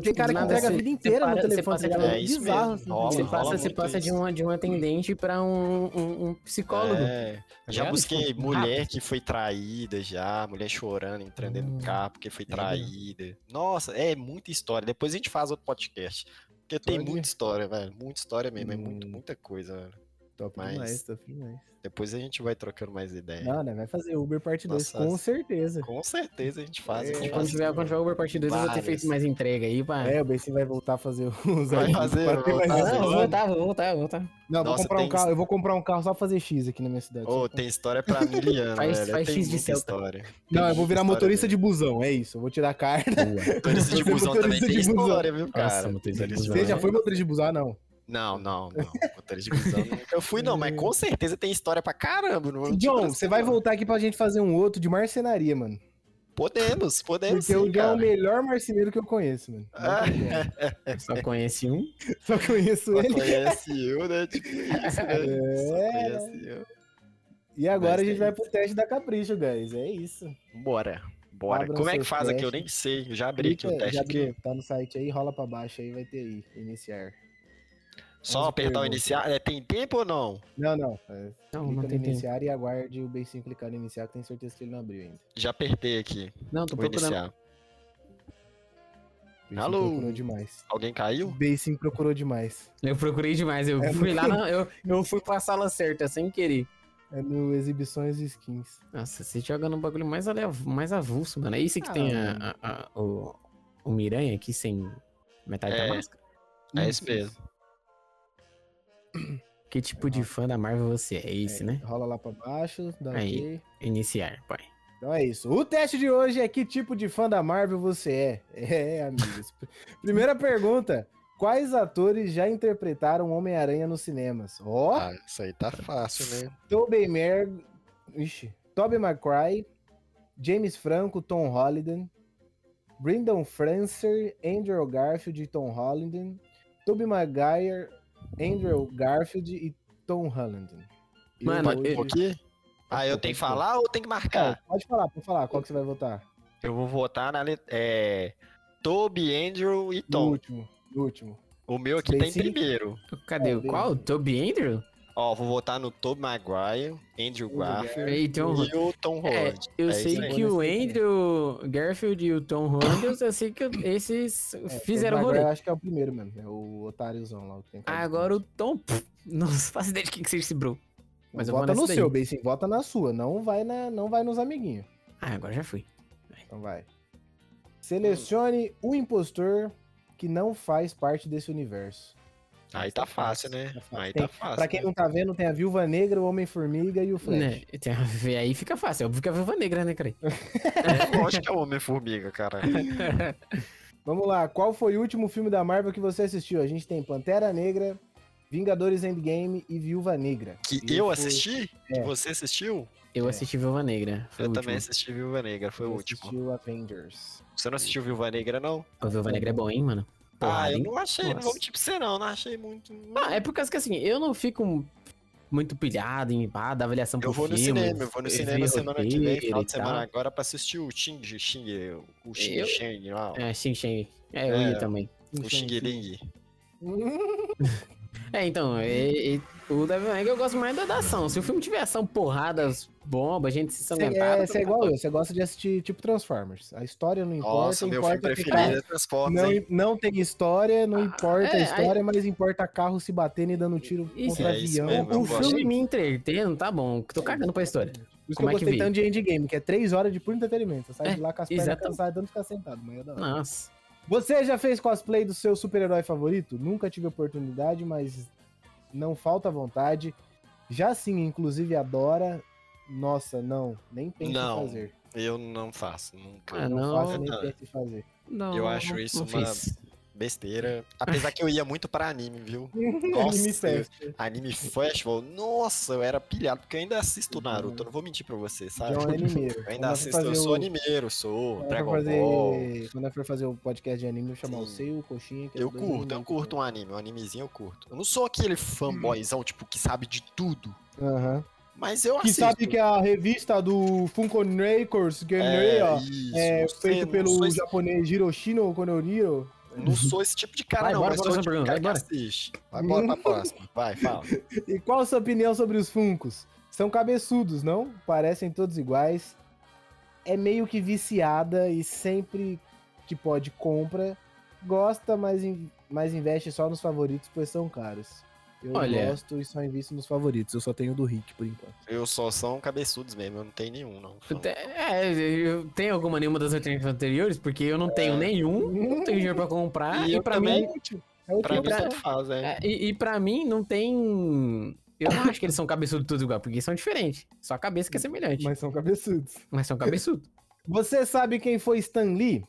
[SPEAKER 4] Tem cara que entrega a
[SPEAKER 3] você-
[SPEAKER 4] vida inteira
[SPEAKER 3] para-
[SPEAKER 4] no
[SPEAKER 3] você
[SPEAKER 4] telefone,
[SPEAKER 3] passa
[SPEAKER 4] tá?
[SPEAKER 2] É isso
[SPEAKER 4] bizarro.
[SPEAKER 2] mesmo,
[SPEAKER 4] assim,
[SPEAKER 2] rola,
[SPEAKER 3] você passa, você passa de, uma, de um atendente pra um, um, um psicólogo.
[SPEAKER 2] É, já
[SPEAKER 3] ligado?
[SPEAKER 2] busquei
[SPEAKER 3] Tipo,
[SPEAKER 2] mulher
[SPEAKER 3] rápido.
[SPEAKER 2] que foi traída já, mulher chorando, entrando dentro
[SPEAKER 3] Hum,
[SPEAKER 2] do carro porque foi
[SPEAKER 3] é
[SPEAKER 2] traída. Nossa, é muita história. Depois a gente faz outro podcast. Porque tem muita história, velho. Muita história mesmo. É muito,
[SPEAKER 4] Hum.
[SPEAKER 2] muita coisa, velho.
[SPEAKER 4] Top
[SPEAKER 2] Mas-
[SPEAKER 4] demais, top demais.
[SPEAKER 2] Depois a gente vai trocando mais ideia.
[SPEAKER 4] Não, né? Vai fazer Uber parte 2,
[SPEAKER 2] Nossa,
[SPEAKER 4] com certeza.
[SPEAKER 2] Com certeza a gente faz. a
[SPEAKER 4] É,
[SPEAKER 2] gente
[SPEAKER 3] E quando
[SPEAKER 2] faz.
[SPEAKER 3] tiver, quando tiver Uber Part 2, eu vou ter feito mais entrega aí, pá.
[SPEAKER 4] É, o BC vai voltar a fazer os
[SPEAKER 2] Vai fazer, vai
[SPEAKER 4] mais
[SPEAKER 2] fazer.
[SPEAKER 3] Não, vou voltar, vou voltar, vou voltar.
[SPEAKER 4] Não, vou
[SPEAKER 2] Nossa,
[SPEAKER 4] comprar um
[SPEAKER 2] tem-
[SPEAKER 4] carro, eu vou comprar um carro só pra fazer X aqui na minha cidade.
[SPEAKER 2] Ô, tem história pra miliano,
[SPEAKER 3] Faz-
[SPEAKER 2] velho.
[SPEAKER 3] faz
[SPEAKER 2] tem
[SPEAKER 3] X de Celta.
[SPEAKER 2] história.
[SPEAKER 4] Não, eu vou virar motorista de busão, é isso. Eu vou tirar a carta.
[SPEAKER 2] Motorista de
[SPEAKER 4] Você
[SPEAKER 2] busão também tem história, viu, cara?
[SPEAKER 4] Você já
[SPEAKER 3] é.
[SPEAKER 4] foi motorista de busão? Ah, não.
[SPEAKER 2] Não, não, não. Motorista de nunca eu fui, não, mas com certeza tem história pra caramba. Não,
[SPEAKER 4] John,
[SPEAKER 2] tipo
[SPEAKER 4] você
[SPEAKER 2] assim,
[SPEAKER 4] vai
[SPEAKER 2] não.
[SPEAKER 4] voltar aqui pra gente fazer um outro de marcenaria, mano.
[SPEAKER 2] Podemos, podemos
[SPEAKER 4] Porque o
[SPEAKER 2] sim,
[SPEAKER 4] John é
[SPEAKER 2] cara.
[SPEAKER 4] o melhor marceneiro que eu conheço, mano.
[SPEAKER 2] Ah.
[SPEAKER 3] Só conhece um.
[SPEAKER 4] Só conheço
[SPEAKER 2] Só
[SPEAKER 4] ele.
[SPEAKER 2] conhece eu, né? Tipo isso, né? Só
[SPEAKER 4] É.
[SPEAKER 2] conhece eu.
[SPEAKER 4] E agora
[SPEAKER 2] Mas
[SPEAKER 4] a gente
[SPEAKER 2] é
[SPEAKER 4] vai
[SPEAKER 2] isso.
[SPEAKER 4] pro teste da Capricho, guys. É isso.
[SPEAKER 2] Bora, bora.
[SPEAKER 4] Abram
[SPEAKER 2] Como é que faz aqui? Eu
[SPEAKER 4] testes.
[SPEAKER 2] nem sei. Eu já abri aqui o
[SPEAKER 4] Clica-
[SPEAKER 2] teste
[SPEAKER 4] já Tá no site aí, rola pra baixo aí, vai ter aí. Iniciar.
[SPEAKER 2] Só
[SPEAKER 4] 11
[SPEAKER 2] apertar o iniciar. É, tem tempo ou não?
[SPEAKER 4] Não, não. É,
[SPEAKER 3] Não,
[SPEAKER 4] clica
[SPEAKER 3] não
[SPEAKER 4] no
[SPEAKER 3] tem tempo.
[SPEAKER 4] iniciar e aguarde o beicinho clicar no iniciar, que tenho certeza que ele não abriu ainda.
[SPEAKER 2] Já apertei aqui.
[SPEAKER 3] Não, tô
[SPEAKER 2] Vou
[SPEAKER 3] procurando.
[SPEAKER 2] iniciar. Alô?
[SPEAKER 4] procurou demais.
[SPEAKER 2] Alguém
[SPEAKER 4] O
[SPEAKER 2] caiu?
[SPEAKER 4] Beicinho procurou demais.
[SPEAKER 3] Eu procurei demais. Eu
[SPEAKER 4] É,
[SPEAKER 3] fui
[SPEAKER 4] não-
[SPEAKER 3] lá, na, eu, eu fui pra sala certa, sem querer.
[SPEAKER 4] É no Exibições e Skins.
[SPEAKER 3] Nossa, você joga no bagulho mais, alev- mais avulso, mano. É esse que tem a, a- a- o, o Miranha aqui sem metade da
[SPEAKER 2] É.
[SPEAKER 3] máscara?
[SPEAKER 2] É esse mesmo.
[SPEAKER 3] Que tipo de fã da Marvel você é? É esse,
[SPEAKER 4] É,
[SPEAKER 3] né?
[SPEAKER 4] Rola lá pra baixo, dá
[SPEAKER 3] Aí. Iniciar, pai.
[SPEAKER 4] Então é isso. O teste de hoje é que tipo de fã da Marvel você é? É, amigos. Primeira pergunta. Quais atores já interpretaram Homem-Aranha nos cinemas? Ó,
[SPEAKER 2] Ah, isso aí tá fácil, né?
[SPEAKER 4] Tobey Mer... Ixi. Tobey Maguire, James Franco, Tom Holland, Brendan Fraser, Andrew Garfield e Tom Holland, Tobey Maguire, Andrew Garfield e Tom Holland. Eu
[SPEAKER 3] Mano,
[SPEAKER 2] pôr aqui? Ah, eu tenho que falar ou tem que
[SPEAKER 4] Não,
[SPEAKER 2] marcar?
[SPEAKER 4] pode falar, pode falar. Qual que você vai votar?
[SPEAKER 2] Eu vou votar na letra. É. Andrew Andrew e
[SPEAKER 4] No
[SPEAKER 2] Tom.
[SPEAKER 4] último. No último.
[SPEAKER 2] O meu aqui tá em
[SPEAKER 4] Bem, sim.
[SPEAKER 2] primeiro.
[SPEAKER 3] Cadê?
[SPEAKER 4] É,
[SPEAKER 3] o Qual? Toby Andrew?
[SPEAKER 2] Ó, vou votar no Tobey Maguire, Andrew Garfield
[SPEAKER 3] E Tom
[SPEAKER 2] e o Tom
[SPEAKER 3] É,
[SPEAKER 2] Holland.
[SPEAKER 3] eu
[SPEAKER 2] É
[SPEAKER 3] sei que o. Andrew Garfield e o Tom Holland, eu sei que esses
[SPEAKER 4] É,
[SPEAKER 3] fizeram
[SPEAKER 4] o
[SPEAKER 3] rolê.
[SPEAKER 4] eu acho que é o primeiro mesmo. É o otáriozão lá. Que tem de
[SPEAKER 3] Agora o. Tom. pff, Nossa, faço ideia de quem que seja esse bro. Mas eu vou
[SPEAKER 4] vota no
[SPEAKER 3] daí.
[SPEAKER 4] seu, Bacon. Vota na sua. Não vai, na, não vai nos amiguinhos.
[SPEAKER 3] Ah, agora já fui.
[SPEAKER 4] Então vai. Selecione o impostor que não faz parte desse universo.
[SPEAKER 2] Aí tá fácil, né?
[SPEAKER 4] Tá fácil.
[SPEAKER 2] Aí
[SPEAKER 4] Tem-
[SPEAKER 2] tá fácil.
[SPEAKER 4] Pra quem
[SPEAKER 2] né?
[SPEAKER 4] não tá vendo, tem a Viúva Negra, o Homem-Formiga e o Flash.
[SPEAKER 3] Né, tem a aí fica fácil. Óbvio que a Viúva Negra, né, cara?
[SPEAKER 2] É, lógico que é o Homem-Formiga, cara.
[SPEAKER 4] Vamos lá, qual foi o último filme da Marvel que você assistiu? A gente tem Pantera Negra, Vingadores Endgame e Viúva Negra.
[SPEAKER 2] Que
[SPEAKER 4] E
[SPEAKER 2] eu
[SPEAKER 4] foi-
[SPEAKER 2] assisti? Que
[SPEAKER 4] É.
[SPEAKER 2] você assistiu?
[SPEAKER 3] Eu
[SPEAKER 4] É.
[SPEAKER 3] assisti Viúva Negra. Foi
[SPEAKER 2] eu
[SPEAKER 3] o
[SPEAKER 2] também assisti Viúva Negra, foi o
[SPEAKER 4] Eu
[SPEAKER 2] último.
[SPEAKER 4] assistiu Avengers.
[SPEAKER 2] Você não assistiu Viúva Negra, não?
[SPEAKER 3] O Viúva Negra é bom, hein, mano?
[SPEAKER 2] Ah,
[SPEAKER 3] Porrada,
[SPEAKER 2] eu não achei, não
[SPEAKER 3] Nossa.
[SPEAKER 2] vou mentir pra você, não. Não achei muito.
[SPEAKER 3] Ah, é por causa que assim, eu não fico muito pilhado em pá, da avaliação
[SPEAKER 2] Eu
[SPEAKER 3] pro
[SPEAKER 2] vou no
[SPEAKER 3] filme.
[SPEAKER 2] cinema, eu vou no cinema semana que vem, final de semana agora pra assistir o Xing, Xing, o Xing
[SPEAKER 3] Eu-
[SPEAKER 2] Shang lá,
[SPEAKER 3] É, Xing Shang. É, eu
[SPEAKER 2] É.
[SPEAKER 3] ia também.
[SPEAKER 2] o Xing Ling.
[SPEAKER 3] É, então, é- é- O Devil May Cry eu gosto mais da ação. Se o filme tiver ação, porradas, bomba, gente se
[SPEAKER 4] Você é, você é igual eu, você gosta de assistir tipo Transformers. A história não importa,
[SPEAKER 2] Nossa, meu filme
[SPEAKER 4] importa que
[SPEAKER 2] preferido
[SPEAKER 4] carro-
[SPEAKER 2] é Transformers,
[SPEAKER 4] não,
[SPEAKER 2] hein?
[SPEAKER 4] não tem história, não
[SPEAKER 3] Ah,
[SPEAKER 4] importa a
[SPEAKER 3] é,
[SPEAKER 4] história, mas importa carro se batendo e dando tiro
[SPEAKER 3] Isso,
[SPEAKER 4] contra
[SPEAKER 2] é
[SPEAKER 4] avião.
[SPEAKER 2] mesmo,
[SPEAKER 3] O
[SPEAKER 2] gosto.
[SPEAKER 3] filme me entretendo, tá bom. Tô cagando pra história.
[SPEAKER 4] Por isso que
[SPEAKER 3] Como
[SPEAKER 4] eu
[SPEAKER 3] é que
[SPEAKER 4] gostei tanto de Endgame, que é três horas de puro entretenimento. Você sai
[SPEAKER 3] É,
[SPEAKER 4] de lá com as pernas
[SPEAKER 3] exatamente.
[SPEAKER 4] cansadas, dando ficar sentado, mas é da hora.
[SPEAKER 3] Nossa.
[SPEAKER 4] Você já fez cosplay do seu super-herói favorito? Nunca tive oportunidade, mas não falta vontade. Já sim, inclusive adora. Nossa, não, nem pense
[SPEAKER 2] Não.
[SPEAKER 4] em fazer.
[SPEAKER 2] Eu não faço, nunca.
[SPEAKER 3] Ah,
[SPEAKER 4] não,
[SPEAKER 3] não.
[SPEAKER 4] faço nem em fazer.
[SPEAKER 3] Não,
[SPEAKER 2] Eu acho isso
[SPEAKER 3] não
[SPEAKER 2] uma-
[SPEAKER 3] fiz.
[SPEAKER 2] Besteira. Apesar que eu ia muito pra anime, viu?
[SPEAKER 4] Anime
[SPEAKER 2] Nossa,
[SPEAKER 4] Fest.
[SPEAKER 2] Anime Festival, nossa, eu era pilhado, porque eu ainda assisto Naruto, eu não vou mentir pra você, sabe?
[SPEAKER 4] John é animeiro.
[SPEAKER 2] Eu
[SPEAKER 4] Quando
[SPEAKER 2] ainda
[SPEAKER 4] eu for
[SPEAKER 2] assisto, eu sou
[SPEAKER 4] o-
[SPEAKER 2] animeiro, sou
[SPEAKER 4] quando eu
[SPEAKER 2] Dragon
[SPEAKER 4] fazer-
[SPEAKER 2] Ball.
[SPEAKER 4] Quando eu for fazer o podcast de anime, eu chamar o seu, o coxinha. que é
[SPEAKER 2] Eu curto, eu
[SPEAKER 4] animantes
[SPEAKER 2] curto um anime, um animezinho eu curto. Eu não sou aquele fanboyzão, tipo, que sabe de tudo.
[SPEAKER 4] Aham.
[SPEAKER 2] mas eu
[SPEAKER 4] Que
[SPEAKER 2] assisto.
[SPEAKER 4] sabe que a revista do Funko Records, que
[SPEAKER 2] é,
[SPEAKER 4] é, ó,
[SPEAKER 2] isso,
[SPEAKER 4] é feito pelo japonês Hiroshino Konoriro.
[SPEAKER 2] Não sou esse tipo de cara,
[SPEAKER 3] Vai,
[SPEAKER 2] não,
[SPEAKER 3] bora
[SPEAKER 2] mas
[SPEAKER 3] pra
[SPEAKER 2] sou o
[SPEAKER 3] próxima
[SPEAKER 2] tipo de cara
[SPEAKER 3] pergunta,
[SPEAKER 2] que
[SPEAKER 3] vai,
[SPEAKER 2] assiste. Vai embora pra próxima. Vai, fala.
[SPEAKER 4] E qual a sua opinião sobre os Funkos? São cabeçudos, não? Parecem todos iguais. É meio que viciada e sempre que pode compra. Gosta, mas, in- mas investe só nos favoritos, pois são caros. Eu
[SPEAKER 3] Olha-
[SPEAKER 4] gosto e só invisto nos favoritos. Eu só tenho o do Rick, por enquanto.
[SPEAKER 2] Eu só são cabeçudos mesmo, eu não tenho nenhum, não.
[SPEAKER 3] É, eu tenho alguma nenhuma das alternativas anteriores, porque eu não tenho nenhum, não tenho dinheiro pra comprar,
[SPEAKER 2] E
[SPEAKER 3] e, pra
[SPEAKER 2] também-
[SPEAKER 3] mim.
[SPEAKER 4] É. É útil
[SPEAKER 2] Pra mim,
[SPEAKER 3] pra-
[SPEAKER 2] faz, é.
[SPEAKER 3] é, e, e pra mim não tem. Eu não acho que eles são cabeçudos todos igual, porque são diferentes. Só a cabeça que é semelhante. Mas,
[SPEAKER 4] Mas são cabeçudos.
[SPEAKER 3] são cabeçudos.
[SPEAKER 4] Você sabe quem foi Stan Lee?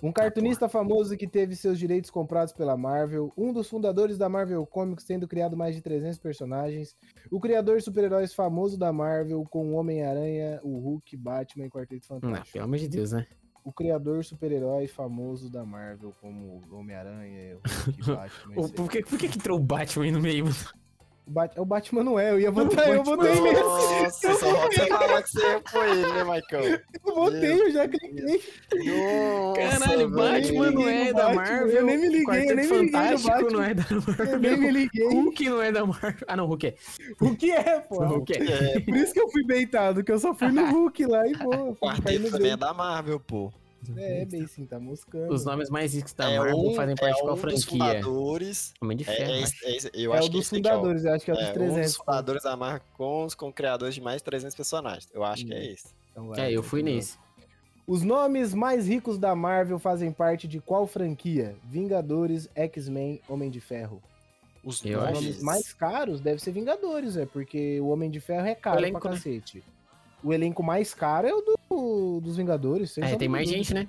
[SPEAKER 4] Um cartunista famoso que teve seus direitos comprados pela Marvel, um dos fundadores da Marvel Comics, tendo criado mais de 300 personagens, o criador de super-heróis famoso da Marvel, com o Homem-Aranha, o Hulk, Batman e Quarteto
[SPEAKER 3] Não,
[SPEAKER 4] Fantástico.
[SPEAKER 3] pelo amor de Deus, né?
[SPEAKER 4] O criador super-herói famoso da Marvel, como o Homem-Aranha, o Hulk, Batman.
[SPEAKER 3] Por, que, por que, que entrou o Batman aí no meio?
[SPEAKER 4] Bat- o Batman não é, eu ia votar, eu votei nesse.
[SPEAKER 2] Nossa, só você falar que você foi ele, né, Maicão?
[SPEAKER 4] Eu votei, eu já cliquei.
[SPEAKER 3] Caralho. Batman não é da Marvel.
[SPEAKER 4] eu nem me liguei, eu
[SPEAKER 3] Quarteto
[SPEAKER 4] nem me liguei no
[SPEAKER 3] Fantástico não é da
[SPEAKER 4] Eu nem me
[SPEAKER 3] Marvel.
[SPEAKER 4] liguei.
[SPEAKER 3] Hulk não é da Marvel. Ah, não, Hulk é.
[SPEAKER 4] O que é, pô?
[SPEAKER 3] O Hulk é.
[SPEAKER 2] É,
[SPEAKER 4] Por isso que eu fui beitado, que eu só fui no Hulk lá e pô,
[SPEAKER 2] o quarteto também é da Marvel, pô.
[SPEAKER 4] É, bem sim, tá moscando.
[SPEAKER 3] Os nomes mais ricos da
[SPEAKER 2] é
[SPEAKER 3] Marvel
[SPEAKER 2] um,
[SPEAKER 3] fazem parte
[SPEAKER 2] é
[SPEAKER 3] de qual
[SPEAKER 2] um dos
[SPEAKER 3] franquia?
[SPEAKER 2] fundadores.
[SPEAKER 3] Homem de
[SPEAKER 2] É,
[SPEAKER 3] Ferro.
[SPEAKER 2] é, é eu
[SPEAKER 4] é
[SPEAKER 2] acho
[SPEAKER 4] o
[SPEAKER 2] que
[SPEAKER 4] dos
[SPEAKER 2] ó.
[SPEAKER 4] fundadores, eu acho que é o dos
[SPEAKER 2] É, um
[SPEAKER 4] 300.
[SPEAKER 2] dos fundadores da Marvel com, com criadores de mais de 300 personagens. Eu acho que é esse.
[SPEAKER 4] Então
[SPEAKER 3] É, eu fui nesse.
[SPEAKER 4] Os nomes mais ricos da Marvel fazem parte de qual franquia? Vingadores, X-Men, Homem de Ferro.
[SPEAKER 2] Os
[SPEAKER 3] Eu
[SPEAKER 4] Os
[SPEAKER 3] acho
[SPEAKER 4] nomes mais caros deve ser Vingadores, é, porque o Homem de Ferro é caro
[SPEAKER 3] elenco,
[SPEAKER 4] pra
[SPEAKER 3] né?
[SPEAKER 4] O elenco mais caro é o do- dos Vingadores.
[SPEAKER 3] É, tem mais gente, né?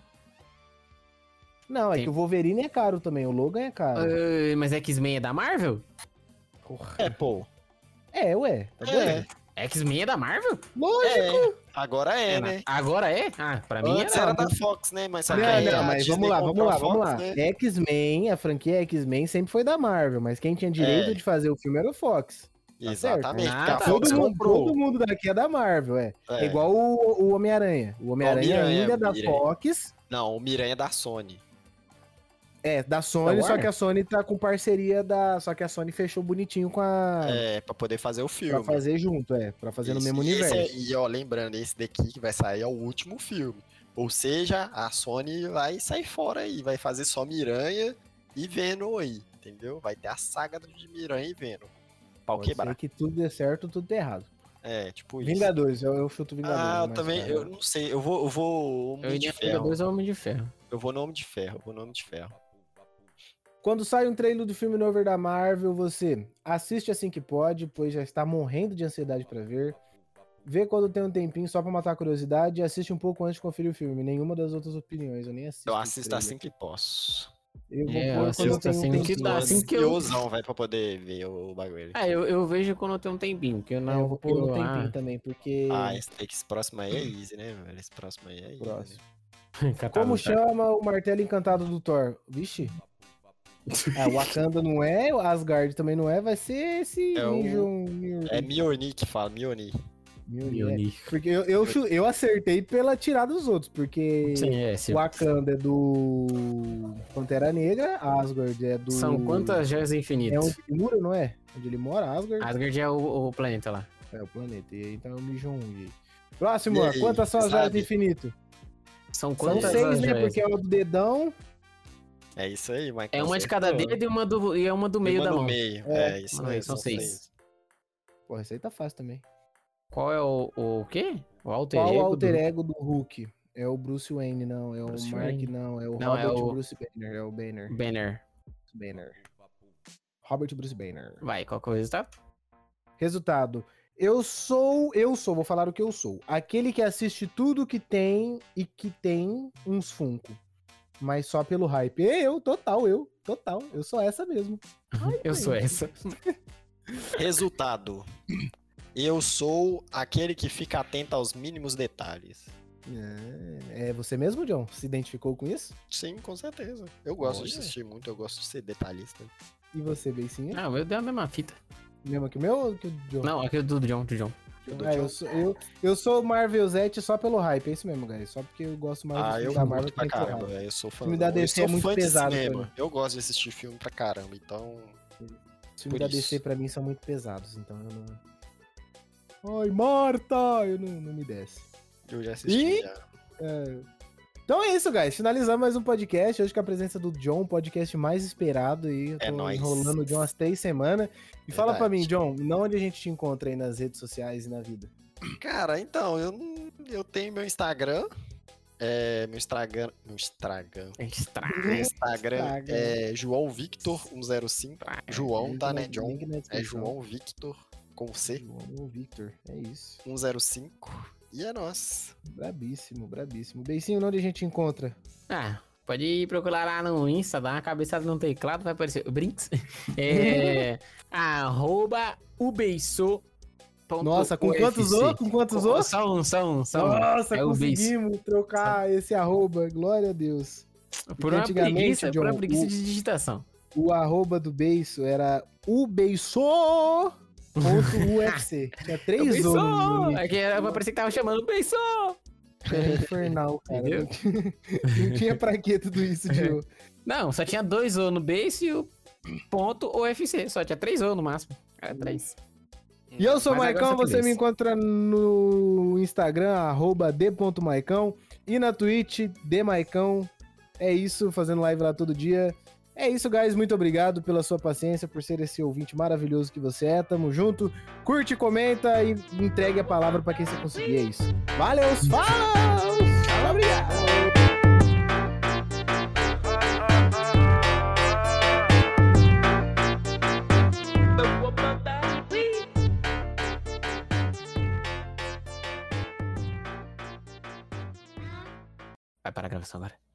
[SPEAKER 4] Não, é
[SPEAKER 3] Tem-
[SPEAKER 4] que o Wolverine é caro também, o Logan é caro.
[SPEAKER 3] Ah, mas X-Men é da Marvel?
[SPEAKER 4] Porra.
[SPEAKER 2] É, pô.
[SPEAKER 4] É, ué. Tá
[SPEAKER 2] É,
[SPEAKER 4] vendo?
[SPEAKER 3] X-Men é da Marvel?
[SPEAKER 4] Lógico.
[SPEAKER 2] é. Agora é,
[SPEAKER 3] É,
[SPEAKER 2] né?
[SPEAKER 3] Agora é? Ah, pra mim
[SPEAKER 2] Antes
[SPEAKER 3] era.
[SPEAKER 2] era da Fox, né? Mas
[SPEAKER 4] Não, não, mas vamos lá, vamos lá, vamos lá.
[SPEAKER 2] né?
[SPEAKER 4] X-Men, a franquia X-Men sempre foi da Marvel, mas quem tinha direito
[SPEAKER 2] É.
[SPEAKER 4] de fazer o filme era o Fox. Tá?
[SPEAKER 2] Exatamente. Fox
[SPEAKER 4] Todo mundo, todo mundo daqui é da Marvel, é. É,
[SPEAKER 2] É.
[SPEAKER 4] igual o, o Homem-Aranha. O Homem-Aranha ainda é da
[SPEAKER 2] Miranha.
[SPEAKER 4] Fox.
[SPEAKER 2] Não, o Miranha é da Sony.
[SPEAKER 4] É, da Sony,
[SPEAKER 3] Da
[SPEAKER 4] só que a Sony tá com parceria da. Só que a Sony fechou bonitinho com a.
[SPEAKER 2] É, pra poder fazer o
[SPEAKER 4] pra
[SPEAKER 2] filme.
[SPEAKER 4] fazer junto, é. Pra fazer no
[SPEAKER 2] Isso,
[SPEAKER 4] mesmo
[SPEAKER 2] esse
[SPEAKER 4] universo.
[SPEAKER 2] é- e ó, lembrando, esse daqui que vai sair é o último filme. Ou seja, a Sony vai sair fora aí, vai fazer só Miranha e Venom aí, entendeu? Vai ter a saga de Miranha e Venom. Pau
[SPEAKER 4] Pode
[SPEAKER 2] quebrar.
[SPEAKER 4] ser que tudo dê certo, tudo dê errado.
[SPEAKER 2] É, tipo isso.
[SPEAKER 4] Vingadores, eu, eu chuto Vingadores.
[SPEAKER 2] Ah, eu também,
[SPEAKER 4] cara,
[SPEAKER 2] eu não sei, eu vou, eu vou Homem
[SPEAKER 3] Eu
[SPEAKER 2] de Ferro.
[SPEAKER 3] Vingadores ou Homem de Ferro.
[SPEAKER 2] Eu vou no Homem de Ferro, eu vou no Homem de Ferro.
[SPEAKER 4] Quando sai um trailer do filme novo da Marvel, você assiste assim que pode, pois já está morrendo de ansiedade pra ver. Vê quando tem um tempinho só pra matar a curiosidade e assiste um pouco antes de conferir o filme. Nenhuma das outras opiniões, eu nem assisto.
[SPEAKER 2] Eu assisto assim que posso.
[SPEAKER 4] Eu vou
[SPEAKER 3] É, eu
[SPEAKER 4] pôr quando eu tenho um
[SPEAKER 3] assim que
[SPEAKER 4] tempinho.
[SPEAKER 3] dá, assim que eu-
[SPEAKER 2] Ansiosão, vai, pra poder ver o bagulho.
[SPEAKER 3] Ah, eu, eu vejo quando eu tenho um tempinho, porque eu
[SPEAKER 4] É,
[SPEAKER 3] não
[SPEAKER 4] eu vou pôr no
[SPEAKER 3] eu-
[SPEAKER 4] tempinho
[SPEAKER 3] ah,
[SPEAKER 4] também, porque.
[SPEAKER 2] Ah, esse, esse próximo aí é easy, né, velho? Esse próximo aí é easy.
[SPEAKER 4] Próximo.
[SPEAKER 2] né?
[SPEAKER 4] Como
[SPEAKER 3] tá?
[SPEAKER 4] chama o martelo encantado do Thor? Vixe. Ah, Wakanda não é, o Asgard também não é, vai ser esse
[SPEAKER 2] É o- É Mjolnir que fala, Mjolnir.
[SPEAKER 4] Mjolnir. é. Porque eu, eu, eu acertei pela tirada dos outros, porque
[SPEAKER 3] Sim, é. se-
[SPEAKER 4] Wakanda é do Pantera Negra, Asgard é do...
[SPEAKER 3] São quantas joias
[SPEAKER 4] É
[SPEAKER 3] infinitas?
[SPEAKER 4] onde ele mora, não é? Onde ele mora, Asgard.
[SPEAKER 3] Asgard é o, o planeta lá.
[SPEAKER 4] É o planeta, e aí então é o Mjolnir. Próximo,
[SPEAKER 2] E aí,
[SPEAKER 4] quantas são as joias do
[SPEAKER 2] sabe?
[SPEAKER 4] infinito?
[SPEAKER 3] São
[SPEAKER 4] São
[SPEAKER 3] quantas
[SPEAKER 4] seis,
[SPEAKER 3] as
[SPEAKER 4] né? Porque é o do dedão.
[SPEAKER 2] É isso aí, Michael.
[SPEAKER 3] É uma de cada dedo e uma do, e uma do meio
[SPEAKER 2] Uma
[SPEAKER 3] da mão.
[SPEAKER 2] meio.
[SPEAKER 4] É,
[SPEAKER 2] É, isso aí.
[SPEAKER 3] são seis.
[SPEAKER 4] Porra, isso aí tá fácil também.
[SPEAKER 3] Qual é o, o quê? O alter
[SPEAKER 4] Qual
[SPEAKER 3] ego
[SPEAKER 4] o alter
[SPEAKER 3] do-
[SPEAKER 4] ego do Hulk? É o Bruce Wayne, não. É o
[SPEAKER 3] Bruce
[SPEAKER 4] Mark,
[SPEAKER 3] Wayne.
[SPEAKER 4] não. É o
[SPEAKER 3] Não, é
[SPEAKER 4] Robert
[SPEAKER 3] o-
[SPEAKER 4] Bruce Banner. É o Banner.
[SPEAKER 3] Banner.
[SPEAKER 4] Banner. Robert Bruce Banner.
[SPEAKER 3] Vai, qual que é o resultado?
[SPEAKER 4] Resultado. Eu sou, eu sou, vou falar o que eu sou. Aquele que assiste tudo que tem e que tem uns Funko. Mas só pelo hype. É Eu, total, eu, total. Eu sou essa mesmo. Ai,
[SPEAKER 3] Eu sou essa.
[SPEAKER 2] Resultado. Eu sou aquele que fica atento aos mínimos detalhes.
[SPEAKER 4] É, é você mesmo, John? Se identificou com isso?
[SPEAKER 2] Sim, com certeza. Eu gosto de
[SPEAKER 4] Olha.
[SPEAKER 2] assistir muito, eu gosto de ser detalhista.
[SPEAKER 4] E você, Beicinha?
[SPEAKER 3] Ah, o meu deu a mesma fita.
[SPEAKER 4] Mesmo que o meu ou que o John?
[SPEAKER 3] Não, aquele do John, do John.
[SPEAKER 4] Ah, eu sou, eu, eu sou Marvel Zete só pelo hype, é isso mesmo, guys. Só porque eu gosto mais
[SPEAKER 2] Ah, eu
[SPEAKER 4] da Marvel
[SPEAKER 2] pra caramba, velho. Eu sou fã.
[SPEAKER 4] filme da
[SPEAKER 2] eu
[SPEAKER 4] DC
[SPEAKER 2] sou
[SPEAKER 4] é muito
[SPEAKER 2] fã de
[SPEAKER 4] pesado mim.
[SPEAKER 2] Eu gosto de assistir filme pra caramba, então.
[SPEAKER 4] Os filmes da
[SPEAKER 2] isso.
[SPEAKER 4] DC pra mim são muito pesados, então eu não. Ai, Marta! Eu não, não me desce.
[SPEAKER 2] Eu já assisti.
[SPEAKER 4] E-
[SPEAKER 2] já.
[SPEAKER 4] É. Então é isso, guys. Finalizamos mais um podcast. Hoje com a presença do John, o podcast mais esperado aí. Eu
[SPEAKER 2] É
[SPEAKER 4] tô enrolando o John umas três semanas. E fala pra mim,
[SPEAKER 2] Verdade.
[SPEAKER 4] John, não onde a gente te encontra aí nas redes sociais e na vida.
[SPEAKER 2] Cara, então, eu, eu tenho meu Instagram. É, meu Instagram. Meu Instagram.
[SPEAKER 3] Estraga.
[SPEAKER 2] Meu Instagram
[SPEAKER 4] Instagram.
[SPEAKER 2] é João Victor 105. João, tá, né? John. É. João Victor com C
[SPEAKER 4] João Victor, é isso.
[SPEAKER 2] 105. E é nós.
[SPEAKER 4] Brabíssimo, brabíssimo. Beicinho, onde a gente encontra?
[SPEAKER 3] Ah, pode ir procurar lá no Insta, dar uma cabeçada no teclado, vai aparecer o Brinks. É. arroba ubeiço.
[SPEAKER 4] Nossa, com quantos O? Com quantos O?
[SPEAKER 3] Só um, só um, só um.
[SPEAKER 4] Nossa,
[SPEAKER 3] é o
[SPEAKER 4] conseguimos trocar esse arroba. Glória a Deus.
[SPEAKER 3] Por uma
[SPEAKER 4] antigamente,
[SPEAKER 3] preguiça, por uma
[SPEAKER 4] John,
[SPEAKER 3] preguiça
[SPEAKER 4] o-
[SPEAKER 3] de digitação.
[SPEAKER 4] O arroba do beiço era ubeiço.ufc. Tinha três nick.
[SPEAKER 3] É que parecer que tava chamando beiço!
[SPEAKER 4] Era infernal, cara.
[SPEAKER 3] Entendeu?
[SPEAKER 4] Não tinha, pra que tudo isso, tio.
[SPEAKER 3] Não, só tinha dois O no base e o ponto UFC. Só tinha três O no máximo. Era três.
[SPEAKER 4] E eu sou o Maicão,
[SPEAKER 3] você
[SPEAKER 4] me encontra no Instagram, arroba d.maicão, e na Twitch, dmaicão. É isso, fazendo live lá todo dia. É isso, guys. Muito obrigado pela sua paciência, por ser esse ouvinte maravilhoso que você é. Tamo junto. Curte, comenta e entregue a palavra pra quem você conseguir. É isso. Valeu, falou! Obrigado!
[SPEAKER 3] Vai parar a gravação agora.